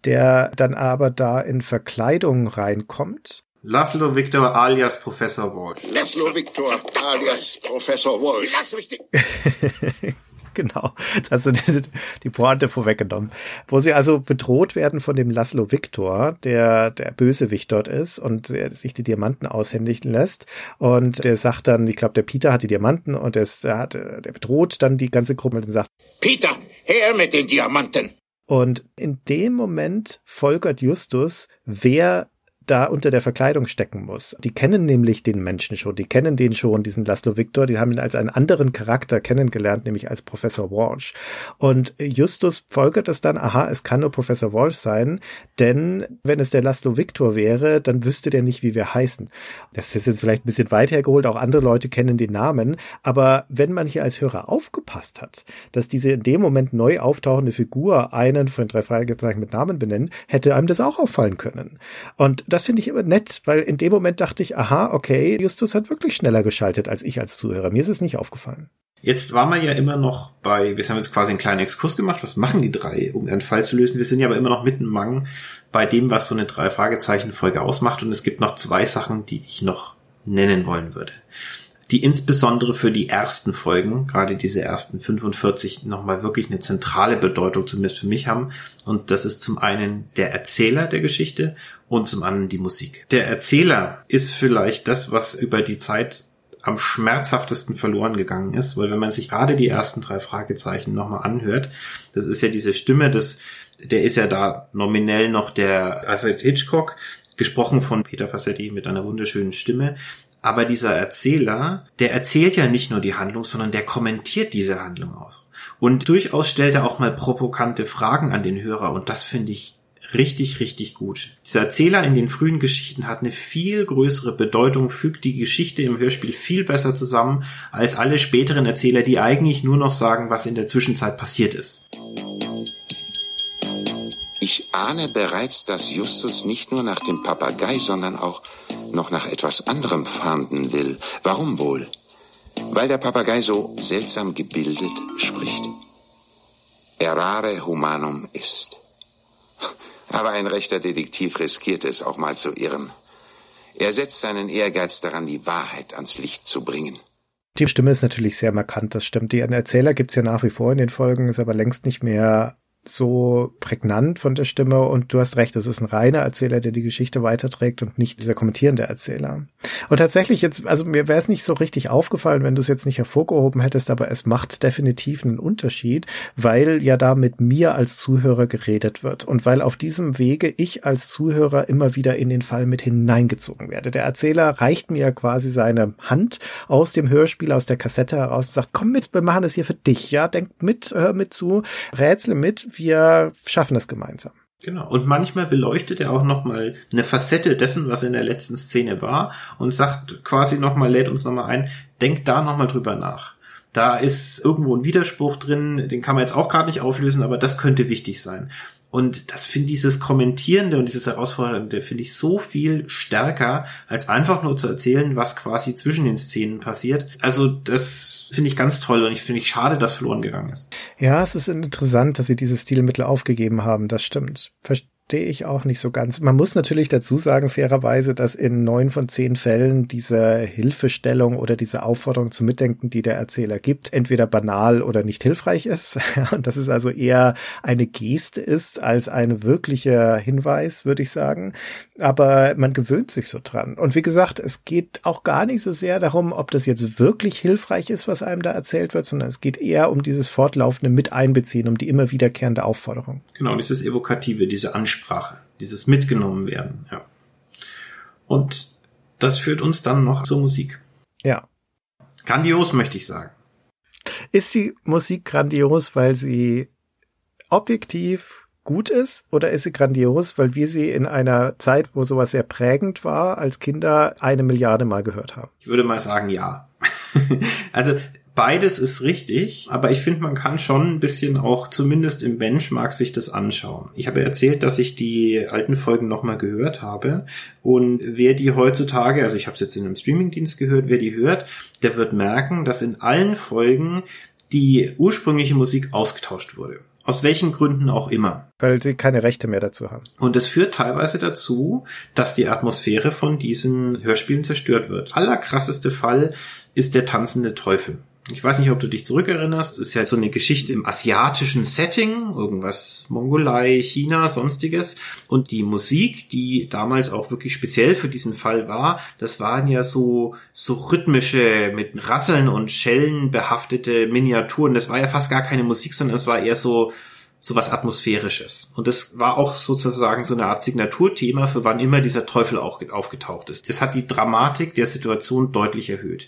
der dann aber da in Verkleidung reinkommt Laszlo Victor alias Professor Walsh. Laszlo Victor alias Professor Walsh. Lass mich genau. Jetzt hast du die, die Pointe vorweggenommen. Wo sie also bedroht werden von dem Laszlo Victor, der der Bösewicht dort ist und der sich die Diamanten aushändigen lässt. Und der sagt dann, ich glaube, der Peter hat die Diamanten und der, hat, der bedroht dann die ganze Gruppe und sagt, Peter, her mit den Diamanten! Und in dem Moment folgert Justus, wer da unter der Verkleidung stecken muss. Die kennen nämlich den Menschen schon, die kennen den schon, diesen Laszlo Victor, die haben ihn als einen anderen Charakter kennengelernt, nämlich als Professor Walsh. Und Justus folgert es dann, aha, es kann nur Professor Walsh sein, denn wenn es der Laszlo Victor wäre, dann wüsste der nicht, wie wir heißen. Das ist jetzt vielleicht ein bisschen weit hergeholt, auch andere Leute kennen den Namen, aber wenn man hier als Hörer aufgepasst hat, dass diese in dem Moment neu auftauchende Figur einen von drei Fragezeichen mit Namen benennen, hätte einem das auch auffallen können. Und das finde ich immer nett, weil in dem Moment dachte ich, aha, okay, Justus hat wirklich schneller geschaltet als ich als Zuhörer. Mir ist es nicht aufgefallen. Jetzt waren wir ja immer noch bei, wir haben jetzt quasi einen kleinen Exkurs gemacht, was machen die drei, um ihren Fall zu lösen. Wir sind ja aber immer noch mitten Mang bei dem, was so eine drei Fragezeichen Folge ausmacht und es gibt noch zwei Sachen, die ich noch nennen wollen würde die insbesondere für die ersten Folgen, gerade diese ersten 45, nochmal wirklich eine zentrale Bedeutung, zumindest für mich haben. Und das ist zum einen der Erzähler der Geschichte und zum anderen die Musik. Der Erzähler ist vielleicht das, was über die Zeit am schmerzhaftesten verloren gegangen ist, weil wenn man sich gerade die ersten drei Fragezeichen nochmal anhört, das ist ja diese Stimme des, der ist ja da nominell noch der Alfred Hitchcock, gesprochen von Peter Passetti mit einer wunderschönen Stimme. Aber dieser Erzähler, der erzählt ja nicht nur die Handlung, sondern der kommentiert diese Handlung aus. Und durchaus stellt er auch mal provokante Fragen an den Hörer und das finde ich richtig, richtig gut. Dieser Erzähler in den frühen Geschichten hat eine viel größere Bedeutung, fügt die Geschichte im Hörspiel viel besser zusammen als alle späteren Erzähler, die eigentlich nur noch sagen, was in der Zwischenzeit passiert ist. Ich ahne bereits, dass Justus nicht nur nach dem Papagei, sondern auch noch nach etwas anderem fahnden will. Warum wohl? Weil der Papagei so seltsam gebildet spricht. Errare humanum ist. Aber ein rechter Detektiv riskiert es auch mal zu irren. Er setzt seinen Ehrgeiz daran, die Wahrheit ans Licht zu bringen. Die Stimme ist natürlich sehr markant, das stimmt. Die Erzähler gibt's ja nach wie vor in den Folgen, ist aber längst nicht mehr so prägnant von der Stimme und du hast recht, es ist ein reiner Erzähler, der die Geschichte weiterträgt und nicht dieser kommentierende Erzähler. Und tatsächlich jetzt, also mir wäre es nicht so richtig aufgefallen, wenn du es jetzt nicht hervorgehoben hättest, aber es macht definitiv einen Unterschied, weil ja da mit mir als Zuhörer geredet wird und weil auf diesem Wege ich als Zuhörer immer wieder in den Fall mit hineingezogen werde. Der Erzähler reicht mir quasi seine Hand aus dem Hörspiel, aus der Kassette heraus und sagt, komm mit, wir machen das hier für dich, ja, denk mit, hör mit zu, rätsle mit, wir schaffen das gemeinsam. Genau. Und manchmal beleuchtet er auch nochmal eine Facette dessen, was in der letzten Szene war und sagt quasi nochmal, lädt uns nochmal ein, denkt da nochmal drüber nach. Da ist irgendwo ein Widerspruch drin, den kann man jetzt auch gerade nicht auflösen, aber das könnte wichtig sein. Und das finde dieses Kommentierende und dieses Herausfordernde finde ich so viel stärker, als einfach nur zu erzählen, was quasi zwischen den Szenen passiert. Also das finde ich ganz toll und ich finde ich schade, dass verloren gegangen ist. Ja, es ist interessant, dass sie dieses Stilmittel aufgegeben haben. Das stimmt. Verste verstehe ich auch nicht so ganz. Man muss natürlich dazu sagen, fairerweise, dass in neun von zehn Fällen diese Hilfestellung oder diese Aufforderung zum Mitdenken, die der Erzähler gibt, entweder banal oder nicht hilfreich ist. Und dass es also eher eine Geste ist als ein wirklicher Hinweis, würde ich sagen. Aber man gewöhnt sich so dran. Und wie gesagt, es geht auch gar nicht so sehr darum, ob das jetzt wirklich hilfreich ist, was einem da erzählt wird, sondern es geht eher um dieses fortlaufende Miteinbeziehen, um die immer wiederkehrende Aufforderung. Genau, dieses Evokative, diese Ansprache. Ansprache, dieses mitgenommen werden, ja. Und das führt uns dann noch zur Musik. Ja. Grandios, möchte ich sagen. Ist die Musik grandios, weil sie objektiv gut ist oder ist sie grandios, weil wir sie in einer Zeit, wo sowas sehr prägend war, als Kinder eine Milliarde Mal gehört haben? Ich würde mal sagen, ja. also Beides ist richtig, aber ich finde, man kann schon ein bisschen auch zumindest im Benchmark sich das anschauen. Ich habe erzählt, dass ich die alten Folgen nochmal gehört habe und wer die heutzutage, also ich habe es jetzt in einem Streamingdienst gehört, wer die hört, der wird merken, dass in allen Folgen die ursprüngliche Musik ausgetauscht wurde. Aus welchen Gründen auch immer. Weil sie keine Rechte mehr dazu haben. Und es führt teilweise dazu, dass die Atmosphäre von diesen Hörspielen zerstört wird. Allerkrasseste Fall ist der tanzende Teufel. Ich weiß nicht, ob du dich zurückerinnerst. Es ist ja so eine Geschichte im asiatischen Setting, irgendwas Mongolei, China, sonstiges. Und die Musik, die damals auch wirklich speziell für diesen Fall war, das waren ja so, so rhythmische, mit Rasseln und Schellen behaftete Miniaturen. Das war ja fast gar keine Musik, sondern es war eher so, sowas Atmosphärisches. Und das war auch sozusagen so eine Art Signaturthema, für wann immer dieser Teufel auch aufgetaucht ist. Das hat die Dramatik der Situation deutlich erhöht.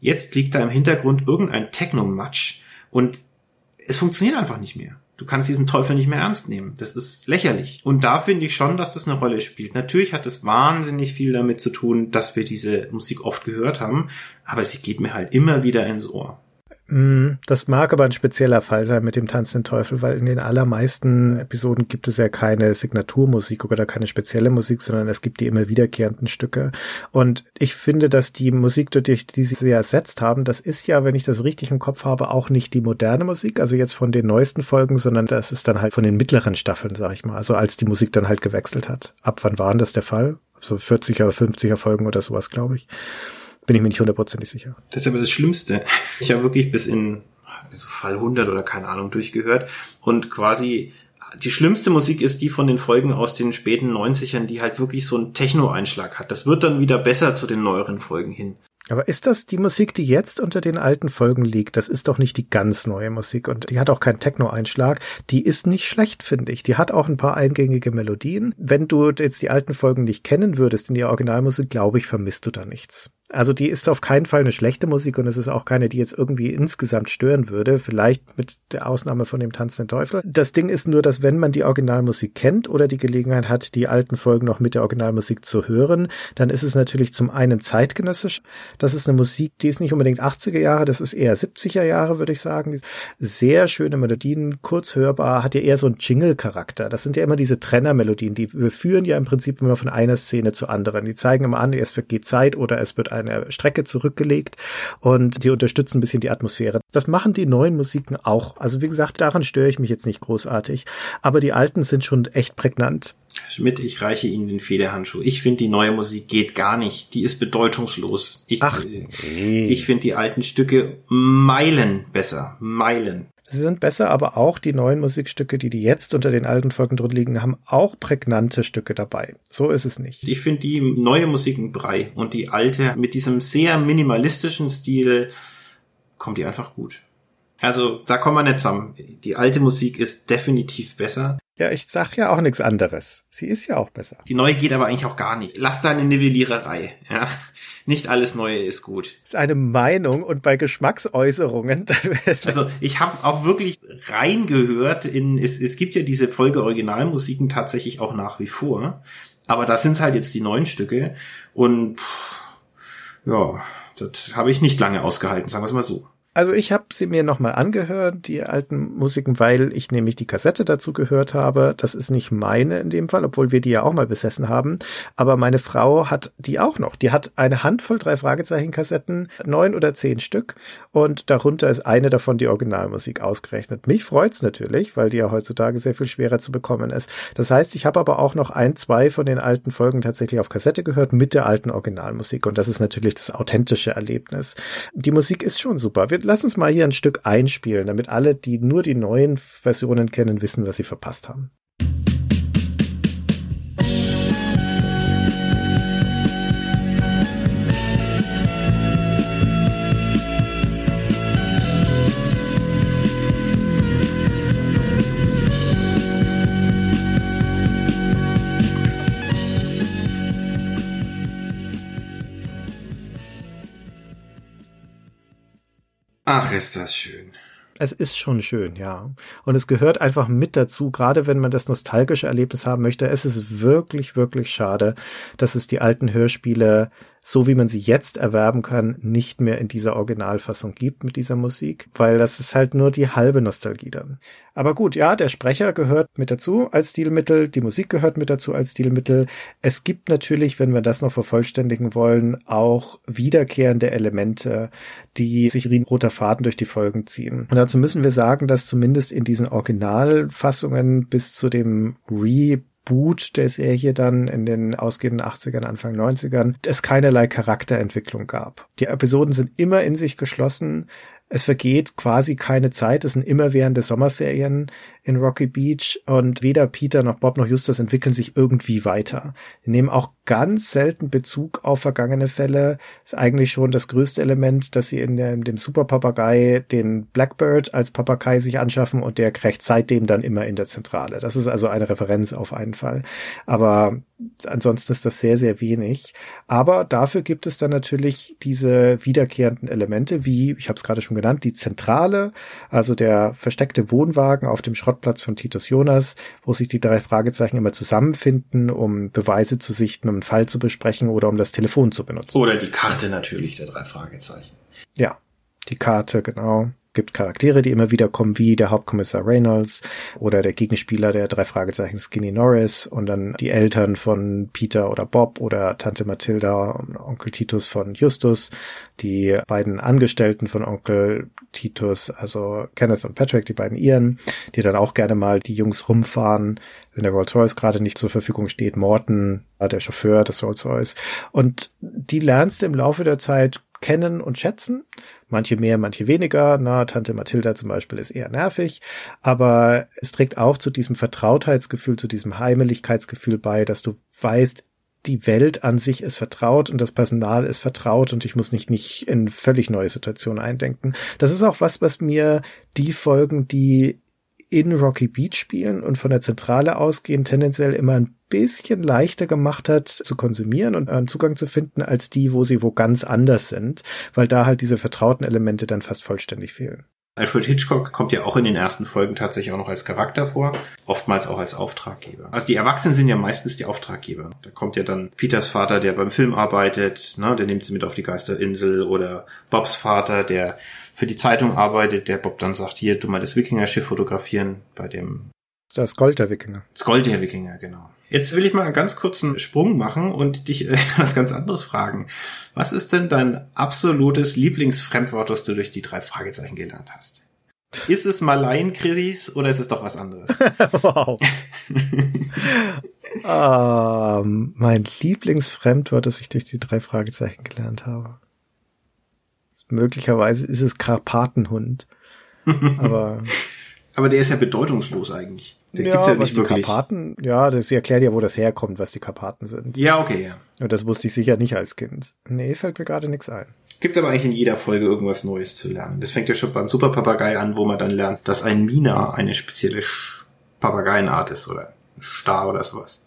Jetzt liegt da im Hintergrund irgendein Techno-Matsch und es funktioniert einfach nicht mehr. Du kannst diesen Teufel nicht mehr ernst nehmen. Das ist lächerlich. Und da finde ich schon, dass das eine Rolle spielt. Natürlich hat es wahnsinnig viel damit zu tun, dass wir diese Musik oft gehört haben, aber sie geht mir halt immer wieder ins Ohr. Mm, das mag aber ein spezieller Fall sein mit dem Tanzenden Teufel, weil in den allermeisten Episoden gibt es ja keine Signaturmusik oder keine spezielle Musik, sondern es gibt die immer wiederkehrenden Stücke. Und ich finde, dass die Musik, durch die sie ersetzt haben, das ist ja, wenn ich das richtig im Kopf habe, auch nicht die moderne Musik, also jetzt von den neuesten Folgen, sondern das ist dann halt von den mittleren Staffeln, sag ich mal. Also als die Musik dann halt gewechselt hat. Ab wann war denn das der Fall? So 40er, 50er Folgen oder sowas, glaube ich. Bin ich mir nicht hundertprozentig sicher. Das ist aber das Schlimmste. Ich habe wirklich bis in so Fall 100 oder keine Ahnung durchgehört und quasi die schlimmste Musik ist die von den Folgen aus den späten 90ern, die halt wirklich so einen Techno-Einschlag hat. Das wird dann wieder besser zu den neueren Folgen hin. Aber ist das die Musik, die jetzt unter den alten Folgen liegt? Das ist doch nicht die ganz neue Musik und die hat auch keinen Techno-Einschlag. Die ist nicht schlecht, finde ich. Die hat auch ein paar eingängige Melodien. Wenn du jetzt die alten Folgen nicht kennen würdest in die Originalmusik, glaube ich, vermisst du da nichts. Also die ist auf keinen Fall eine schlechte Musik und es ist auch keine, die jetzt irgendwie insgesamt stören würde. Vielleicht mit der Ausnahme von dem Tanzenden Teufel. Das Ding ist nur, dass wenn man die Originalmusik kennt oder die Gelegenheit hat, die alten Folgen noch mit der Originalmusik zu hören, dann ist es natürlich zum einen zeitgenössisch. Das ist eine Musik, die ist nicht unbedingt 80er Jahre, das ist eher 70er Jahre, würde ich sagen. Sehr schöne Melodien, kurz hörbar, hat ja eher so einen Jingle-Charakter. Das sind ja immer diese Trennermelodien, die führen ja im Prinzip immer von einer Szene zur anderen. Die zeigen immer an, es vergeht Zeit oder es wird eine Strecke zurückgelegt und die unterstützen ein bisschen die Atmosphäre. Das machen die neuen Musiken auch. Also wie gesagt, daran störe ich mich jetzt nicht großartig, aber die alten sind schon echt prägnant. Schmidt, ich reiche Ihnen den Federhandschuh. Ich finde, die neue Musik geht gar nicht. Die ist bedeutungslos. Ich, Ach, äh, nee. ich finde die alten Stücke Meilen besser. Meilen. Sie sind besser, aber auch die neuen Musikstücke, die die jetzt unter den alten Folgen drunter liegen, haben auch prägnante Stücke dabei. So ist es nicht. Ich finde die neue Musik ein Brei und die alte mit diesem sehr minimalistischen Stil kommt die einfach gut. Also da kommen wir nicht zusammen. Die alte Musik ist definitiv besser. Ja, ich sag ja auch nichts anderes. Sie ist ja auch besser. Die neue geht aber eigentlich auch gar nicht. Lass da eine Nivelliererei. Ja, nicht alles Neue ist gut. Das ist eine Meinung und bei Geschmacksäußerungen. also ich habe auch wirklich reingehört in. Es, es gibt ja diese Folge Originalmusiken tatsächlich auch nach wie vor, aber da sind halt jetzt die neuen Stücke und pff, ja, das habe ich nicht lange ausgehalten, sagen wir es mal so. Also ich habe sie mir nochmal angehört, die alten Musiken, weil ich nämlich die Kassette dazu gehört habe. Das ist nicht meine in dem Fall, obwohl wir die ja auch mal besessen haben. Aber meine Frau hat die auch noch. Die hat eine Handvoll drei Fragezeichen Kassetten, neun oder zehn Stück. Und darunter ist eine davon die Originalmusik ausgerechnet. Mich freut's natürlich, weil die ja heutzutage sehr viel schwerer zu bekommen ist. Das heißt, ich habe aber auch noch ein, zwei von den alten Folgen tatsächlich auf Kassette gehört mit der alten Originalmusik. Und das ist natürlich das authentische Erlebnis. Die Musik ist schon super. Wir lass uns mal hier ein Stück einspielen, damit alle, die nur die neuen Versionen kennen, wissen, was sie verpasst haben. Ach, ist das schön. Es ist schon schön, ja. Und es gehört einfach mit dazu, gerade wenn man das nostalgische Erlebnis haben möchte. Es ist wirklich, wirklich schade, dass es die alten Hörspiele so wie man sie jetzt erwerben kann, nicht mehr in dieser Originalfassung gibt mit dieser Musik, weil das ist halt nur die halbe Nostalgie dann. Aber gut, ja, der Sprecher gehört mit dazu als Stilmittel, die Musik gehört mit dazu als Stilmittel. Es gibt natürlich, wenn wir das noch vervollständigen wollen, auch wiederkehrende Elemente, die sich wie ein roter Faden durch die Folgen ziehen. Und dazu müssen wir sagen, dass zumindest in diesen Originalfassungen bis zu dem Re Boot der Serie dann in den ausgehenden 80ern, Anfang 90ern, es keinerlei Charakterentwicklung gab. Die Episoden sind immer in sich geschlossen. Es vergeht quasi keine Zeit. Es sind immerwährende Sommerferien in Rocky Beach und weder Peter noch Bob noch Justus entwickeln sich irgendwie weiter. Die nehmen auch ganz selten Bezug auf vergangene Fälle. Ist eigentlich schon das größte Element, dass sie in dem, dem Superpapagei den Blackbird als Papagei sich anschaffen und der kriegt seitdem dann immer in der Zentrale. Das ist also eine Referenz auf einen Fall. Aber ansonsten ist das sehr, sehr wenig. Aber dafür gibt es dann natürlich diese wiederkehrenden Elemente, wie, ich habe es gerade schon genannt, die Zentrale, also der versteckte Wohnwagen auf dem Schrottplatz von Titus Jonas, wo sich die drei Fragezeichen immer zusammenfinden, um Beweise zu sichten, um einen Fall zu besprechen oder um das Telefon zu benutzen. Oder die Karte natürlich der drei Fragezeichen. Ja, die Karte, genau gibt Charaktere, die immer wieder kommen, wie der Hauptkommissar Reynolds oder der Gegenspieler der drei Fragezeichen Skinny Norris und dann die Eltern von Peter oder Bob oder Tante Mathilda und Onkel Titus von Justus, die beiden Angestellten von Onkel Titus, also Kenneth und Patrick, die beiden Iren, die dann auch gerne mal die Jungs rumfahren, wenn der Rolls Royce gerade nicht zur Verfügung steht, Morton, der Chauffeur des Rolls Royce. Und die lernst im Laufe der Zeit kennen und schätzen. Manche mehr, manche weniger. Na, Tante Mathilda zum Beispiel ist eher nervig. Aber es trägt auch zu diesem Vertrautheitsgefühl, zu diesem Heimeligkeitsgefühl bei, dass du weißt, die Welt an sich ist vertraut und das Personal ist vertraut und ich muss nicht, nicht in völlig neue Situationen eindenken. Das ist auch was, was mir die Folgen, die in Rocky Beach spielen und von der Zentrale ausgehen, tendenziell immer ein bisschen leichter gemacht hat zu konsumieren und einen Zugang zu finden, als die, wo sie wo ganz anders sind, weil da halt diese vertrauten Elemente dann fast vollständig fehlen. Alfred Hitchcock kommt ja auch in den ersten Folgen tatsächlich auch noch als Charakter vor, oftmals auch als Auftraggeber. Also die Erwachsenen sind ja meistens die Auftraggeber. Da kommt ja dann Peters Vater, der beim Film arbeitet, ne, der nimmt sie mit auf die Geisterinsel oder Bobs Vater, der für die Zeitung arbeitet, der Bob dann sagt, hier, du mal das Wikinger-Schiff fotografieren bei dem das Gold der Wikinger. Das Gold der Wikinger, genau. Jetzt will ich mal einen ganz kurzen Sprung machen und dich äh, was ganz anderes fragen. Was ist denn dein absolutes Lieblingsfremdwort, das du durch die drei Fragezeichen gelernt hast? Ist es Malaienkrisis oder ist es doch was anderes? wow. ähm, mein Lieblingsfremdwort, das ich durch die drei Fragezeichen gelernt habe. Möglicherweise ist es Karpatenhund. Aber aber der ist ja bedeutungslos eigentlich. Der ja, gibt's ja nicht wirklich. Karpaten, ja, das erklärt ja, wo das herkommt, was die Karpaten sind. Ja, okay, ja. Und das wusste ich sicher nicht als Kind. Nee, fällt mir gerade nichts ein. Gibt aber eigentlich in jeder Folge irgendwas Neues zu lernen. Das fängt ja schon beim Superpapagei an, wo man dann lernt, dass ein Mina eine spezielle Papageienart ist oder ein Star oder sowas.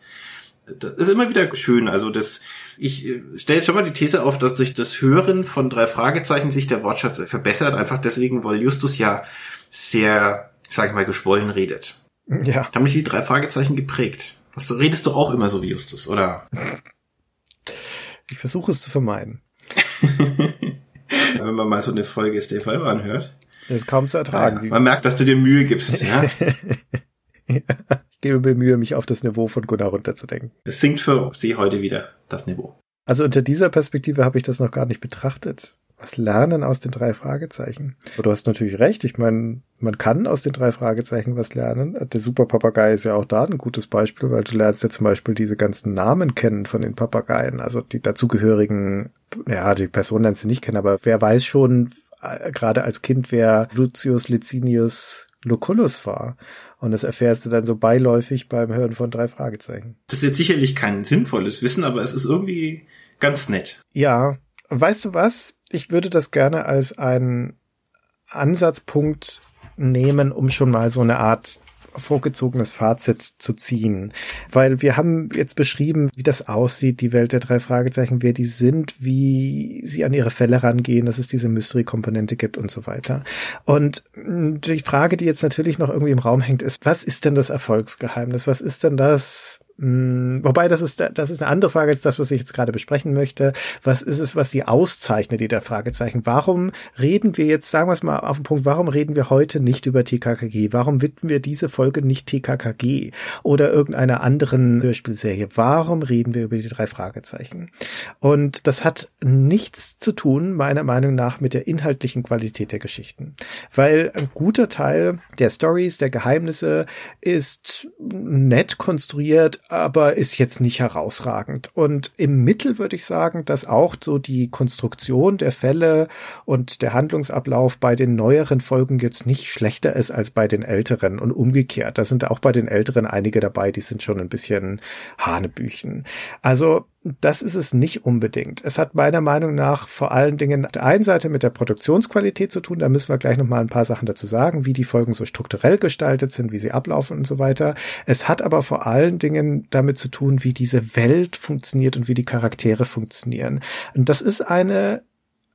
Das ist immer wieder schön. Also das, ich äh, stelle jetzt schon mal die These auf, dass durch das Hören von drei Fragezeichen sich der Wortschatz verbessert. Einfach deswegen, weil Justus ja sehr sag ich mal, geschwollen redet. Ja. Da haben mich die drei Fragezeichen geprägt. Was redest du auch immer so wie Justus, oder? Ich versuche es zu vermeiden. Wenn man mal so eine Folge Stay Forever anhört. Das ist kaum zu ertragen. Ja, man merkt, dass du dir Mühe gibst, ja. ja. Ich gebe mir Mühe, mich auf das Niveau von Gunnar runterzudenken. Es sinkt für sie heute wieder das Niveau. Also unter dieser Perspektive habe ich das noch gar nicht betrachtet was lernen aus den drei Fragezeichen? Du hast natürlich recht. Ich meine, man kann aus den drei Fragezeichen was lernen. Der Superpapagei ist ja auch da ein gutes Beispiel, weil du lernst ja zum Beispiel diese ganzen Namen kennen von den Papageien, also die dazugehörigen, ja, die Person lernst du nicht kennen, aber wer weiß schon, äh, gerade als Kind, wer Lucius Licinius Lucullus war. Und das erfährst du dann so beiläufig beim Hören von drei Fragezeichen. Das ist jetzt sicherlich kein sinnvolles Wissen, aber es ist irgendwie ganz nett. Ja. weißt du was? Ich würde das gerne als einen Ansatzpunkt nehmen, um schon mal so eine Art vorgezogenes Fazit zu ziehen. Weil wir haben jetzt beschrieben, wie das aussieht, die Welt der drei Fragezeichen, wer die sind, wie sie an ihre Fälle rangehen, dass es diese Mystery-Komponente gibt und so weiter. Und die Frage, die jetzt natürlich noch irgendwie im Raum hängt, ist, was ist denn das Erfolgsgeheimnis? Was ist denn das, wobei, das ist, das ist eine andere Frage als das, was ich jetzt gerade besprechen möchte. Was ist es, was sie auszeichnet, die der Fragezeichen? Warum reden wir jetzt, sagen wir es mal auf den Punkt, warum reden wir heute nicht über TKKG? Warum widmen wir diese Folge nicht TKKG oder irgendeiner anderen Hörspielserie? Warum reden wir über die drei Fragezeichen? Und das hat nichts zu tun, meiner Meinung nach, mit der inhaltlichen Qualität der Geschichten. Weil ein guter Teil der Stories, der Geheimnisse ist nett konstruiert, aber ist jetzt nicht herausragend. Und im Mittel würde ich sagen, dass auch so die Konstruktion der Fälle und der Handlungsablauf bei den neueren Folgen jetzt nicht schlechter ist als bei den älteren und umgekehrt. Da sind auch bei den älteren einige dabei, die sind schon ein bisschen Hanebüchen. Also das ist es nicht unbedingt. Es hat meiner Meinung nach vor allen Dingen auf der einen Seite mit der Produktionsqualität zu tun. Da müssen wir gleich noch mal ein paar Sachen dazu sagen, wie die Folgen so strukturell gestaltet sind, wie sie ablaufen und so weiter. Es hat aber vor allen Dingen damit zu tun, wie diese Welt funktioniert und wie die Charaktere funktionieren. Und das ist eine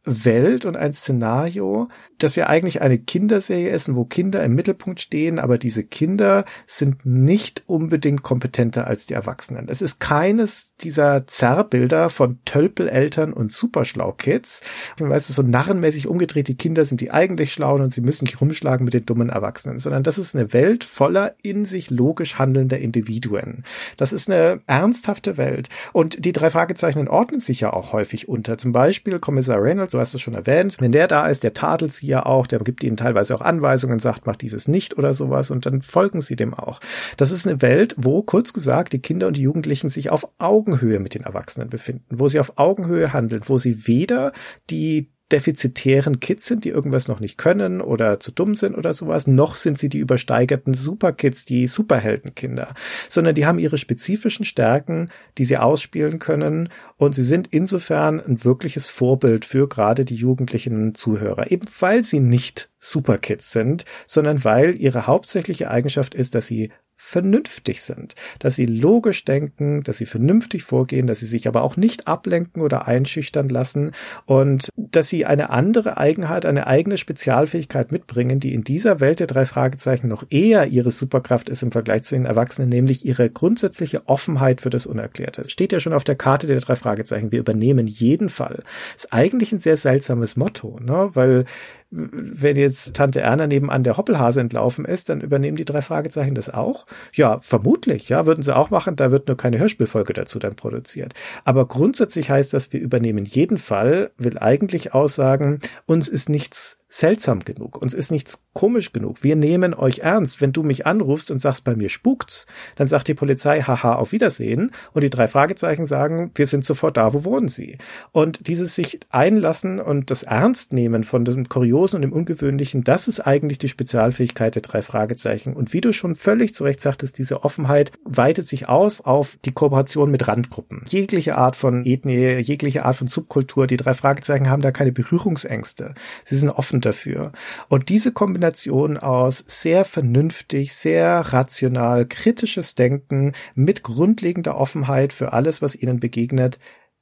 Welt und ein Szenario, das ja eigentlich eine Kinderserie ist wo Kinder im Mittelpunkt stehen, aber diese Kinder sind nicht unbedingt kompetenter als die Erwachsenen. Es ist keines dieser Zerrbilder von Tölpeleltern und Superschlau-Kids. Weißt du, so narrenmäßig umgedreht, die Kinder sind die eigentlich Schlauen und sie müssen sich rumschlagen mit den dummen Erwachsenen, sondern das ist eine Welt voller in sich logisch handelnder Individuen. Das ist eine ernsthafte Welt. Und die drei Fragezeichen ordnen sich ja auch häufig unter. Zum Beispiel Kommissar Reynolds, du hast es schon erwähnt, wenn der da ist, der tadelt sie ja auch, der gibt ihnen teilweise auch Anweisungen, sagt, mach dieses nicht oder sowas und dann folgen sie dem auch. Das ist eine Welt, wo kurz gesagt die Kinder und die Jugendlichen sich auf Augenhöhe mit den Erwachsenen befinden, wo sie auf Augenhöhe handeln, wo sie weder die defizitären Kids sind, die irgendwas noch nicht können oder zu dumm sind oder sowas, noch sind sie die übersteigerten Superkids, die Superheldenkinder, sondern die haben ihre spezifischen Stärken, die sie ausspielen können. Und sie sind insofern ein wirkliches Vorbild für gerade die jugendlichen Zuhörer, eben weil sie nicht Superkids sind, sondern weil ihre hauptsächliche Eigenschaft ist, dass sie vernünftig sind, dass sie logisch denken, dass sie vernünftig vorgehen, dass sie sich aber auch nicht ablenken oder einschüchtern lassen und dass sie eine andere Eigenheit, eine eigene Spezialfähigkeit mitbringen, die in dieser Welt der drei Fragezeichen noch eher ihre Superkraft ist im Vergleich zu den Erwachsenen, nämlich ihre grundsätzliche Offenheit für das Unerklärte. Es steht ja schon auf der Karte der drei Fragezeichen, wir übernehmen jeden Fall. Ist eigentlich ein sehr seltsames Motto, ne? weil wenn jetzt Tante Erna nebenan der Hoppelhase entlaufen ist, dann übernehmen die drei Fragezeichen das auch? Ja, vermutlich, ja, würden sie auch machen, da wird nur keine Hörspielfolge dazu dann produziert. Aber grundsätzlich heißt das, wir übernehmen jeden Fall, will eigentlich aussagen, uns ist nichts seltsam genug, uns ist nichts komisch genug. Wir nehmen euch ernst. Wenn du mich anrufst und sagst, bei mir spukt's, dann sagt die Polizei, haha, auf Wiedersehen. Und die drei Fragezeichen sagen, wir sind sofort da, wo wohnen sie? Und dieses sich einlassen und das Ernstnehmen von dem Kuriosen und dem Ungewöhnlichen, das ist eigentlich die Spezialfähigkeit der drei Fragezeichen. Und wie du schon völlig zu Recht sagtest, diese Offenheit weitet sich aus auf die Kooperation mit Randgruppen. Jegliche Art von Ethnie, jegliche Art von Subkultur, die drei Fragezeichen haben da keine Berührungsängste. Sie sind offen dafür. Und diese Kombination aus sehr vernünftig, sehr rational, kritisches Denken mit grundlegender Offenheit für alles, was ihnen begegnet,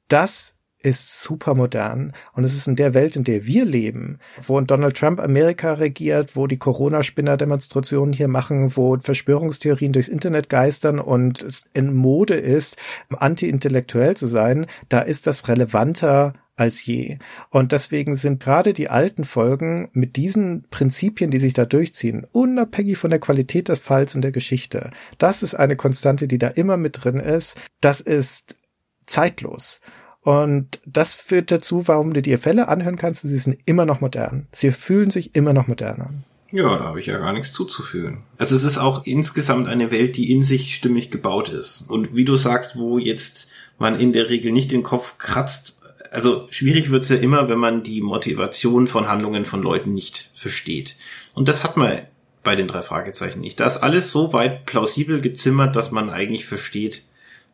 das ist super modern und es ist in der Welt, in der wir leben, wo Donald Trump Amerika regiert, wo die Corona-Spinner-Demonstrationen hier machen, wo Verschwörungstheorien durchs Internet geistern und es in Mode ist, anti-intellektuell zu sein, da ist das relevanter als je. Und deswegen sind gerade die alten Folgen mit diesen Prinzipien, die sich da durchziehen, unabhängig von der Qualität des Falls und der Geschichte. Das ist eine Konstante, die da immer mit drin ist. Das ist zeitlos. Und das führt dazu, warum du dir Fälle anhören kannst, sie sind immer noch modern. Sie fühlen sich immer noch modern an. Ja, da habe ich ja gar nichts zuzufügen. Also es ist auch insgesamt eine Welt, die in sich stimmig gebaut ist. Und wie du sagst, wo jetzt man in der Regel nicht den Kopf kratzt, also schwierig wird's ja immer, wenn man die Motivation von Handlungen von Leuten nicht versteht. Und das hat man bei den drei Fragezeichen nicht. Da ist alles so weit plausibel gezimmert, dass man eigentlich versteht,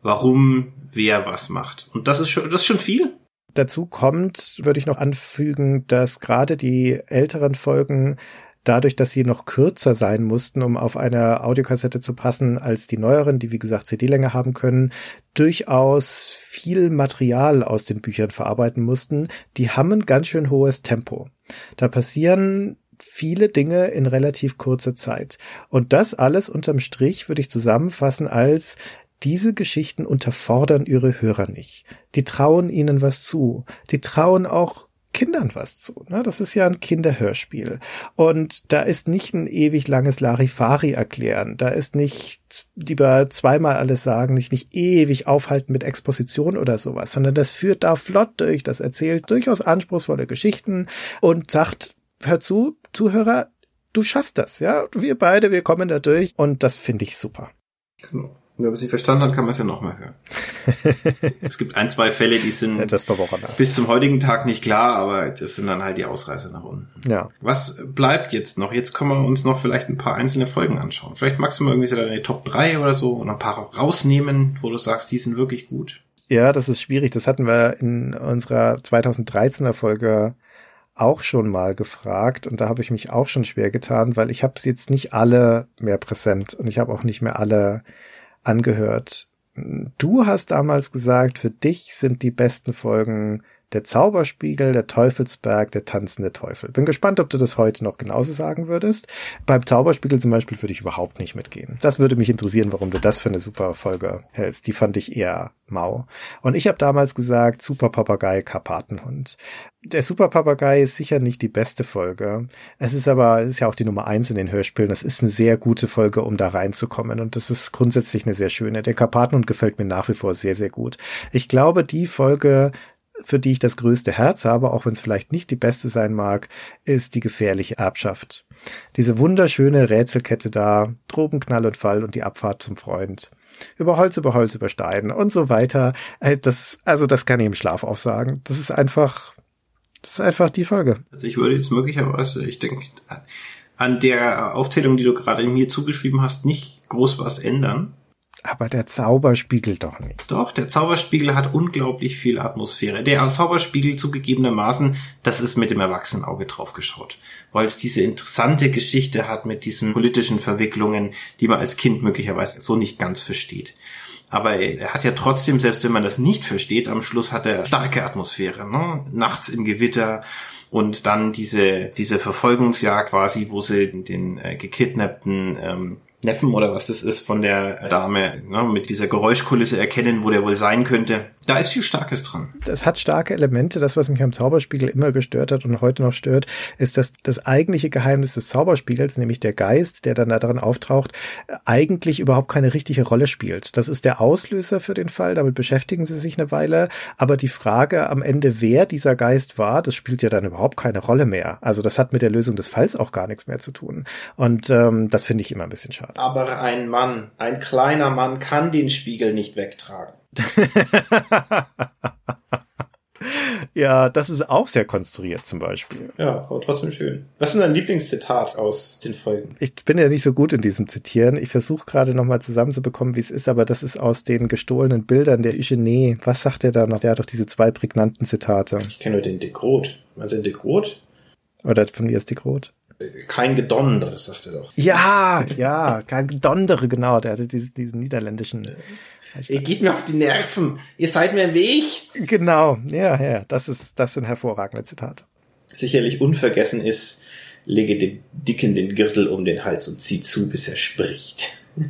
warum wer was macht. Und das ist schon, das ist schon viel. Dazu kommt, würde ich noch anfügen, dass gerade die älteren Folgen dadurch, dass sie noch kürzer sein mussten, um auf eine Audiokassette zu passen als die neueren, die wie gesagt CD-Länge haben können, durchaus viel Material aus den Büchern verarbeiten mussten. Die haben ein ganz schön hohes Tempo. Da passieren viele Dinge in relativ kurzer Zeit. Und das alles unterm Strich würde ich zusammenfassen als diese Geschichten unterfordern ihre Hörer nicht. Die trauen ihnen was zu. Die trauen auch Kindern was zu. Ne? Das ist ja ein Kinderhörspiel. Und da ist nicht ein ewig langes Larifari erklären. Da ist nicht lieber zweimal alles sagen, nicht, nicht ewig aufhalten mit Exposition oder sowas, sondern das führt da flott durch. Das erzählt durchaus anspruchsvolle Geschichten und sagt, hör zu, Zuhörer, du schaffst das, ja. Wir beide, wir kommen da durch. Und das finde ich super. Genau. Wenn man sie verstanden hat, kann man es ja nochmal hören. es gibt ein, zwei Fälle, die sind bis zum heutigen Tag nicht klar, aber das sind dann halt die Ausreißer nach unten. Ja. Was bleibt jetzt noch? Jetzt können wir uns noch vielleicht ein paar einzelne Folgen anschauen. Vielleicht magst du mal irgendwie so deine Top 3 oder so und ein paar rausnehmen, wo du sagst, die sind wirklich gut Ja, das ist schwierig. Das hatten wir in unserer 2013er Folge auch schon mal gefragt und da habe ich mich auch schon schwer getan, weil ich habe jetzt nicht alle mehr präsent und ich habe auch nicht mehr alle angehört. Du hast damals gesagt, für dich sind die besten Folgen der Zauberspiegel, der Teufelsberg, der tanzende Teufel. Bin gespannt, ob du das heute noch genauso sagen würdest. Beim Zauberspiegel zum Beispiel würde ich überhaupt nicht mitgehen. Das würde mich interessieren, warum du das für eine super Folge hältst. Die fand ich eher mau. Und ich habe damals gesagt, Super Papagei, Karpatenhund. Der Super Papagei ist sicher nicht die beste Folge. Es ist aber, es ist ja auch die Nummer eins in den Hörspielen. Das ist eine sehr gute Folge, um da reinzukommen. Und das ist grundsätzlich eine sehr schöne. Der Karpatenhund gefällt mir nach wie vor sehr, sehr gut. Ich glaube, die Folge für die ich das größte Herz habe, auch wenn es vielleicht nicht die beste sein mag, ist die gefährliche Erbschaft. Diese wunderschöne Rätselkette da, Drogenknall und Fall und die Abfahrt zum Freund. Über Holz, über Holz, über Stein und so weiter. Äh, das, also das kann ich im Schlaf auch sagen. Das ist einfach, das ist einfach die Folge. Also ich würde jetzt möglicherweise, ich denke, an der Aufzählung, die du gerade mir zugeschrieben hast, nicht groß was ändern. Aber der Zauberspiegel doch nicht. Doch, der Zauberspiegel hat unglaublich viel Atmosphäre. Der Zauberspiegel zugegebenermaßen, das ist mit dem Erwachsenenauge draufgeschaut. Weil es diese interessante Geschichte hat mit diesen politischen Verwicklungen, die man als Kind möglicherweise so nicht ganz versteht. Aber er hat ja trotzdem, selbst wenn man das nicht versteht, am Schluss hat er starke Atmosphäre. Ne? Nachts im Gewitter und dann diese, diese Verfolgungsjagd quasi, wo sie den äh, gekidnappten ähm, Neffen oder was das ist von der Dame ne, mit dieser Geräuschkulisse erkennen, wo der wohl sein könnte. Da ist viel Starkes dran. Das hat starke Elemente. Das, was mich am Zauberspiegel immer gestört hat und heute noch stört, ist, dass das eigentliche Geheimnis des Zauberspiegels, nämlich der Geist, der dann da drin auftaucht, eigentlich überhaupt keine richtige Rolle spielt. Das ist der Auslöser für den Fall. Damit beschäftigen sie sich eine Weile. Aber die Frage am Ende, wer dieser Geist war, das spielt ja dann überhaupt keine Rolle mehr. Also das hat mit der Lösung des Falls auch gar nichts mehr zu tun. Und ähm, das finde ich immer ein bisschen schade. Aber ein Mann, ein kleiner Mann kann den Spiegel nicht wegtragen. ja, das ist auch sehr konstruiert zum Beispiel. Ja, aber trotzdem schön. Was ist dein Lieblingszitat aus den Folgen? Ich bin ja nicht so gut in diesem Zitieren. Ich versuche gerade nochmal zusammenzubekommen, wie es ist, aber das ist aus den gestohlenen Bildern der Eugenie. Was sagt der da noch? Der hat doch diese zwei prägnanten Zitate. Ich kenne nur den Degrot. Meinst du den Degrot? Oder von mir ist Degrot? Kein Gedondere, sagt er doch. Ja, ja, kein Gedondere, genau. Der hatte diesen, diesen niederländischen. Ihr geht mir auf die Nerven. Ihr seid mir im Weg. Genau, ja, ja. Das ist, das sind hervorragende Zitate. Sicherlich unvergessen ist, lege dem Dicken den Gürtel um den Hals und zieh zu, bis er spricht.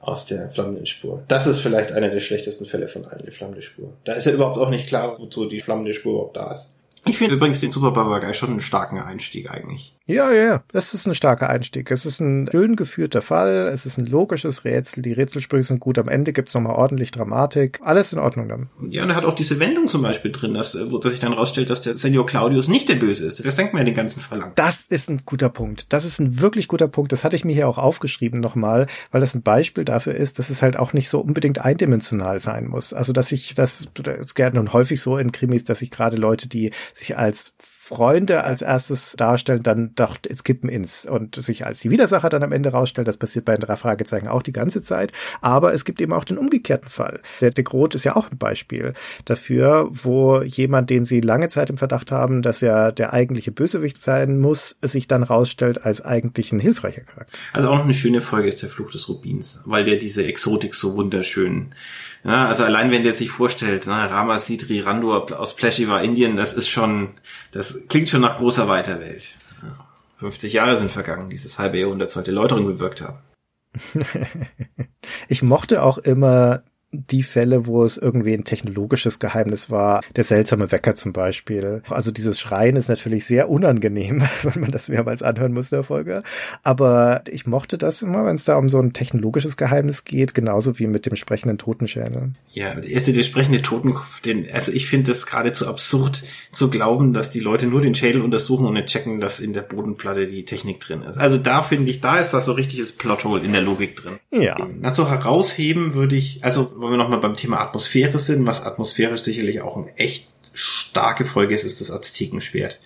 Aus der flammenden Spur. Das ist vielleicht einer der schlechtesten Fälle von allen, die flammende Spur. Da ist ja überhaupt auch nicht klar, wozu die flammende Spur überhaupt da ist. Ich finde übrigens den Super Papagei schon einen starken Einstieg eigentlich. Ja, ja, ja. Das ist ein starker Einstieg. Es ist ein schön geführter Fall. Es ist ein logisches Rätsel. Die Rätselsprüche sind gut. Am Ende gibt's nochmal ordentlich Dramatik. Alles in Ordnung dann. Ja, und er hat auch diese Wendung zum Beispiel drin, dass, wo dass sich dann rausstellt, dass der Senior Claudius nicht der Böse ist. Das denkt man ja den ganzen Fall lang. Das ist ein guter Punkt. Das ist ein wirklich guter Punkt. Das hatte ich mir hier auch aufgeschrieben nochmal, weil das ein Beispiel dafür ist, dass es halt auch nicht so unbedingt eindimensional sein muss. Also, dass ich das, das gerne und häufig so in Krimis, dass ich gerade Leute, die sich als Freunde als erstes darstellen, dann doch es kippen ins und sich als die Widersacher dann am Ende rausstellen. Das passiert bei den drei Fragezeichen auch die ganze Zeit. Aber es gibt eben auch den umgekehrten Fall. Der de Groot ist ja auch ein Beispiel dafür, wo jemand, den sie lange Zeit im Verdacht haben, dass er der eigentliche Bösewicht sein muss, sich dann rausstellt als eigentlich ein hilfreicher Charakter. Also auch noch eine schöne Folge ist der Fluch des Rubins, weil der diese Exotik so wunderschön ja, also allein wenn der sich vorstellt, ne, Rama Sidri Randu aus Pleshiva, Indien, das ist schon, das klingt schon nach großer weiter Welt. 50 Jahre sind vergangen, dieses halbe Jahrhundert sollte Läuterung bewirkt haben. ich mochte auch immer die Fälle, wo es irgendwie ein technologisches Geheimnis war, der seltsame Wecker zum Beispiel. Also dieses Schreien ist natürlich sehr unangenehm, wenn man das mehrmals anhören muss in der Folge. Aber ich mochte das immer, wenn es da um so ein technologisches Geheimnis geht, genauso wie mit dem sprechenden Totenschädel. Ja, also der sprechende Totenkopf, den, also ich finde das geradezu absurd zu glauben, dass die Leute nur den Schädel untersuchen und nicht checken, dass in der Bodenplatte die Technik drin ist. Also da finde ich, da ist das so richtiges Plothole in der Logik drin. Ja. Das so herausheben würde ich, also wenn wir nochmal beim Thema Atmosphäre sind, was atmosphärisch sicherlich auch eine echt starke Folge ist, ist das Aztekenschwert.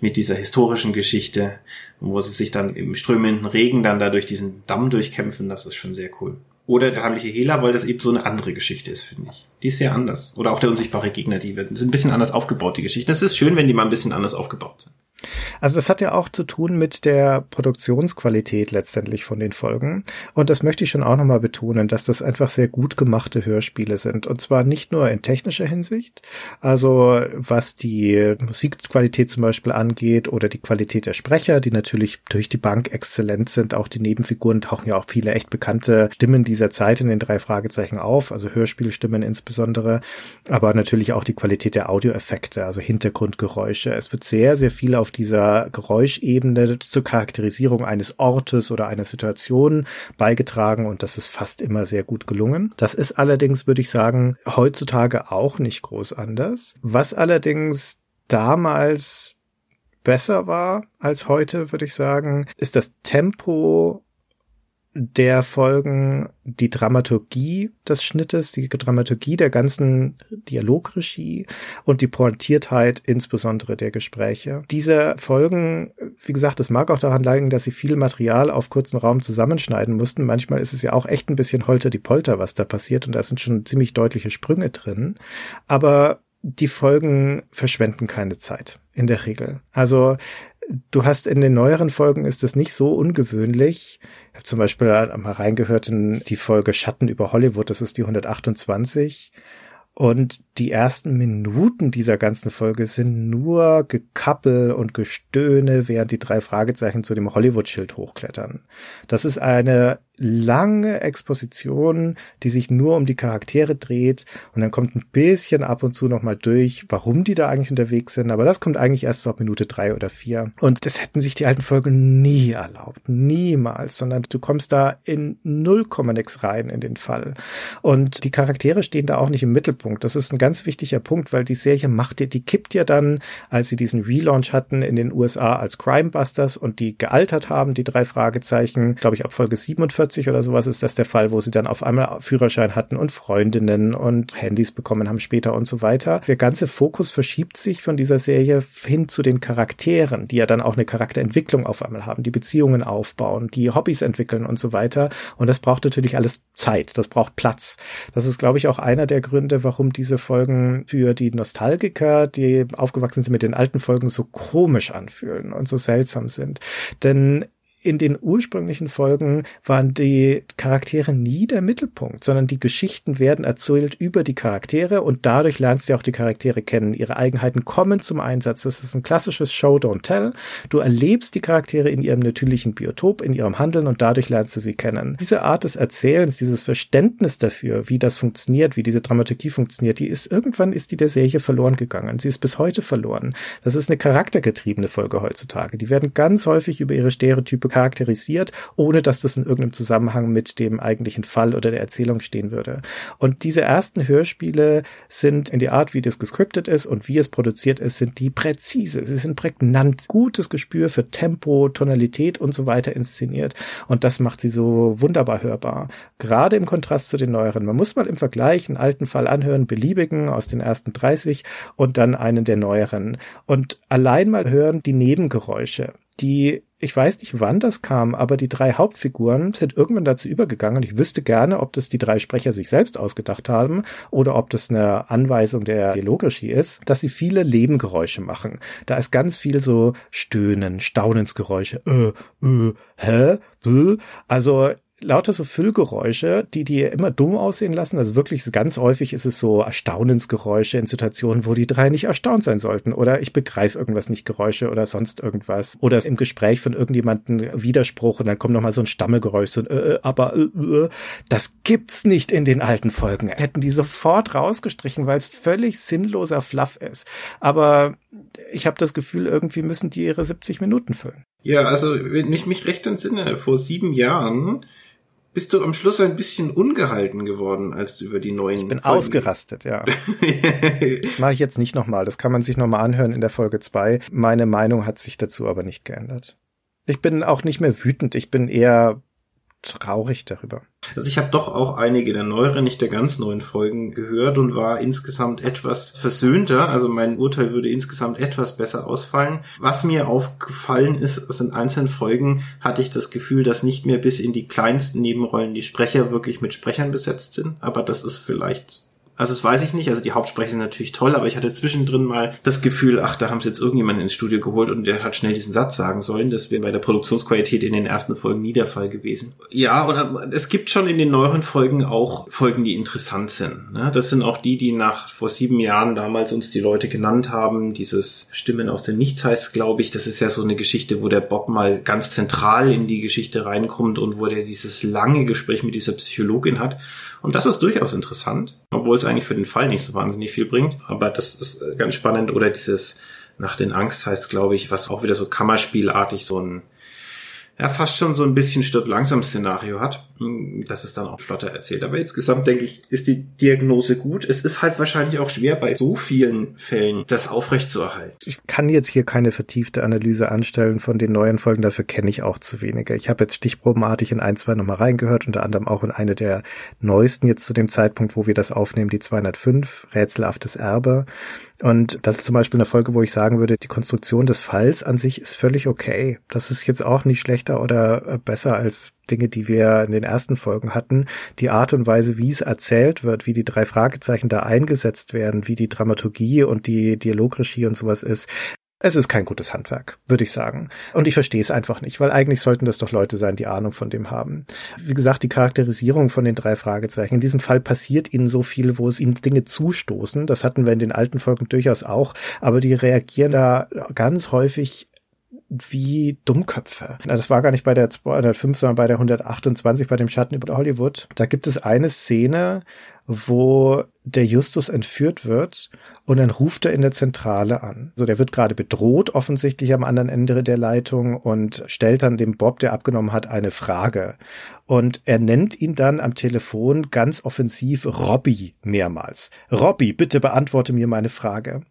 Mit dieser historischen Geschichte, wo sie sich dann im strömenden Regen dann da durch diesen Damm durchkämpfen, das ist schon sehr cool. Oder der heimliche Hehler, weil das eben so eine andere Geschichte ist, finde ich. Die ist sehr anders. Oder auch der unsichtbare Gegner, die sind ein bisschen anders aufgebaut, die Geschichten. Das ist schön, wenn die mal ein bisschen anders aufgebaut sind. Also das hat ja auch zu tun mit der Produktionsqualität letztendlich von den Folgen. Und das möchte ich schon auch nochmal betonen, dass das einfach sehr gut gemachte Hörspiele sind. Und zwar nicht nur in technischer Hinsicht, also was die Musikqualität zum Beispiel angeht oder die Qualität der Sprecher, die natürlich durch die Bank exzellent sind. Auch die Nebenfiguren tauchen ja auch viele echt bekannte Stimmen dieser Zeit in den drei Fragezeichen auf, also Hörspielstimmen insbesondere. Aber natürlich auch die Qualität der Audioeffekte, also Hintergrundgeräusche. Es wird sehr, sehr viel auf dieser Geräuschebene zur Charakterisierung eines Ortes oder einer Situation beigetragen und das ist fast immer sehr gut gelungen. Das ist allerdings, würde ich sagen, heutzutage auch nicht groß anders. Was allerdings damals besser war als heute, würde ich sagen, ist das Tempo der Folgen die Dramaturgie des Schnittes, die Dramaturgie der ganzen Dialogregie und die Pointiertheit insbesondere der Gespräche. Diese Folgen, wie gesagt, es mag auch daran liegen, dass sie viel Material auf kurzen Raum zusammenschneiden mussten. Manchmal ist es ja auch echt ein bisschen holter die Polter, was da passiert und da sind schon ziemlich deutliche Sprünge drin. Aber die Folgen verschwenden keine Zeit in der Regel. Also du hast in den neueren Folgen ist es nicht so ungewöhnlich, ich habe zum Beispiel mal reingehört in die Folge Schatten über Hollywood, das ist die 128. Und die ersten Minuten dieser ganzen Folge sind nur Gekappel und Gestöhne, während die drei Fragezeichen zu dem Hollywood-Schild hochklettern. Das ist eine lange Exposition, die sich nur um die Charaktere dreht und dann kommt ein bisschen ab und zu nochmal durch, warum die da eigentlich unterwegs sind, aber das kommt eigentlich erst so ab Minute drei oder vier. Und das hätten sich die alten Folgen nie erlaubt, niemals, sondern du kommst da in null nix rein in den Fall. Und die Charaktere stehen da auch nicht im Mittelpunkt. Das ist ein ganz wichtiger Punkt, weil die Serie macht dir, die kippt ja dann, als sie diesen Relaunch hatten in den USA als Crimebusters und die gealtert haben, die drei Fragezeichen, glaube ich ab Folge 47 40 oder sowas ist das der Fall, wo sie dann auf einmal Führerschein hatten und Freundinnen und Handys bekommen haben später und so weiter. Der ganze Fokus verschiebt sich von dieser Serie hin zu den Charakteren, die ja dann auch eine Charakterentwicklung auf einmal haben, die Beziehungen aufbauen, die Hobbys entwickeln und so weiter. Und das braucht natürlich alles Zeit, das braucht Platz. Das ist, glaube ich, auch einer der Gründe, warum diese Folgen für die Nostalgiker, die aufgewachsen sind mit den alten Folgen, so komisch anfühlen und so seltsam sind. Denn in den ursprünglichen Folgen waren die Charaktere nie der Mittelpunkt, sondern die Geschichten werden erzählt über die Charaktere und dadurch lernst du auch die Charaktere kennen. Ihre Eigenheiten kommen zum Einsatz. Das ist ein klassisches Show, don't tell. Du erlebst die Charaktere in ihrem natürlichen Biotop, in ihrem Handeln und dadurch lernst du sie kennen. Diese Art des Erzählens, dieses Verständnis dafür, wie das funktioniert, wie diese Dramaturgie funktioniert, die ist irgendwann ist die der Serie verloren gegangen. Sie ist bis heute verloren. Das ist eine charaktergetriebene Folge heutzutage. Die werden ganz häufig über ihre Stereotype charakterisiert, ohne dass das in irgendeinem Zusammenhang mit dem eigentlichen Fall oder der Erzählung stehen würde. Und diese ersten Hörspiele sind in die Art, wie das gescriptet ist und wie es produziert ist, sind die präzise. Sie sind prägnant, gutes Gespür für Tempo, Tonalität und so weiter inszeniert. Und das macht sie so wunderbar hörbar. Gerade im Kontrast zu den neueren. Man muss mal im Vergleich einen alten Fall anhören, beliebigen aus den ersten 30 und dann einen der neueren. Und allein mal hören die Nebengeräusche die, ich weiß nicht wann das kam, aber die drei Hauptfiguren sind irgendwann dazu übergegangen und ich wüsste gerne, ob das die drei Sprecher sich selbst ausgedacht haben oder ob das eine Anweisung der Dialogregie ist, dass sie viele Lebengeräusche machen. Da ist ganz viel so Stöhnen, Staunensgeräusche, äh, äh, hä, bäh. Also lauter so Füllgeräusche, die dir immer dumm aussehen lassen. Also wirklich ganz häufig ist es so Erstaunensgeräusche in Situationen, wo die drei nicht erstaunt sein sollten. Oder ich begreife irgendwas nicht, Geräusche oder sonst irgendwas. Oder im Gespräch von irgendjemandem Widerspruch und dann kommt nochmal so ein Stammelgeräusch, so ein äh, äh aber äh, äh, das gibt's nicht in den alten Folgen. Hätten die sofort rausgestrichen, weil es völlig sinnloser Fluff ist. Aber ich habe das Gefühl, irgendwie müssen die ihre 70 Minuten füllen. Ja, also wenn ich mich recht entsinne, vor sieben Jahren bist du am Schluss ein bisschen ungehalten geworden, als du über die neuen. Ich bin Folgen ausgerastet, ja. Mache ich jetzt nicht nochmal. Das kann man sich nochmal anhören in der Folge zwei. Meine Meinung hat sich dazu aber nicht geändert. Ich bin auch nicht mehr wütend. Ich bin eher traurig darüber. Also ich habe doch auch einige der neueren, nicht der ganz neuen Folgen gehört und war insgesamt etwas versöhnter. Also mein Urteil würde insgesamt etwas besser ausfallen. Was mir aufgefallen ist, ist in einzelnen Folgen hatte ich das Gefühl, dass nicht mehr bis in die kleinsten Nebenrollen die Sprecher wirklich mit Sprechern besetzt sind. Aber das ist vielleicht also das weiß ich nicht. Also die Hauptsprecher sind natürlich toll, aber ich hatte zwischendrin mal das Gefühl, ach, da haben sie jetzt irgendjemanden ins Studio geholt und der hat schnell diesen Satz sagen sollen. Das wäre bei der Produktionsqualität in den ersten Folgen nie der Fall gewesen. Ja, oder es gibt schon in den neueren Folgen auch Folgen, die interessant sind. Ne? Das sind auch die, die nach vor sieben Jahren damals uns die Leute genannt haben. Dieses Stimmen aus dem Nichts heißt, glaube ich, das ist ja so eine Geschichte, wo der Bob mal ganz zentral in die Geschichte reinkommt und wo der dieses lange Gespräch mit dieser Psychologin hat. Und das ist durchaus interessant, obwohl es eigentlich für den Fall nicht so wahnsinnig viel bringt. Aber das ist ganz spannend. Oder dieses nach den Angst heißt, glaube ich, was auch wieder so Kammerspielartig so ein ja fast schon so ein bisschen stirb langsam Szenario hat, hm, das ist dann auch flotter erzählt. Aber insgesamt denke ich, ist die Diagnose gut. Es ist halt wahrscheinlich auch schwer bei so vielen Fällen, das aufrecht zu erhalten. Ich kann jetzt hier keine vertiefte Analyse anstellen von den neuen Folgen, dafür kenne ich auch zu wenige. Ich habe jetzt stichprobenartig in ein, zwei nochmal reingehört, unter anderem auch in eine der neuesten jetzt zu dem Zeitpunkt, wo wir das aufnehmen, die 205, Rätselhaftes Erbe. Und das ist zum Beispiel eine Folge, wo ich sagen würde, die Konstruktion des Falls an sich ist völlig okay. Das ist jetzt auch nicht schlechter oder äh, besser als Dinge, die wir in den ersten Folgen hatten. Die Art und Weise, wie es erzählt wird, wie die drei Fragezeichen da eingesetzt werden, wie die Dramaturgie und die Dialogregie und sowas ist, es ist kein gutes Handwerk, würde ich sagen. Und ich verstehe es einfach nicht, weil eigentlich sollten das doch Leute sein, die Ahnung von dem haben. Wie gesagt, die Charakterisierung von den drei Fragezeichen. In diesem Fall passiert ihnen so viel, wo es ihnen Dinge zustoßen. Das hatten wir in den alten Folgen durchaus auch. Aber die reagieren da ganz häufig wie Dummköpfe. Das war gar nicht bei der 205, sondern bei der 128, bei dem Schatten über Hollywood. Da gibt es eine Szene, wo der Justus entführt wird und dann ruft er in der Zentrale an. So, der wird gerade bedroht, offensichtlich am anderen Ende der Leitung und stellt dann dem Bob, der abgenommen hat, eine Frage. Und er nennt ihn dann am Telefon ganz offensiv Robby mehrmals. Robby, bitte beantworte mir meine Frage.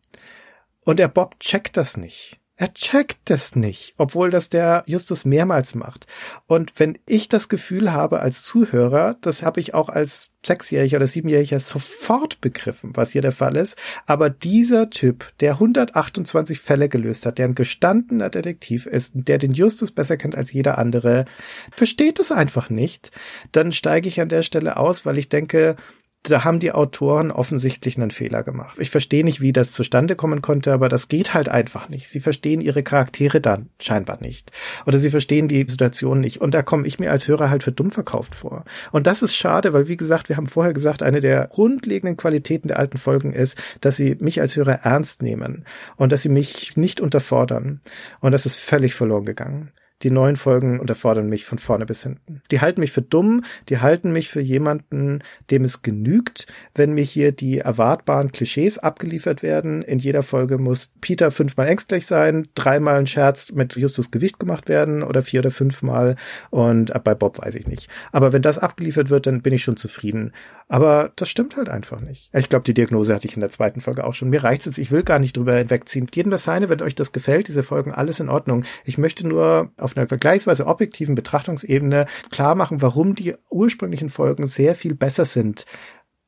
Und der Bob checkt das nicht. Er checkt es nicht, obwohl das der Justus mehrmals macht. Und wenn ich das Gefühl habe als Zuhörer, das habe ich auch als Sechsjähriger oder Siebenjähriger sofort begriffen, was hier der Fall ist. Aber dieser Typ, der 128 Fälle gelöst hat, der ein gestandener Detektiv ist, der den Justus besser kennt als jeder andere, versteht es einfach nicht. Dann steige ich an der Stelle aus, weil ich denke, da haben die Autoren offensichtlich einen Fehler gemacht. Ich verstehe nicht, wie das zustande kommen konnte, aber das geht halt einfach nicht. Sie verstehen ihre Charaktere dann scheinbar nicht. Oder sie verstehen die Situation nicht. Und da komme ich mir als Hörer halt für dumm verkauft vor. Und das ist schade, weil wie gesagt, wir haben vorher gesagt, eine der grundlegenden Qualitäten der alten Folgen ist, dass sie mich als Hörer ernst nehmen und dass sie mich nicht unterfordern. Und das ist völlig verloren gegangen. Die neuen Folgen unterfordern mich von vorne bis hinten. Die halten mich für dumm, die halten mich für jemanden, dem es genügt, wenn mir hier die erwartbaren Klischees abgeliefert werden. In jeder Folge muss Peter fünfmal ängstlich sein, dreimal ein Scherz mit Justus Gewicht gemacht werden oder vier oder fünfmal und bei Bob weiß ich nicht. Aber wenn das abgeliefert wird, dann bin ich schon zufrieden. Aber das stimmt halt einfach nicht. Ich glaube, die Diagnose hatte ich in der zweiten Folge auch schon. Mir reicht es, ich will gar nicht drüber hinwegziehen. Jedem das seine, wenn euch das gefällt, diese Folgen, alles in Ordnung. Ich möchte nur auf einer vergleichsweise objektiven Betrachtungsebene klar machen, warum die ursprünglichen Folgen sehr viel besser sind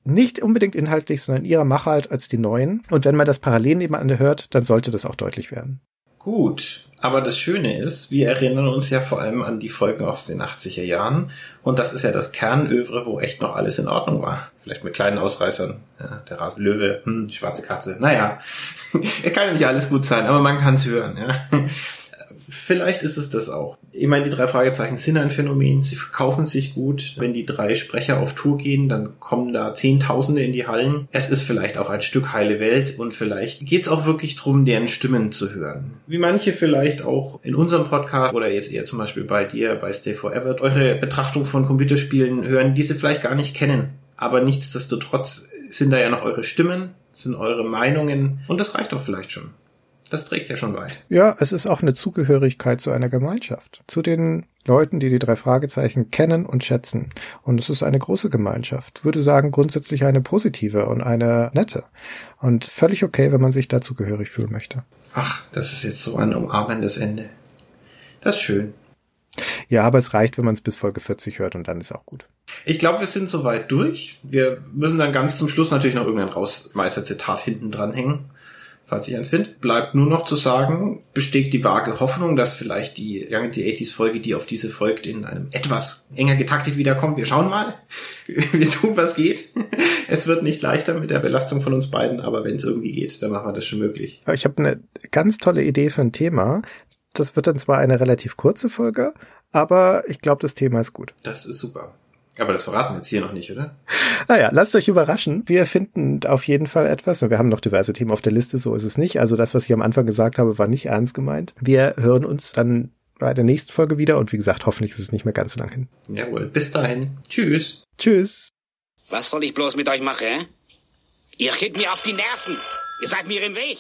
nicht unbedingt inhaltlich, sondern ihrer Machart als die neuen. Und wenn man das parallel nebeneinander hört, dann sollte das auch deutlich werden. Gut, aber das Schöne ist, wir erinnern uns ja vor allem an die Folgen aus den 80er Jahren und das ist ja das Kernövre, wo echt noch alles in Ordnung war. Vielleicht mit kleinen Ausreißern. Ja, der Rasenlöwe, hm, schwarze Katze. Naja, es kann ja nicht alles gut sein, aber man kann es hören. Ja. Vielleicht ist es das auch. Ich meine, die drei Fragezeichen sind ein Phänomen. Sie verkaufen sich gut. Wenn die drei Sprecher auf Tour gehen, dann kommen da Zehntausende in die Hallen. Es ist vielleicht auch ein Stück heile Welt und vielleicht geht es auch wirklich darum, deren Stimmen zu hören. Wie manche vielleicht auch in unserem Podcast oder jetzt eher zum Beispiel bei dir, bei Stay Forever, eure Betrachtung von Computerspielen hören, die sie vielleicht gar nicht kennen. Aber nichtsdestotrotz sind da ja noch eure Stimmen, sind eure Meinungen und das reicht doch vielleicht schon. Das trägt ja schon weit. Ja, es ist auch eine Zugehörigkeit zu einer Gemeinschaft. Zu den Leuten, die die drei Fragezeichen kennen und schätzen. Und es ist eine große Gemeinschaft. Würde sagen, grundsätzlich eine positive und eine nette. Und völlig okay, wenn man sich dazu gehörig fühlen möchte. Ach, das ist jetzt so ein umarmendes Ende. Das ist schön. Ja, aber es reicht, wenn man es bis Folge 40 hört und dann ist auch gut. Ich glaube, wir sind soweit durch. Wir müssen dann ganz zum Schluss natürlich noch irgendein Rausmeister-Zitat hinten dran hängen falls ich eins finde. Bleibt nur noch zu sagen, besteht die vage Hoffnung, dass vielleicht die Young in the 80s Folge, die auf diese folgt, in einem etwas enger getaktet wiederkommt. Wir schauen mal. Wir tun, was geht. Es wird nicht leichter mit der Belastung von uns beiden, aber wenn es irgendwie geht, dann machen wir das schon möglich. Ich habe eine ganz tolle Idee für ein Thema. Das wird dann zwar eine relativ kurze Folge, aber ich glaube, das Thema ist gut. Das ist super. Aber das verraten wir jetzt hier noch nicht, oder? Naja, lasst euch überraschen. Wir finden auf jeden Fall etwas. Wir haben noch diverse Themen auf der Liste, so ist es nicht. Also das, was ich am Anfang gesagt habe, war nicht ernst gemeint. Wir hören uns dann bei der nächsten Folge wieder und wie gesagt, hoffentlich ist es nicht mehr ganz so lang hin. Jawohl, bis dahin. Tschüss. Tschüss. Was soll ich bloß mit euch machen? Ihr geht mir auf die Nerven. Ihr seid mir im Weg.